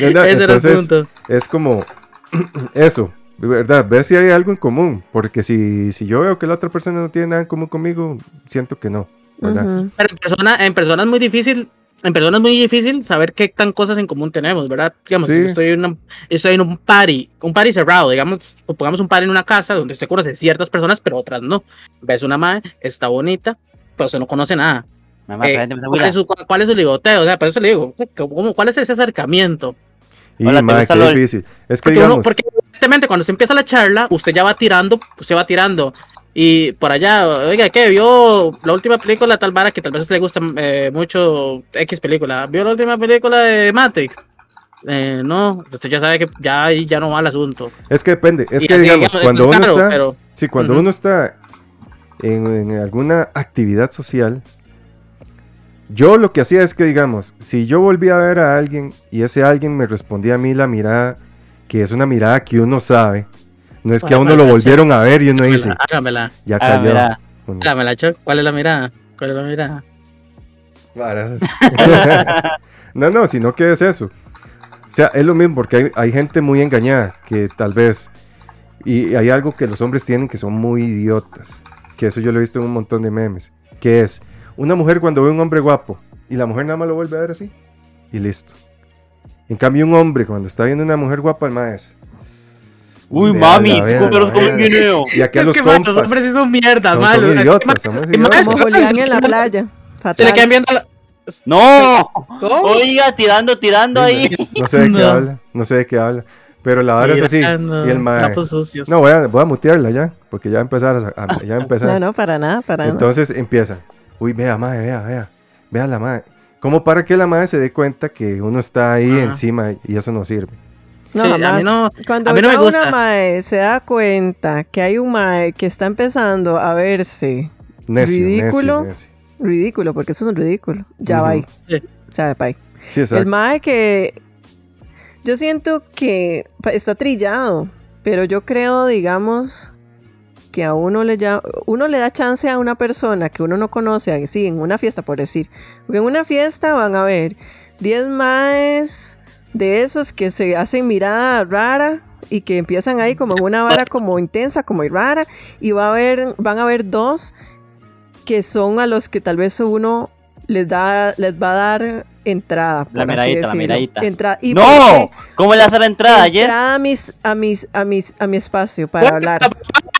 No, no, Ese entonces, era el punto. Es como (clears throat) eso, ¿verdad? Ver si hay algo en común, porque si, si yo veo que la otra persona no tiene nada en común conmigo, siento que no, ¿verdad? Ujú. Pero en persona, en persona es muy difícil. En persona es muy difícil saber qué tan cosas en común tenemos, ¿verdad? Digamos, Sí. estoy en, una- estoy en un party, un party cerrado, digamos, o pongamos un party en una casa donde usted conoce ciertas personas, pero otras no. Ves una madre, está bonita, pero usted no conoce nada. Mamá, Eh, ¿cuál, es su, cuál es su ligoteo? O sea, por eso le digo, ¿cómo, ¿cuál es ese acercamiento? Y, Hola, ¿te mae, gusta qué lo- difícil. Es que Porque, uno- digamos, porque evidentemente cuando se empieza la charla, usted ya va tirando, usted va tirando. Y por allá, oiga, ¿qué? ¿Vio la última película de tal vara que tal vez a usted le gusta eh, mucho X película? ¿Vio la última película de Matrix? Eh, no, usted ya sabe que ya ahí ya no va el asunto. es que depende, es Y que así, digamos, digamos, cuando uno está, pero- sí, cuando uno está en, en alguna actividad social, yo lo que hacía es que, digamos, si yo volvía a ver a alguien y ese alguien me respondía a mí la mirada, que es una mirada que uno sabe, no es que a uno lo volvieron a ver y uno dice, Hágamela, ya cayó. hágamela. ¿Cuál es la mirada? ¿Cuál es la mirada? (laughs) (laughs) No, no, sino que es eso. O sea, es lo mismo porque hay, hay gente muy engañada que tal vez... Y hay algo que los hombres tienen que son muy idiotas. Que eso yo lo he visto en un montón de memes. Que es una mujer cuando ve a un hombre guapo y la mujer nada más lo vuelve a ver así. Y listo. En cambio un hombre cuando está viendo una mujer guapa, el más es... Uy, mami, véala, ¿cómo los véala. comen video? Y aquí a los que man, los compas. hombres sí son mierdas, Son- malos. son idiotas, somos idiotas. Como Julián en la playa. Se le Fatal. quedan viendo la... ¡No! ¿Cómo? Oiga, tirando, tirando ahí. No sé de qué No. habla. No sé de qué habla. Pero la vara es así. Mirando Y el mae... No, voy a, voy a mutearla ya, porque ya va a empezar a, a- ya va a (laughs) empezar. No, no, para nada, para nada. Entonces empieza. Uy, vea, madre, vea, vea. Vea la madre. ¿Cómo para que la madre se dé cuenta que uno está ahí Ajá. encima y eso no sirve? No, Sí, a mí jamás. no- Cuando a mí no me ya gusta. una mae se da cuenta que hay un mae que está empezando a verse Necio, Ridículo. necio, necio. ridículo, porque eso es un ridículo, ya va ahí. Sí. O sea, bye. Sí, El mae que yo siento que está trillado, pero yo creo, digamos, que a uno le ya, uno le da chance a una persona que uno no conoce, sí, en una fiesta por decir, porque en una fiesta van a ver 10 maes de esos que se hacen mirada rara y que empiezan ahí como en una vara como intensa, como rara, y va a haber, van a haber dos que son a los que tal vez uno les da, les va a dar entrada. La por miradita, la miradita. Entra- ¿Y por ¡No! ¿Cómo le hace la entrada, Jess? Entrada a mis, a mis, a mis, a mi espacio para hablar.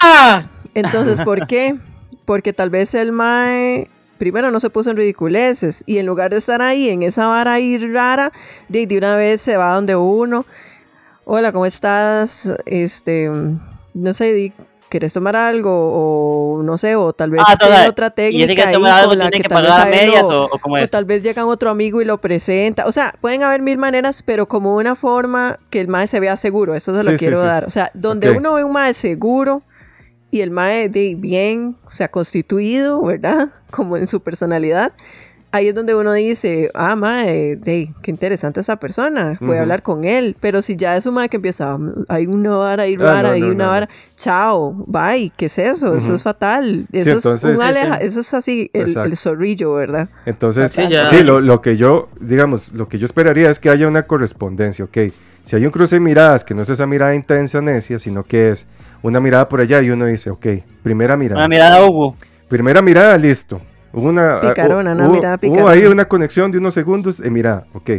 ¡Ah! (laughs) Entonces, ¿por qué? Porque tal vez el mae primero no se puso en ridiculeces y en lugar de estar ahí en esa vara ahí rara, de, de una vez se va donde uno. Hola, ¿cómo estás? Este, no sé, di, ¿quieres tomar algo? O no sé, o tal vez Ah, tiene otra Y técnica que ahí algo con la tiene que tal vez pagar a medias lo- o, tal vez llega otro amigo y lo presenta. O sea, pueden haber mil maneras, pero como una forma que el mae se vea seguro. Eso se lo Sí, sí, quiero sí. dar. O sea, donde Ok. uno ve un mae seguro y el mae de bien, o sea, constituido, ¿verdad? (laughs) Como en su personalidad. Ahí es donde uno dice, ah, mae, de, qué interesante esa persona, voy Ujú. a hablar con él. Pero si ya es un mae que empieza, "Ah, hay una vara ahí Ah, rara, no, hay no, una no, vara, chao, bye, ¿qué es eso? Eso Ujú. es fatal. Eso entonces- es un Sí, sí. aleja, eso es así, el, el zorrillo, ¿verdad? Entonces, Sí, sí, lo, lo que yo, digamos, lo que yo esperaría es que haya una correspondencia, ¿ok? Si hay un cruce de miradas, que no es esa mirada intensa, necia, sino que es una mirada por allá y uno dice, ok, primera mirada. Una mirada a Hugo. Primera mirada, listo. Una, Picarona, hu- una hubo- mirada Hubo picarona. ahí una conexión de unos segundos. Eh, mira, ok,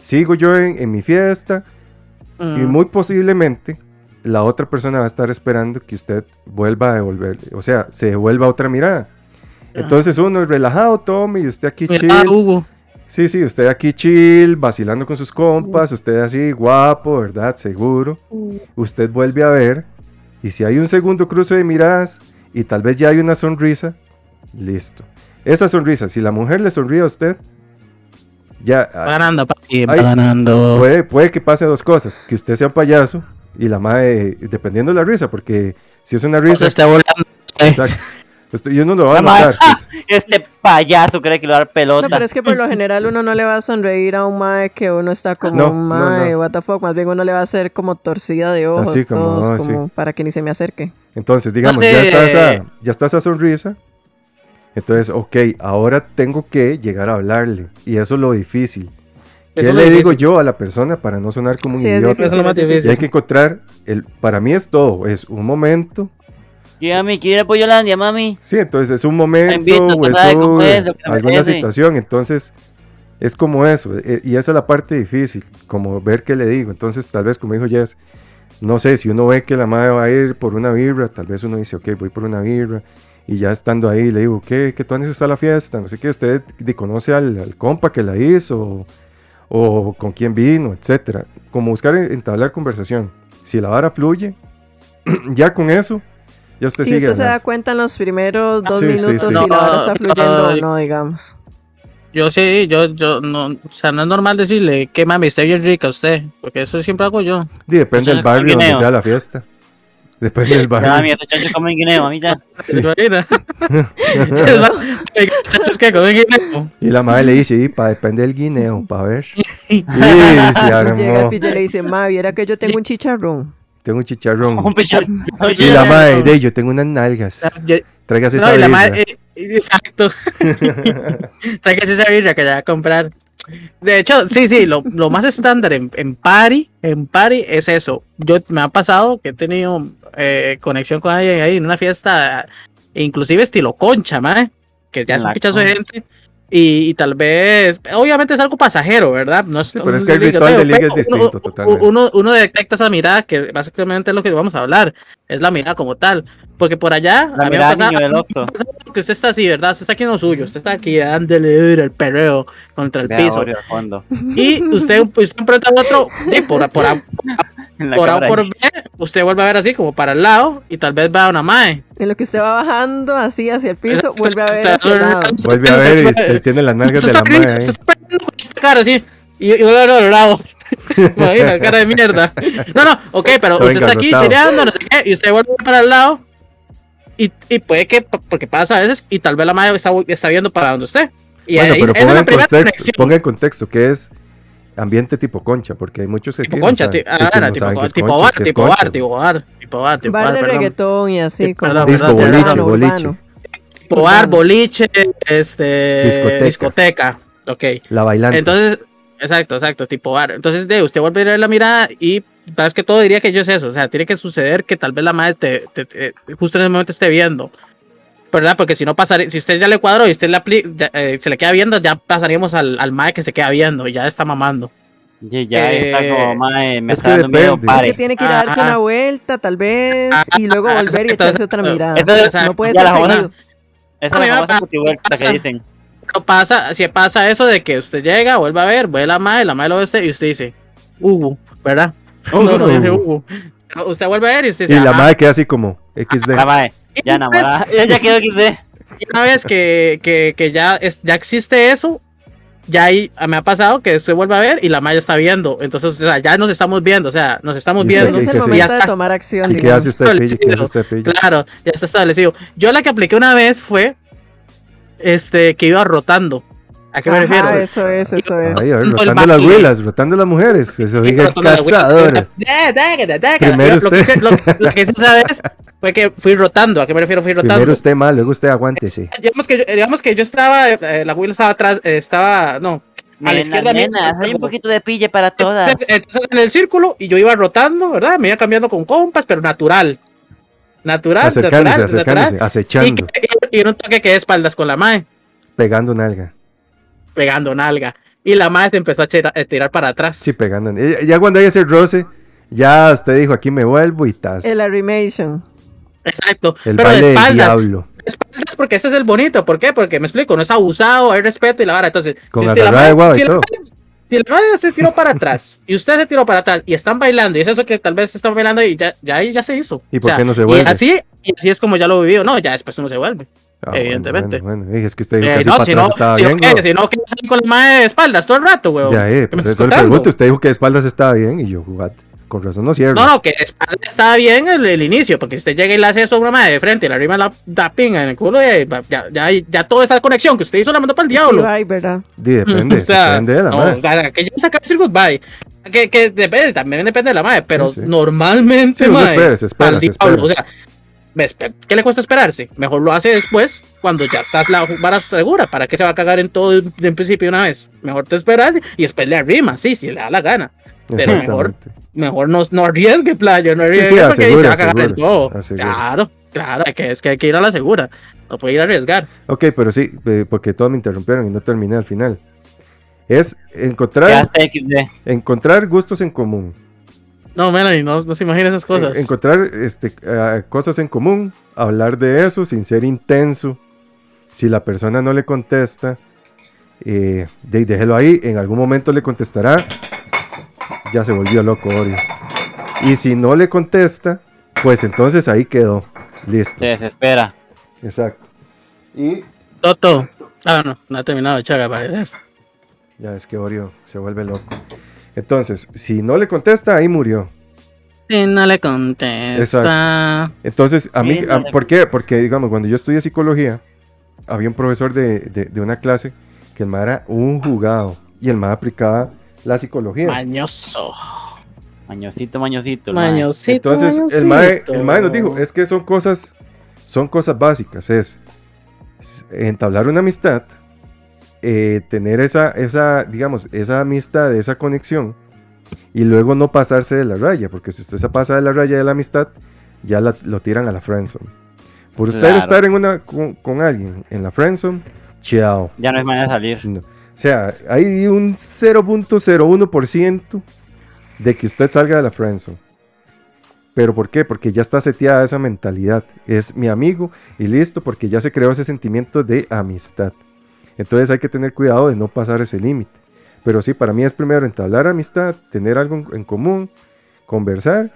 sigo yo en, en mi fiesta y Mm. muy posiblemente la otra persona va a estar esperando que usted vuelva a devolver, o sea, se devuelva otra mirada. Entonces uno es relajado, tome, y usted aquí chill. Hugo. Sí, sí, usted aquí chill, vacilando con sus compas, usted así guapo, ¿verdad? Seguro. Usted vuelve a ver y si hay un segundo cruce de miradas y tal vez ya hay una sonrisa, listo. Esa sonrisa, si la mujer le sonríe a usted, ya ah, ganando, papi, Ay, ganando. puede, puede que pase dos cosas, que usted sea un payaso y la madre, dependiendo de la risa, porque si es una O risa, se esté volando. exacto, (laughs) usted- y uno lo va a notar. si es- (laughs) Este payaso cree que le va a dar pelota. No, pero es que por lo general uno no le va a sonreír a un mae que uno está como No, un no, mae, no. what the fuck, más bien uno le va a hacer como torcida de ojos, Así como, todos, como sí. para que ni se me acerque. Entonces, digamos, ya, está esa, ya está esa sonrisa. Entonces, ok, ahora tengo que llegar a hablarle. Y eso es lo difícil. ¿Qué Eso le digo difícil. yo a la persona para no sonar como un Sí, es idiota? Eso es lo más difícil, difícil. Y hay que encontrar, el, para mí es todo, es un momento, Yo, mami, quiero ir a Pollolandia, mami. sí, entonces es un momento, invito, o es alguna situación, entonces es como eso, eh, y esa es la parte difícil, como ver qué le digo, entonces tal vez como dijo Jess, no sé, si uno ve que la madre va a ir por una birra, tal vez uno dice, ok, voy por una birra, y ya estando ahí le digo, ¿qué, qué tú está la fiesta? No sé qué, usted conoce al, al compa que la hizo, o, o con quién vino, etcétera. Como buscar en- entablar conversación. Si la vara fluye, (clears throat) ya con eso, ya usted Y sigue. usted se da cuenta en los primeros dos Sí, sí, minutos sí. si la hora está No, fluyendo o no, no, digamos. Yo sí, yo, yo, no, o sea, no es normal decirle que mami, esté bien rica usted, porque eso siempre hago yo. Y depende del barrio donde sea la fiesta. Depende del Ya, mami, barrio. estos chanchos comen guineo, mami, ya. ¿Se imagina? Muchachos que comen guineo. Y la madre le dice, y pa, depende del guineo, para ver. (laughs) Y se Llega el armó. pillo y le dice, ma, viera que yo tengo un chicharrón. Tengo un chicharrón. (laughs) Un pichón. Y la madre, de yo tengo unas nalgas. Tráigase esa birra. madre, eh, exacto. (laughs) Tráigase esa birra que ya va a comprar. De hecho, sí, sí, lo, lo más estándar en, en party, en party es eso. Yo me ha pasado que he tenido eh, conexión con alguien ahí en una fiesta, inclusive estilo concha, mae, que ya es un pichazo de concha. gente. Y, y tal vez, obviamente es algo pasajero, ¿verdad? No es Sí, pero es que el ritual de liga es distinto, uno- totalmente. Uno, uno detecta esa mirada que básicamente es lo que vamos a hablar, es la mirada como tal. Porque por allá, La a mí me (laughs) que usted está así, ¿verdad? Usted está aquí en lo suyo, usted está aquí dándole duro el perreo contra el Vea, piso. Fondo. Y usted, (laughs) usted enfrenta al otro, y por, por, A- (laughs) por A por. B, usted vuelve a ver así como para el lado y tal vez vea una mae. En lo que usted va bajando así hacia el piso, vuelve a ver hacia el lado. Vuelve a ver y este, tiene las nalgas de la se está poniendo con esta cara así. Y, y vuelve al lado. Imagina, cara de mierda. No, no, ok, pero usted está aquí chileando, no sé qué, y usted vuelve para el lado. Y, y puede que, porque pasa a veces, y tal vez la madre está, está viendo para donde usted. Y Bueno, ahí, pero esa es ponga la en, primera contexto, ponga en contexto que es ambiente tipo concha, porque hay muchos que Tipo aquí no concha, saben- ti- ah, que no era, tipo, es tipo concha, bar, tipo concha. bar, tipo bar, tipo bar, tipo Bar bar, de perdón. reggaetón y así. Sí, como perdón, Disco, perdón, boliche, perdón. boliche. Tipo bar, Urbano. boliche, este, Discoteca. discoteca. Ok. La bailante. Entonces, exacto, exacto, tipo bar. Entonces, de usted vuelve a ver la mirada y sabes que todo diría que yo es eso. O sea, tiene que suceder que tal vez la madre te, te- te- justo en ese momento esté viendo. ¿Verdad? Porque si no pasaría, si usted ya le cuadró y usted le apli- ya, eh, se le queda viendo, ya pasaríamos al, al mae que se queda viendo y ya está mamando. Ya, ya está Eh, como, mae, me es está dando miedo, depende. Es pare. que tiene que ir a darse Ajá. una vuelta, tal vez, Ajá, y luego volver y echarse otra mirada. Eso es- no puede ser seguido. Esa es la famosa que pasa. dicen. Pero pasa, si pasa eso de que usted llega, vuelve a ver, ve la madre, la madre lo ve usted y usted dice, Hugo, ¿verdad? No, no dice Hugo. Usted vuelve a ver y usted y dice, la "Ajá". madre queda así como XD. La Y ya una enamorada. (laughs) Ya, ya quedó. Y una vez que, que, que ya, es, ya existe eso, ya ahí me ha pasado que usted vuelve a ver y la madre está viendo. Entonces, o sea, ya nos estamos viendo, o sea, nos estamos Y viendo. usted es el momento Ya de está- tomar acción. ¿Y qué hace pillo? ¿Qué hace pillo? Claro, ya está establecido. Yo la que apliqué una vez fue este que iba rotando. ¿A qué me Ajá, refiero? Eso es, eso es. Ay, a ver, rotando las huilas, rotando las mujeres. Que se huella. cazador. Primero lo, que usted. hice- lo, lo que esa vez fue que fui rotando. ¿A qué me refiero? Fui rotando. Primero usted mal, luego usted aguántese. Digamos que yo, digamos que yo estaba, eh, la Will estaba atrás, eh, estaba, no, a la izquierda nena, hay un poquito de pille para todas. Entonces, entonces en el círculo y yo iba rotando, ¿verdad? Me iba cambiando con compas, pero natural. Natural, Acercándose, natural, acercándose, natural. Acechando, y, y en un toque que de espaldas con la mae, pegando nalga. pegando nalga. Y la mae se empezó a tirar, a tirar para atrás. Sí, pegando. Ya- Ya cuando hay ese roce, ya usted dijo, aquí me vuelvo y tas. El arrimation. Exacto. El pero de del espaldas. diablo. de espaldas porque ese es el bonito. ¿Por qué? Porque me explico, no es abusado, hay respeto y la vara. Entonces, Con la mae- y si la todo. mae- Si la madre se tiró para atrás y usted se tiró para atrás y están bailando y es eso que tal vez están bailando y ya, ya ya se hizo. ¿Y O por sea, qué no se Y vuelve? así, y así es como ya lo vivió. No, ya después uno se vuelve. Ah, evidentemente. Bueno, bueno. Es que usted dijo Eh, no, para si atrás no, estaba si bien. ¿no? Si no, que salir con la madre de espaldas todo el rato, weón. Ya, eh, ¿Qué me pues eso le pregunto. Usted dijo que de espaldas estaba bien y yo, what? Con razón no cierro. No, no, que espaldas estaba bien el, el inicio, porque si usted llega y le hace eso a una madre de frente y le arrima la, la pinga en el culo, y ya, ya, ya, toda esa conexión que usted hizo la mandó para el diablo. Sí, bye, ¿verdad? Di, depende, (laughs) o sea, depende de la no, madre. o sea, que ya saca decir goodbye. Que, que depende, también depende de la madre, pero Sí, sí. normalmente, Sí, mae, espera, se espera, al se diablo, espera. O sea, ¿qué le cuesta esperarse? Mejor lo hace después cuando ya estás la vara segura. ¿Para qué se va a cagar en todo de en principio una vez? Mejor te esperas y después le arrima, sí, si le da la gana. Pero mejor, mejor no, no arriesgue, playo, no Sí, arriesgue sí, porque va a asegura, asegura, todo. Claro, claro, hay que, es que hay que ir a la segura. No puede ir a arriesgar. Ok, pero sí, eh, porque todos me interrumpieron y no terminé al final. Es encontrar, encontrar gustos en común. No, Melanie, no, no se imagina esas cosas. En- encontrar este, eh, cosas en común, hablar de eso sin ser intenso. Si la persona no le contesta, eh, de- déjelo ahí, en algún momento le contestará. Ya se volvió loco, Oreo. Y si no le contesta, pues entonces ahí quedó. Listo. Se desespera. Exacto. Y Toto. Ah, no, no ha terminado, chaga, parece. ya es que Oreo se vuelve loco. Entonces, si no le contesta, ahí murió. Si no le contesta. Entonces, a mí, Sí, no ¿por qué? Porque, digamos, cuando yo estudié psicología, había un profesor de, de- de una clase que el ma era un jugado y el ma aplicaba la psicología. Mañoso. Mañosito, mañosito. Mañosito. Entonces, el mae, el mae nos dijo, es que son cosas, son cosas básicas, es, es entablar una amistad, eh, tener esa, esa, digamos, esa amistad, esa conexión, y luego no pasarse de la raya, porque si usted se pasa de la raya de la amistad, ya la- lo tiran a la friendzone. Por usted Claro. estar en una, con, con alguien en la friendzone, chao. Ya no es manera de salir. No. O sea, hay un 0.01% de que usted salga de la friendzone. ¿Pero por qué? Porque ya está seteada esa mentalidad. Es mi amigo y listo, porque ya se creó ese sentimiento de amistad. Entonces hay que tener cuidado de no pasar ese límite. Pero sí, para mí es primero entablar amistad, tener algo en, común, conversar,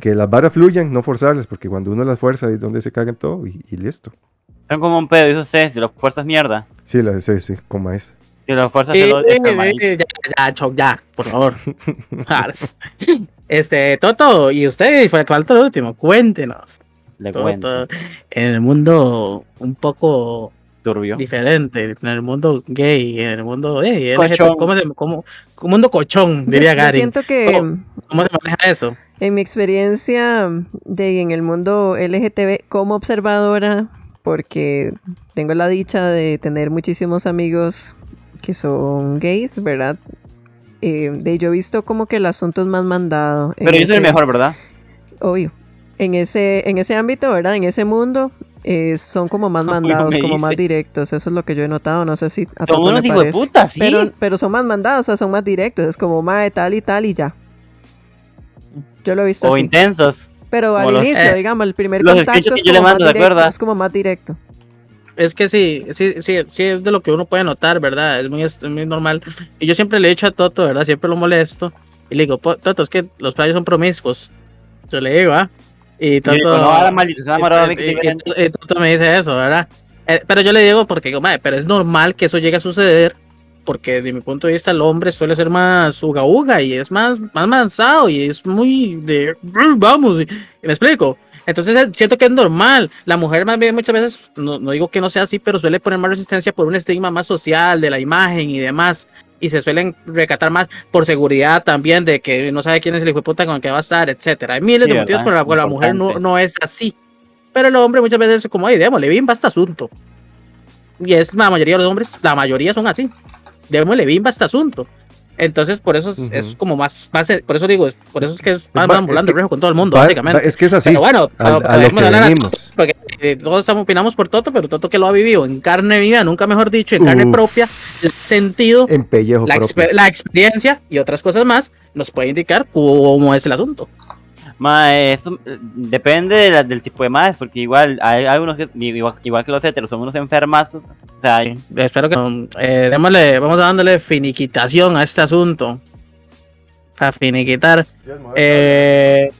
que las varas fluyan, no forzarlas, porque cuando uno las fuerza es donde se cagan todo y, y listo. Son como un pedo, dice usted, si lo fuerzas mierda. Sí, la, sí, sí, como es. Si lo fuerzas Eh, se lo eh, eh, ya, ya, Choc, ya, por favor. (laughs) este, Toto, y usted, fue falta lo último, cuéntenos. Le cuento. En el mundo un poco Turbio. diferente, en el mundo gay, en el mundo, eh, Cochón. LGBT, ¿cómo se, cómo, un mundo cochón, diría yo, yo Gary. siento que ¿Cómo? ¿Cómo se maneja eso? en mi experiencia de en el mundo LGTB como observadora, porque tengo la dicha de tener muchísimos amigos que son gays, ¿verdad? Eh, de yo he visto como que el asunto es más mandado. Pero yo soy el mejor, ¿verdad? Obvio. En ese, en ese ámbito, ¿verdad? En ese mundo, eh, son como más (laughs) mandados, como más directos. Eso es lo que yo he notado. No sé si a le unos hijos de puta, sí. Pero, pero son más mandados, o sea, son más directos. Es como más de tal y tal y ya. Yo lo he visto o así. intensos. Pero al los- inicio, eh, digamos, el primer los contacto es es como más directo. Es que sí, sí, sí, sí es de lo que uno puede notar, ¿verdad? Es muy, es muy normal. Y yo siempre le he dicho a Toto, ¿verdad? Siempre lo molesto. Y le digo, "Po- Toto, es que los playos son promiscuos. Yo le digo, ¿ah? Y Toto... me dice eso, ¿verdad? Eh, pero yo le digo porque, digo, "Mae, pero es normal que eso llegue a suceder. Porque de mi punto de vista el hombre suele ser más uga uga y es más, más manzado y es muy de vamos, y, y me explico. Entonces eh, siento que es normal. La mujer más bien muchas veces, no, no digo que no sea así, pero suele poner más resistencia por un estigma más social de la imagen y demás. Y se suelen recatar más por seguridad también de que no sabe quién es el hijo de puta con el que va a estar, etcétera. Hay miles Sí, de motivos por ¿verdad? la cual la mujer no, no es así. Pero el hombre muchas veces es como, ay, démosle, bimba este asunto. Y es la mayoría de los hombres, la mayoría son así. Démosle bimba este asunto. Entonces, por eso es, Ujú. es como más, más, por eso digo, es- por eso es que es, va- van es volando que rejo con todo el mundo, Va- básicamente. va- es que es así. Pero bueno, a, a lo podemos que hablar a- venimos. porque eh, todos estamos opinamos por Toto, pero Toto que lo ha vivido en carne viva, nunca mejor dicho, en carne Uf. propia, el sentido, En pellejo la, propio. exper- la experiencia y otras cosas más, nos puede indicar cómo es el asunto. Mae, esto, eh, depende de la- del tipo de más, porque igual hay algunos que, igual, igual que los heteros, son unos enfermazos. Espero que eh, démosle, vamos dándole finiquitación a este asunto. A finiquitar. Eh,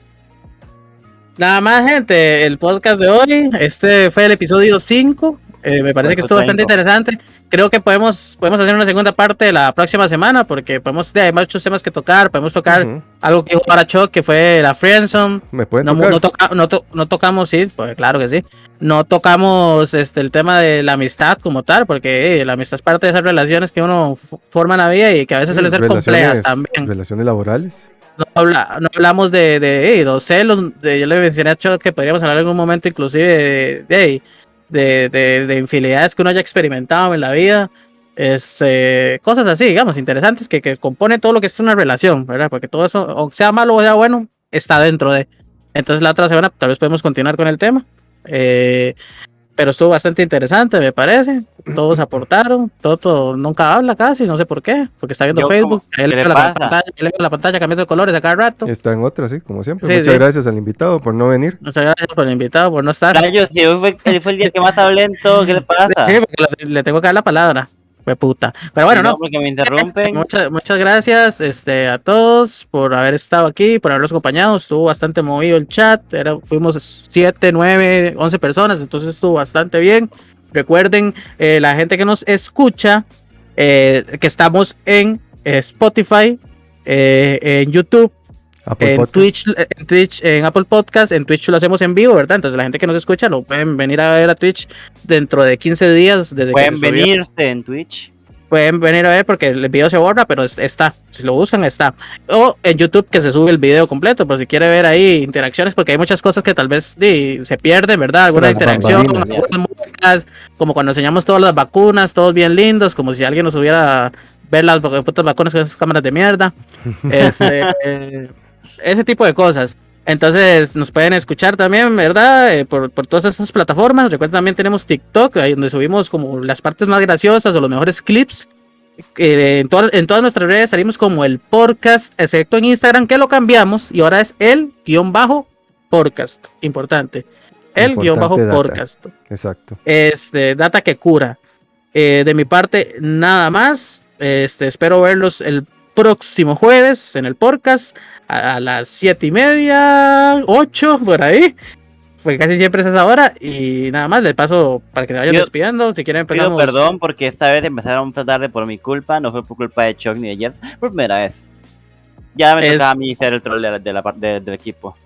nada más, gente. El podcast de hoy. Este fue el episodio 5. Eh, me parece que estuvo bastante interesante. Creo que podemos, podemos hacer una segunda parte la próxima semana. Porque podemos, hay muchos temas que tocar. Podemos tocar Ujú. algo que dijo Parachoc, que fue la Friendzone. Me pueden No, tocar. no, toca- no, to- no tocamos, sí, pues claro que sí. No tocamos este, el tema de la amistad como tal, porque eh, la amistad es parte de esas relaciones que uno forma en la vida y que a veces suelen ser complejas también. Relaciones laborales. No, habla- no hablamos de, de, eh, los celos, de- yo le mencioné a Cho que podríamos hablar en algún momento inclusive de, de, de, de, de infidelidades que uno haya experimentado en la vida. Este, cosas así, digamos, interesantes que, que componen todo lo que es una relación, ¿verdad? Porque todo eso, o sea malo o sea bueno, está dentro de. Entonces la otra semana tal vez podemos continuar con el tema. Eh, pero estuvo bastante interesante, me parece. Todos aportaron. Toto nunca habla casi, no sé por qué, porque está viendo Yo, Facebook. ¿qué Él le ve la pasa? pantalla, él ve la pantalla cambiando de colores a cada rato. Está en otra, sí, como siempre. Sí, Muchas sí. gracias al invitado por no venir. Muchas gracias por el invitado, por no estar. Rayos, si hoy fue, fue el día que más hablé en todo, ¿qué le pasa? Sí, porque le tengo que dar la palabra. Fue puta. Pero bueno, no. Porque me interrumpen. (laughs) Muchas, muchas gracias este, a todos por haber estado aquí, por habernos acompañado. Estuvo bastante movido el chat. Era, fuimos 7, 9, 11 personas, entonces estuvo bastante bien. Recuerden, eh, la gente que nos escucha, eh, que estamos en Spotify, eh, en YouTube, Apple en Podcast. Twitch, en Twitch, en Apple Podcast, en Twitch lo hacemos en vivo, ¿verdad? Entonces la gente que nos escucha lo pueden venir a ver a Twitch dentro de 15 días. Desde que Pueden se subió. venirse en Twitch. Pueden venir a ver porque el video se borra, pero es- está. Si lo buscan, está. O en YouTube que se sube el video completo, por si quiere ver ahí interacciones, porque hay muchas cosas que tal vez di, se pierden, ¿verdad? Alguna interacción, algunas músicas, como cuando enseñamos todas las vacunas, todos bien lindos, como si alguien nos hubiera ver las putas vacunas con esas cámaras de mierda. (laughs) Este, eh, ese tipo de cosas. Entonces nos pueden escuchar también, ¿verdad? Eh, por, por todas estas plataformas. Recuerden también tenemos TikTok, ahí donde subimos como las partes más graciosas o los mejores clips. Eh, en, to- en todas nuestras redes salimos como el podcast, excepto en Instagram que lo cambiamos y ahora es el guion bajo podcast. Importante. El guion bajo data. podcast. Exacto. Este, data que cura. Eh, de mi parte, nada más. Este, espero verlos el próximo jueves en el podcast a, a las siete y media, ocho, por ahí. Porque casi siempre es esa hora. Y nada más, le paso para que se vayan despidiendo. Si quieren, Pido perdón porque esta vez empezaron a tarde por mi culpa, no fue por culpa de Chuck ni de Jets, por primera vez. Ya me Es- tocaba a mí ser el troll de la, de la par- de- del equipo.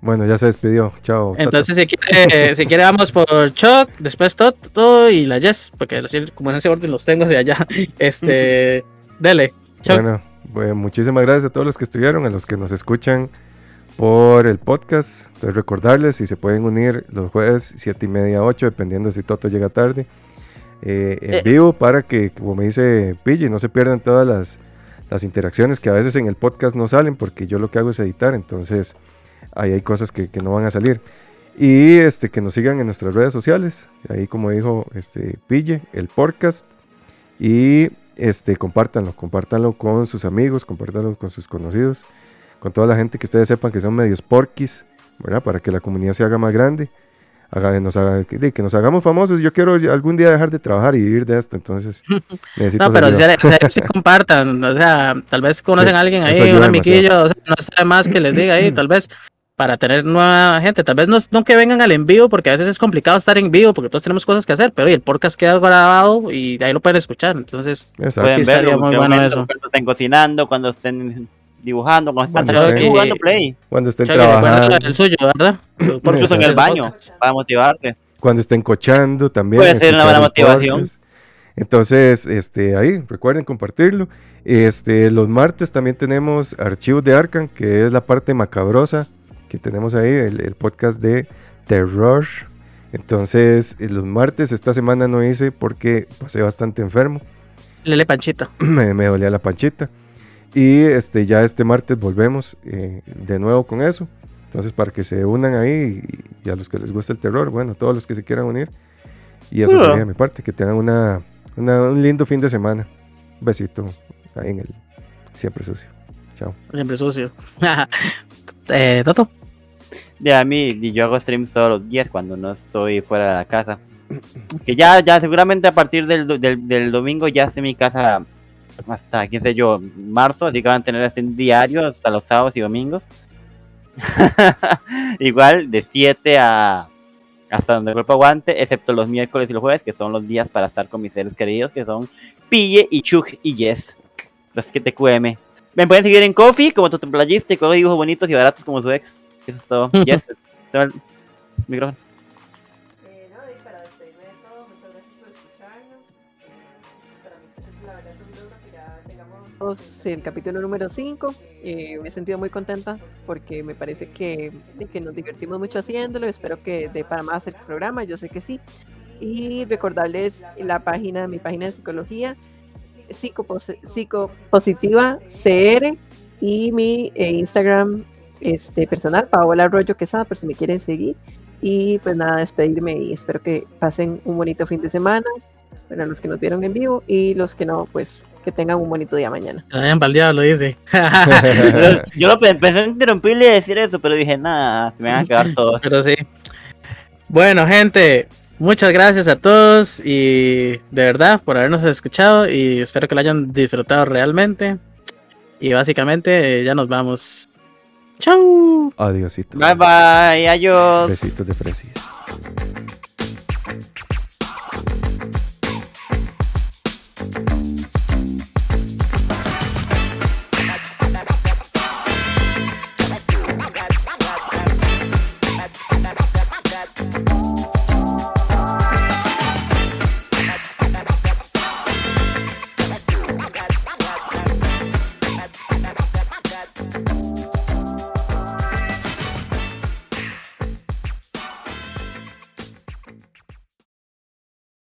Bueno, ya se despidió. Chao. Entonces, si quiere, (laughs) si quiere, vamos por Chuck, después Toto y la Jess, porque así, como en ese orden los tengo de allá. (laughs) Este, dele. Chuck. Bueno, bueno, muchísimas gracias a todos los que estuvieron, a los que nos escuchan por el podcast. Entonces recordarles si se pueden unir los jueves 7 y media 8, dependiendo si Toto llega tarde, eh, en Eh. vivo para que, como me dice Pille, no se pierdan todas las, las interacciones que a veces en el podcast no salen porque yo lo que hago es editar, entonces ahí hay cosas que, que no van a salir. Y este, que nos sigan en nuestras redes sociales, ahí como dijo este, Pille, el podcast. Y este, compártanlo, compártanlo con sus amigos, compártanlo con sus conocidos, con toda la gente que ustedes sepan que son medios porquis, ¿verdad? Para que la comunidad se haga más grande, haga, nos haga- que, nos hagamos famosos. Yo quiero algún día dejar de trabajar y vivir de esto, entonces (laughs) necesito No, pero si, ayuda. si- si compartan, o sea, tal vez (laughs) conocen Sí, a alguien ahí, un amiguillo, o sea, no de más que les diga ahí, tal vez para tener nueva gente, tal vez no, no que vengan al en vivo, porque a veces es complicado estar en vivo, porque todos tenemos cosas que hacer, pero oye, el podcast queda grabado y de ahí lo pueden escuchar, entonces, Exacto. Pueden Sí, en muy bueno eso. cuando estén cocinando, cuando estén dibujando, cuando Cuando estén- jugando play, Cuando estén recuerda trabajando, el suyo, ¿verdad? por incluso en el baño, para motivarte. cuando estén cochando también. Puede ser una buena motivación. podcast. Entonces, este, ahí, recuerden compartirlo. Este, los martes también tenemos Archivos de Arkham, que es la parte macabrosa que tenemos ahí, el, el podcast de terror. Entonces, eh, los martes esta semana no hice porque pasé bastante enfermo. (clears throat) Lele Panchito. (clears throat) me, me dolía la panchita. Y este, ya este martes volvemos eh, de nuevo con eso. Entonces, para que se unan ahí y, y a los que les gusta el terror, bueno, todos los que se quieran unir. Y eso Ah. sería de mi parte, que tengan una, una- un lindo fin de semana. Un besito ahí en el siempre sucio. Chao. Siempre sucio. (laughs) eh, Toto. De a mí, y yo hago streams todos los días cuando no estoy fuera de la casa. Que ya, ya seguramente a partir del, del, del domingo ya en mi casa hasta, qué sé yo, marzo, así que van a tener este diario hasta los sábados y domingos. (laughs) Igual de 7 a hasta donde el cuerpo aguante, excepto los miércoles y los jueves, que son los días para estar con mis seres queridos, que son Pille y Chuk y Jess. Los que te QM. Me pueden seguir en Coffee como Totoplayista y con dibujos bonitos y baratos como su ex. Eso es todo. Jess, te va el micrófono. Eh, no, y para despedirme de todo, muchas gracias por escucharnos. Eh, para mí, la verdad es un logro que ya tengamos sí, el capítulo número 5. Eh, me he sentido muy contenta porque me parece que, que nos divertimos mucho haciéndolo. Espero que dé para más el programa, yo sé que sí. y recordarles la página, mi página de psicología, psicopos- psicopositiva CR y mi eh, Instagram este, personal, Paola Arroyo Quesada, por si me quieren seguir. Y pues nada, despedirme y espero que pasen un bonito fin de semana para los que nos vieron en vivo y los que no, pues que tengan un bonito día mañana. (laughs) Que hayan baldeado, lo dice. (laughs) Yo, yo pensé en interrumpirle y decir eso, pero dije, nada, se me van a quedar todos. Pero sí. Bueno, gente, muchas gracias a todos y de verdad por habernos escuchado y espero que lo hayan disfrutado realmente. Y básicamente eh, ya nos vamos. Chau. Adiósito. Bye bye, adiós. Besitos de fresis.